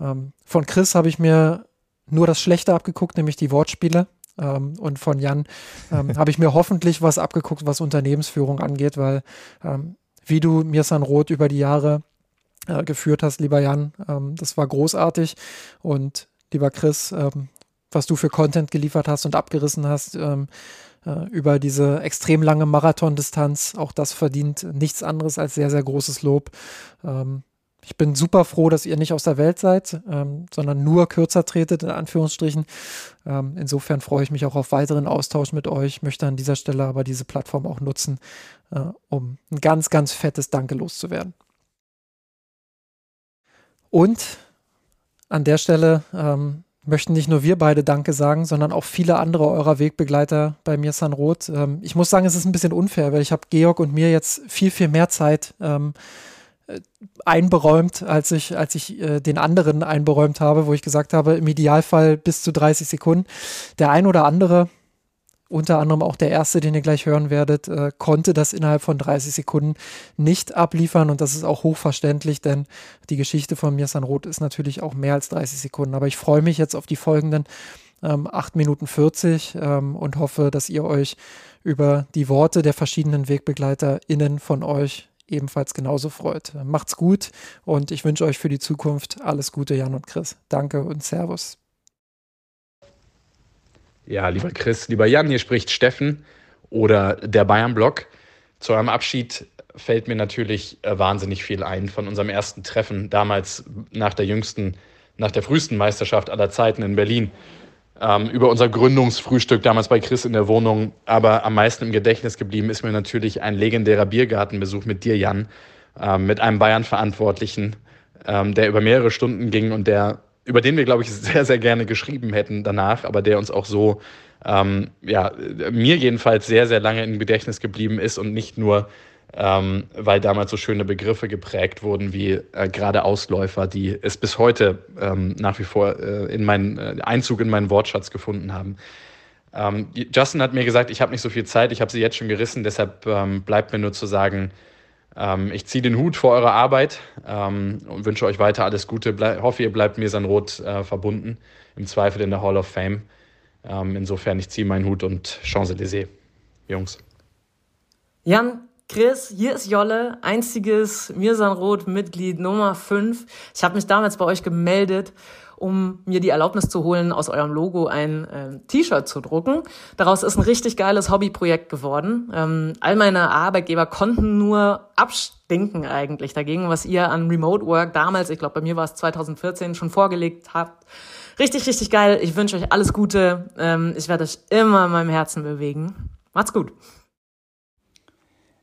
Ähm, von Chris habe ich mir nur das Schlechte abgeguckt, nämlich die Wortspiele. Ähm, und von Jan ähm, (laughs) habe ich mir hoffentlich was abgeguckt, was Unternehmensführung angeht, weil ähm, wie du mir San Roth über die Jahre äh, geführt hast, lieber Jan, das war großartig. Und lieber Chris, was du für Content geliefert hast und abgerissen hast ähm, äh, über diese extrem lange Marathondistanz. Auch das verdient nichts anderes als sehr, sehr großes Lob. Ähm, ich bin super froh, dass ihr nicht aus der Welt seid, ähm, sondern nur kürzer tretet, in Anführungsstrichen. Ähm, insofern freue ich mich auch auf weiteren Austausch mit euch, möchte an dieser Stelle aber diese Plattform auch nutzen, äh, um ein ganz, ganz fettes Danke loszuwerden. Und an der Stelle ähm, möchten nicht nur wir beide Danke sagen, sondern auch viele andere eurer Wegbegleiter bei mir San Roth. Ähm, ich muss sagen, es ist ein bisschen unfair, weil ich habe Georg und mir jetzt viel, viel mehr Zeit ähm, äh, einberäumt, als ich, als ich äh, den anderen einberäumt habe, wo ich gesagt habe, im Idealfall bis zu 30 Sekunden. Der ein oder andere unter anderem auch der erste, den ihr gleich hören werdet, äh, konnte das innerhalb von 30 Sekunden nicht abliefern und das ist auch hochverständlich, denn die Geschichte von Mirsan Roth ist natürlich auch mehr als 30 Sekunden. Aber ich freue mich jetzt auf die folgenden ähm, 8 Minuten 40 ähm, und hoffe, dass ihr euch über die Worte der verschiedenen WegbegleiterInnen von euch ebenfalls genauso freut. Macht's gut und ich wünsche euch für die Zukunft alles Gute, Jan und Chris. Danke und Servus. Ja, lieber Chris, lieber Jan, hier spricht Steffen oder der Bayern-Block. Zu eurem Abschied fällt mir natürlich äh, wahnsinnig viel ein von unserem ersten Treffen, damals nach der jüngsten, nach der frühesten Meisterschaft aller Zeiten in Berlin. Ähm, über unser Gründungsfrühstück damals bei Chris in der Wohnung. Aber am meisten im Gedächtnis geblieben ist mir natürlich ein legendärer Biergartenbesuch mit dir, Jan, ähm, mit einem Bayern-Verantwortlichen, ähm, der über mehrere Stunden ging und der über den wir, glaube ich, sehr, sehr gerne geschrieben hätten danach, aber der uns auch so, ähm, ja, mir jedenfalls sehr, sehr lange im Gedächtnis geblieben ist und nicht nur, ähm, weil damals so schöne Begriffe geprägt wurden wie äh, gerade Ausläufer, die es bis heute ähm, nach wie vor äh, in meinen äh, Einzug in meinen Wortschatz gefunden haben. Ähm, Justin hat mir gesagt, ich habe nicht so viel Zeit, ich habe sie jetzt schon gerissen, deshalb ähm, bleibt mir nur zu sagen, ähm, ich ziehe den Hut vor eurer Arbeit ähm, und wünsche euch weiter alles Gute. Ble hoffe, ihr bleibt mir Sanrot äh, verbunden, im Zweifel in der Hall of Fame. Ähm, insofern, ich ziehe meinen Hut und Champs-Élysées, Jungs. Jan, Chris, hier ist Jolle, einziges Mirsanrot-Mitglied Nummer 5. Ich habe mich damals bei euch gemeldet, um mir die Erlaubnis zu holen, aus eurem Logo ein äh, T-Shirt zu drucken. Daraus ist ein richtig geiles Hobbyprojekt geworden. Ähm, all meine Arbeitgeber konnten nur abstinken eigentlich dagegen, was ihr an Remote Work damals, ich glaube bei mir war es 2014, schon vorgelegt habt. Richtig, richtig geil. Ich wünsche euch alles Gute. Ähm, ich werde euch immer in meinem Herzen bewegen. Macht's gut.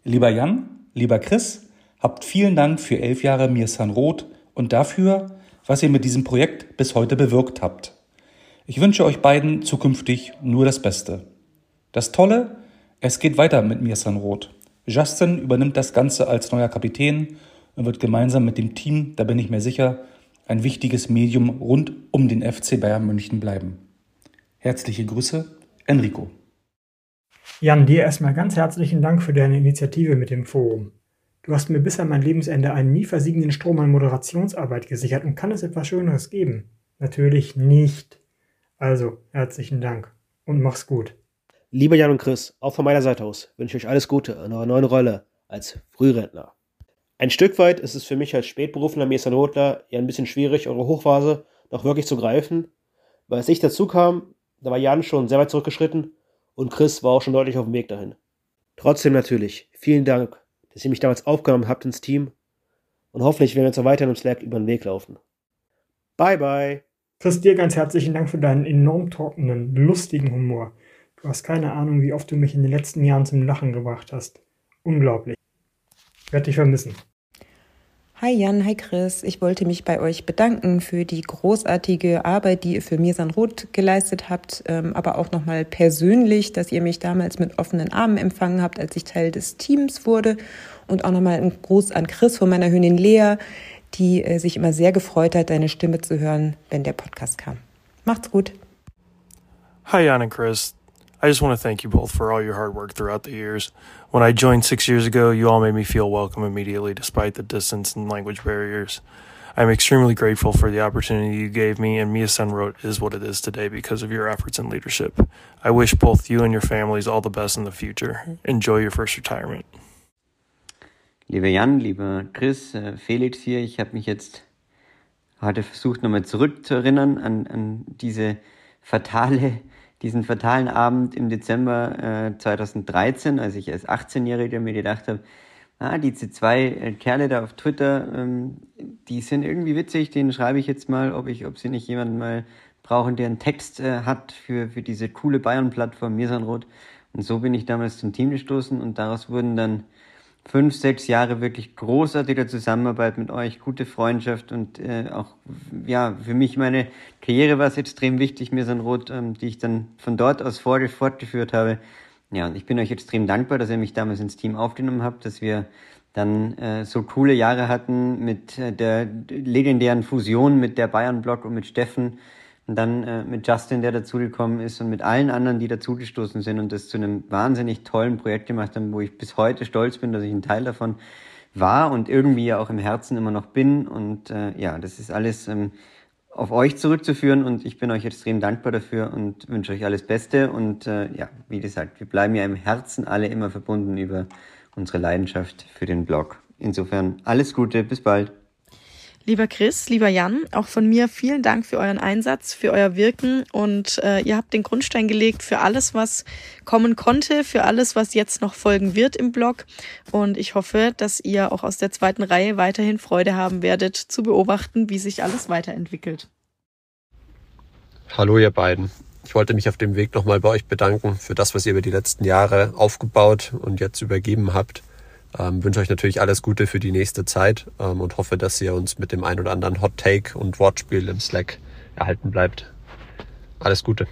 Lieber Jan, lieber Chris, habt vielen Dank für elf Jahre Mirsan Roth und dafür, was ihr mit diesem Projekt bis heute bewirkt habt. Ich wünsche euch beiden zukünftig nur das Beste. Das Tolle, es geht weiter mit Mirsan Roth. Justin übernimmt das Ganze als neuer Kapitän und wird gemeinsam mit dem Team, da bin ich mir sicher, ein wichtiges Medium rund um den FC Bayern München bleiben. Herzliche Grüße, Enrico. Jan, dir erstmal ganz herzlichen Dank für deine Initiative mit dem Forum. Du hast mir bis an mein Lebensende einen nie versiegenden Strom an Moderationsarbeit gesichert und kann es etwas Schöneres geben? Natürlich nicht. Also, herzlichen Dank und mach's gut. Lieber Jan und Chris, auch von meiner Seite aus wünsche ich euch alles Gute in eurer neuen Rolle als Frührentner. Ein Stück weit ist es für mich als spätberufener Mesanotler ja ein bisschen schwierig, eure Hochphase noch wirklich zu greifen. Weil als ich dazu kam, da war Jan schon sehr weit zurückgeschritten und Chris war auch schon deutlich auf dem Weg dahin. Trotzdem natürlich, vielen Dank, dass ihr mich damals aufgenommen habt ins Team und hoffentlich werden wir uns auch weiterhin im Slack über den Weg laufen. Bye bye. Chris, dir ganz herzlichen Dank für deinen enorm trockenen, lustigen Humor. Du hast keine Ahnung, wie oft du mich in den letzten Jahren zum Lachen gebracht hast. Unglaublich. Ich werde dich vermissen. Hi Jan, hi Chris. Ich wollte mich bei euch bedanken für die großartige Arbeit, die ihr für Mirsan Roth geleistet habt, ähm, aber auch nochmal persönlich, dass ihr mich damals mit offenen Armen empfangen habt, als ich Teil des Teams wurde. Und auch nochmal ein Gruß an Chris von meiner Hündin Lea, die äh, sich immer sehr gefreut hat, deine Stimme zu hören, wenn der Podcast kam. Macht's gut. Hi Jan and Chris. I just want to thank you both for all your hard work throughout the years. When I joined six years ago, you all made me feel welcome immediately despite the distance and language barriers. I'm extremely grateful for the opportunity you gave me, and Mia Sunwrote is what it is today because of your efforts and leadership. I wish both you and your families all the best in the future. Enjoy your first retirement. Lieber Jan, lieber Chris, äh, Felix hier, ich habe mich jetzt heute versucht, nochmal zurückzuerinnern an, an diese fatale diesen fatalen Abend im Dezember äh, 2013, als ich als 18-Jähriger mir gedacht habe, ah, diese zwei äh, Kerle da auf Twitter, ähm, die sind irgendwie witzig, denen schreibe ich jetzt mal, ob ich, ob sie nicht jemanden mal brauchen, der einen Text äh, hat für, für diese coole Bayern-Plattform Mirsanrot. Und so bin ich damals zum Team gestoßen und daraus wurden dann fünf, sechs Jahre wirklich großartiger Zusammenarbeit mit euch, gute Freundschaft und äh, auch, ja, für mich meine Karriere war es extrem wichtig, mir so ein Rot, ähm, die ich dann von dort aus fortgeführt habe. Ja, und ich bin euch extrem dankbar, dass ihr mich damals ins Team aufgenommen habt, dass wir dann äh, so coole Jahre hatten mit äh, der legendären Fusion mit der Bayern-Block und mit Steffen und dann äh, mit Justin, der dazugekommen ist und mit allen anderen, die dazugestoßen sind und das zu einem wahnsinnig tollen Projekt gemacht haben, wo ich bis heute stolz bin, dass ich ein Teil davon war und irgendwie ja auch im Herzen immer noch bin. Und äh, ja, das ist alles ähm, auf euch zurückzuführen und ich bin euch extrem dankbar dafür und wünsche euch alles Beste. Und äh, ja, wie gesagt, wir bleiben ja im Herzen alle immer verbunden über unsere Leidenschaft für den Blog. Insofern alles Gute, bis bald. Lieber Chris, lieber Jan, auch von mir vielen Dank für euren Einsatz, für euer Wirken und äh, ihr habt den Grundstein gelegt für alles, was kommen konnte, für alles, was jetzt noch folgen wird im Blog. Und ich hoffe, dass ihr auch aus der zweiten Reihe weiterhin Freude haben werdet, zu beobachten, wie sich alles weiterentwickelt. Hallo ihr beiden. Ich wollte mich auf dem Weg nochmal bei euch bedanken für das, was ihr über die letzten Jahre aufgebaut und jetzt übergeben habt. Ähm, wünsche euch natürlich alles Gute für die nächste Zeit ähm, und hoffe, dass ihr uns mit dem ein oder anderen Hot Take und Wortspiel im Slack erhalten bleibt. Alles Gute.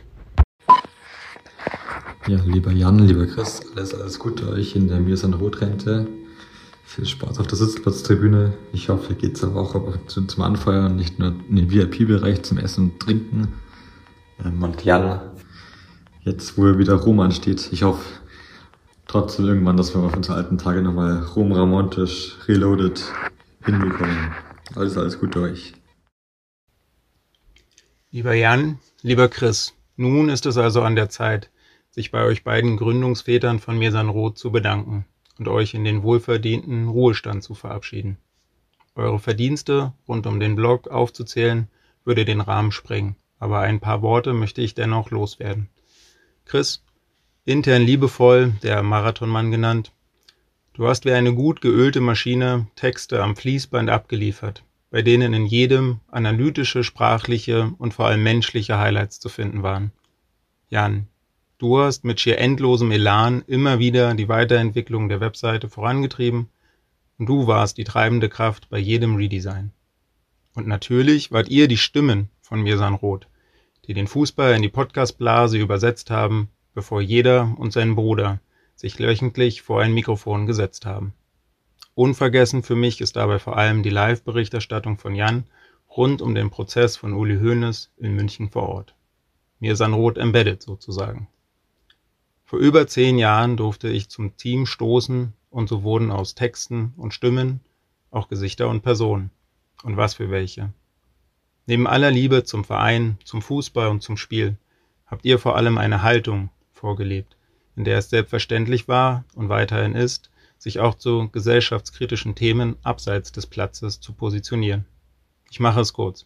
Ja, lieber Jan, lieber Chris, alles, alles Gute euch in der Mirsan Rotrente. Viel Spaß auf der Sitzplatztribüne. Ich hoffe, ihr geht auch zum, zum Anfeuern, nicht nur in den VIP-Bereich zum Essen und Trinken. Ähm, und Jan, jetzt wo er wieder Roman steht, ich hoffe, trotzdem irgendwann, dass wir auf unsere alten Tage nochmal rumramontisch, reloaded hinbekommen. Alles, alles Gute euch. Lieber Jan, lieber Chris, nun ist es also an der Zeit, sich bei euch beiden Gründungsvätern von Mirsan Roth zu bedanken. und euch in den wohlverdienten Ruhestand zu verabschieden. Eure Verdienste rund um den Blog aufzuzählen, würde den Rahmen sprengen, aber ein paar Worte möchte ich dennoch loswerden. Chris, intern liebevoll der Marathonmann genannt, du hast wie eine gut geölte Maschine Texte am Fließband abgeliefert, bei denen in jedem analytische, sprachliche und vor allem menschliche Highlights zu finden waren. Jan, du hast mit schier endlosem Elan immer wieder die Weiterentwicklung der Webseite vorangetrieben und du warst die treibende Kraft bei jedem Redesign. Und natürlich wart ihr die Stimmen von Mirsan Roth, die den Fußball in die Podcastblase übersetzt haben, bevor jeder und sein Bruder sich wöchentlich vor ein Mikrofon gesetzt haben. Unvergessen für mich ist dabei vor allem die Live-Berichterstattung von Jan rund um den Prozess von Uli Hoeneß in München vor Ort. Mirsan Roth embedded sozusagen. Vor über zehn Jahren durfte ich zum Team stoßen und so wurden aus Texten und Stimmen auch Gesichter und Personen. Und was für welche. Neben aller Liebe zum Verein, zum Fußball und zum Spiel habt ihr vor allem eine Haltung vorgelebt, in der es selbstverständlich war und weiterhin ist, sich auch zu gesellschaftskritischen Themen abseits des Platzes zu positionieren. Ich mache es kurz.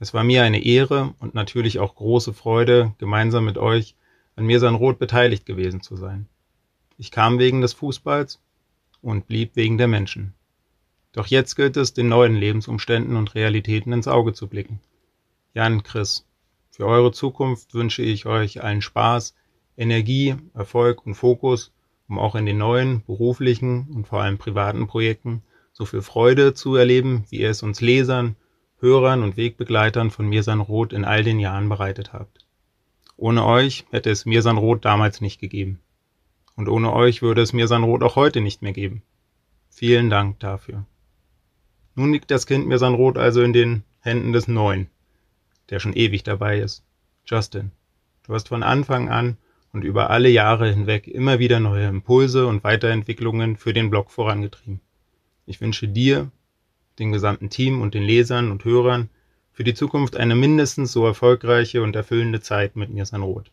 Es war mir eine Ehre und natürlich auch große Freude, gemeinsam mit euch an Mirsan Roth beteiligt gewesen zu sein. Ich kam wegen des Fußballs und blieb wegen der Menschen. Doch jetzt gilt es, den neuen Lebensumständen und Realitäten ins Auge zu blicken. Jan, Chris, für eure Zukunft wünsche ich euch allen Spaß, Energie, Erfolg und Fokus, um auch in den neuen beruflichen und vor allem privaten Projekten so viel Freude zu erleben, wie ihr es uns Lesern, Hörern und Wegbegleitern von Mirsan Roth in all den Jahren bereitet habt. Ohne euch hätte es Mirsan Roth damals nicht gegeben. Und ohne euch würde es Mirsan Roth auch heute nicht mehr geben. Vielen Dank dafür. Nun liegt das Kind mir sein Rot also in den Händen des Neuen, der schon ewig dabei ist. Justin, du hast von Anfang an und über alle Jahre hinweg immer wieder neue Impulse und Weiterentwicklungen für den Blog vorangetrieben. Ich wünsche dir, dem gesamten Team und den Lesern und Hörern für die Zukunft eine mindestens so erfolgreiche und erfüllende Zeit mit Mirsan Roth.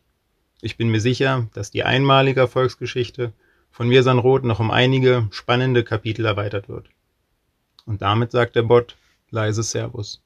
Ich bin mir sicher, dass die einmalige Erfolgsgeschichte von Mirsan Roth noch um einige spannende Kapitel erweitert wird. Und damit sagt der Bot leise Servus.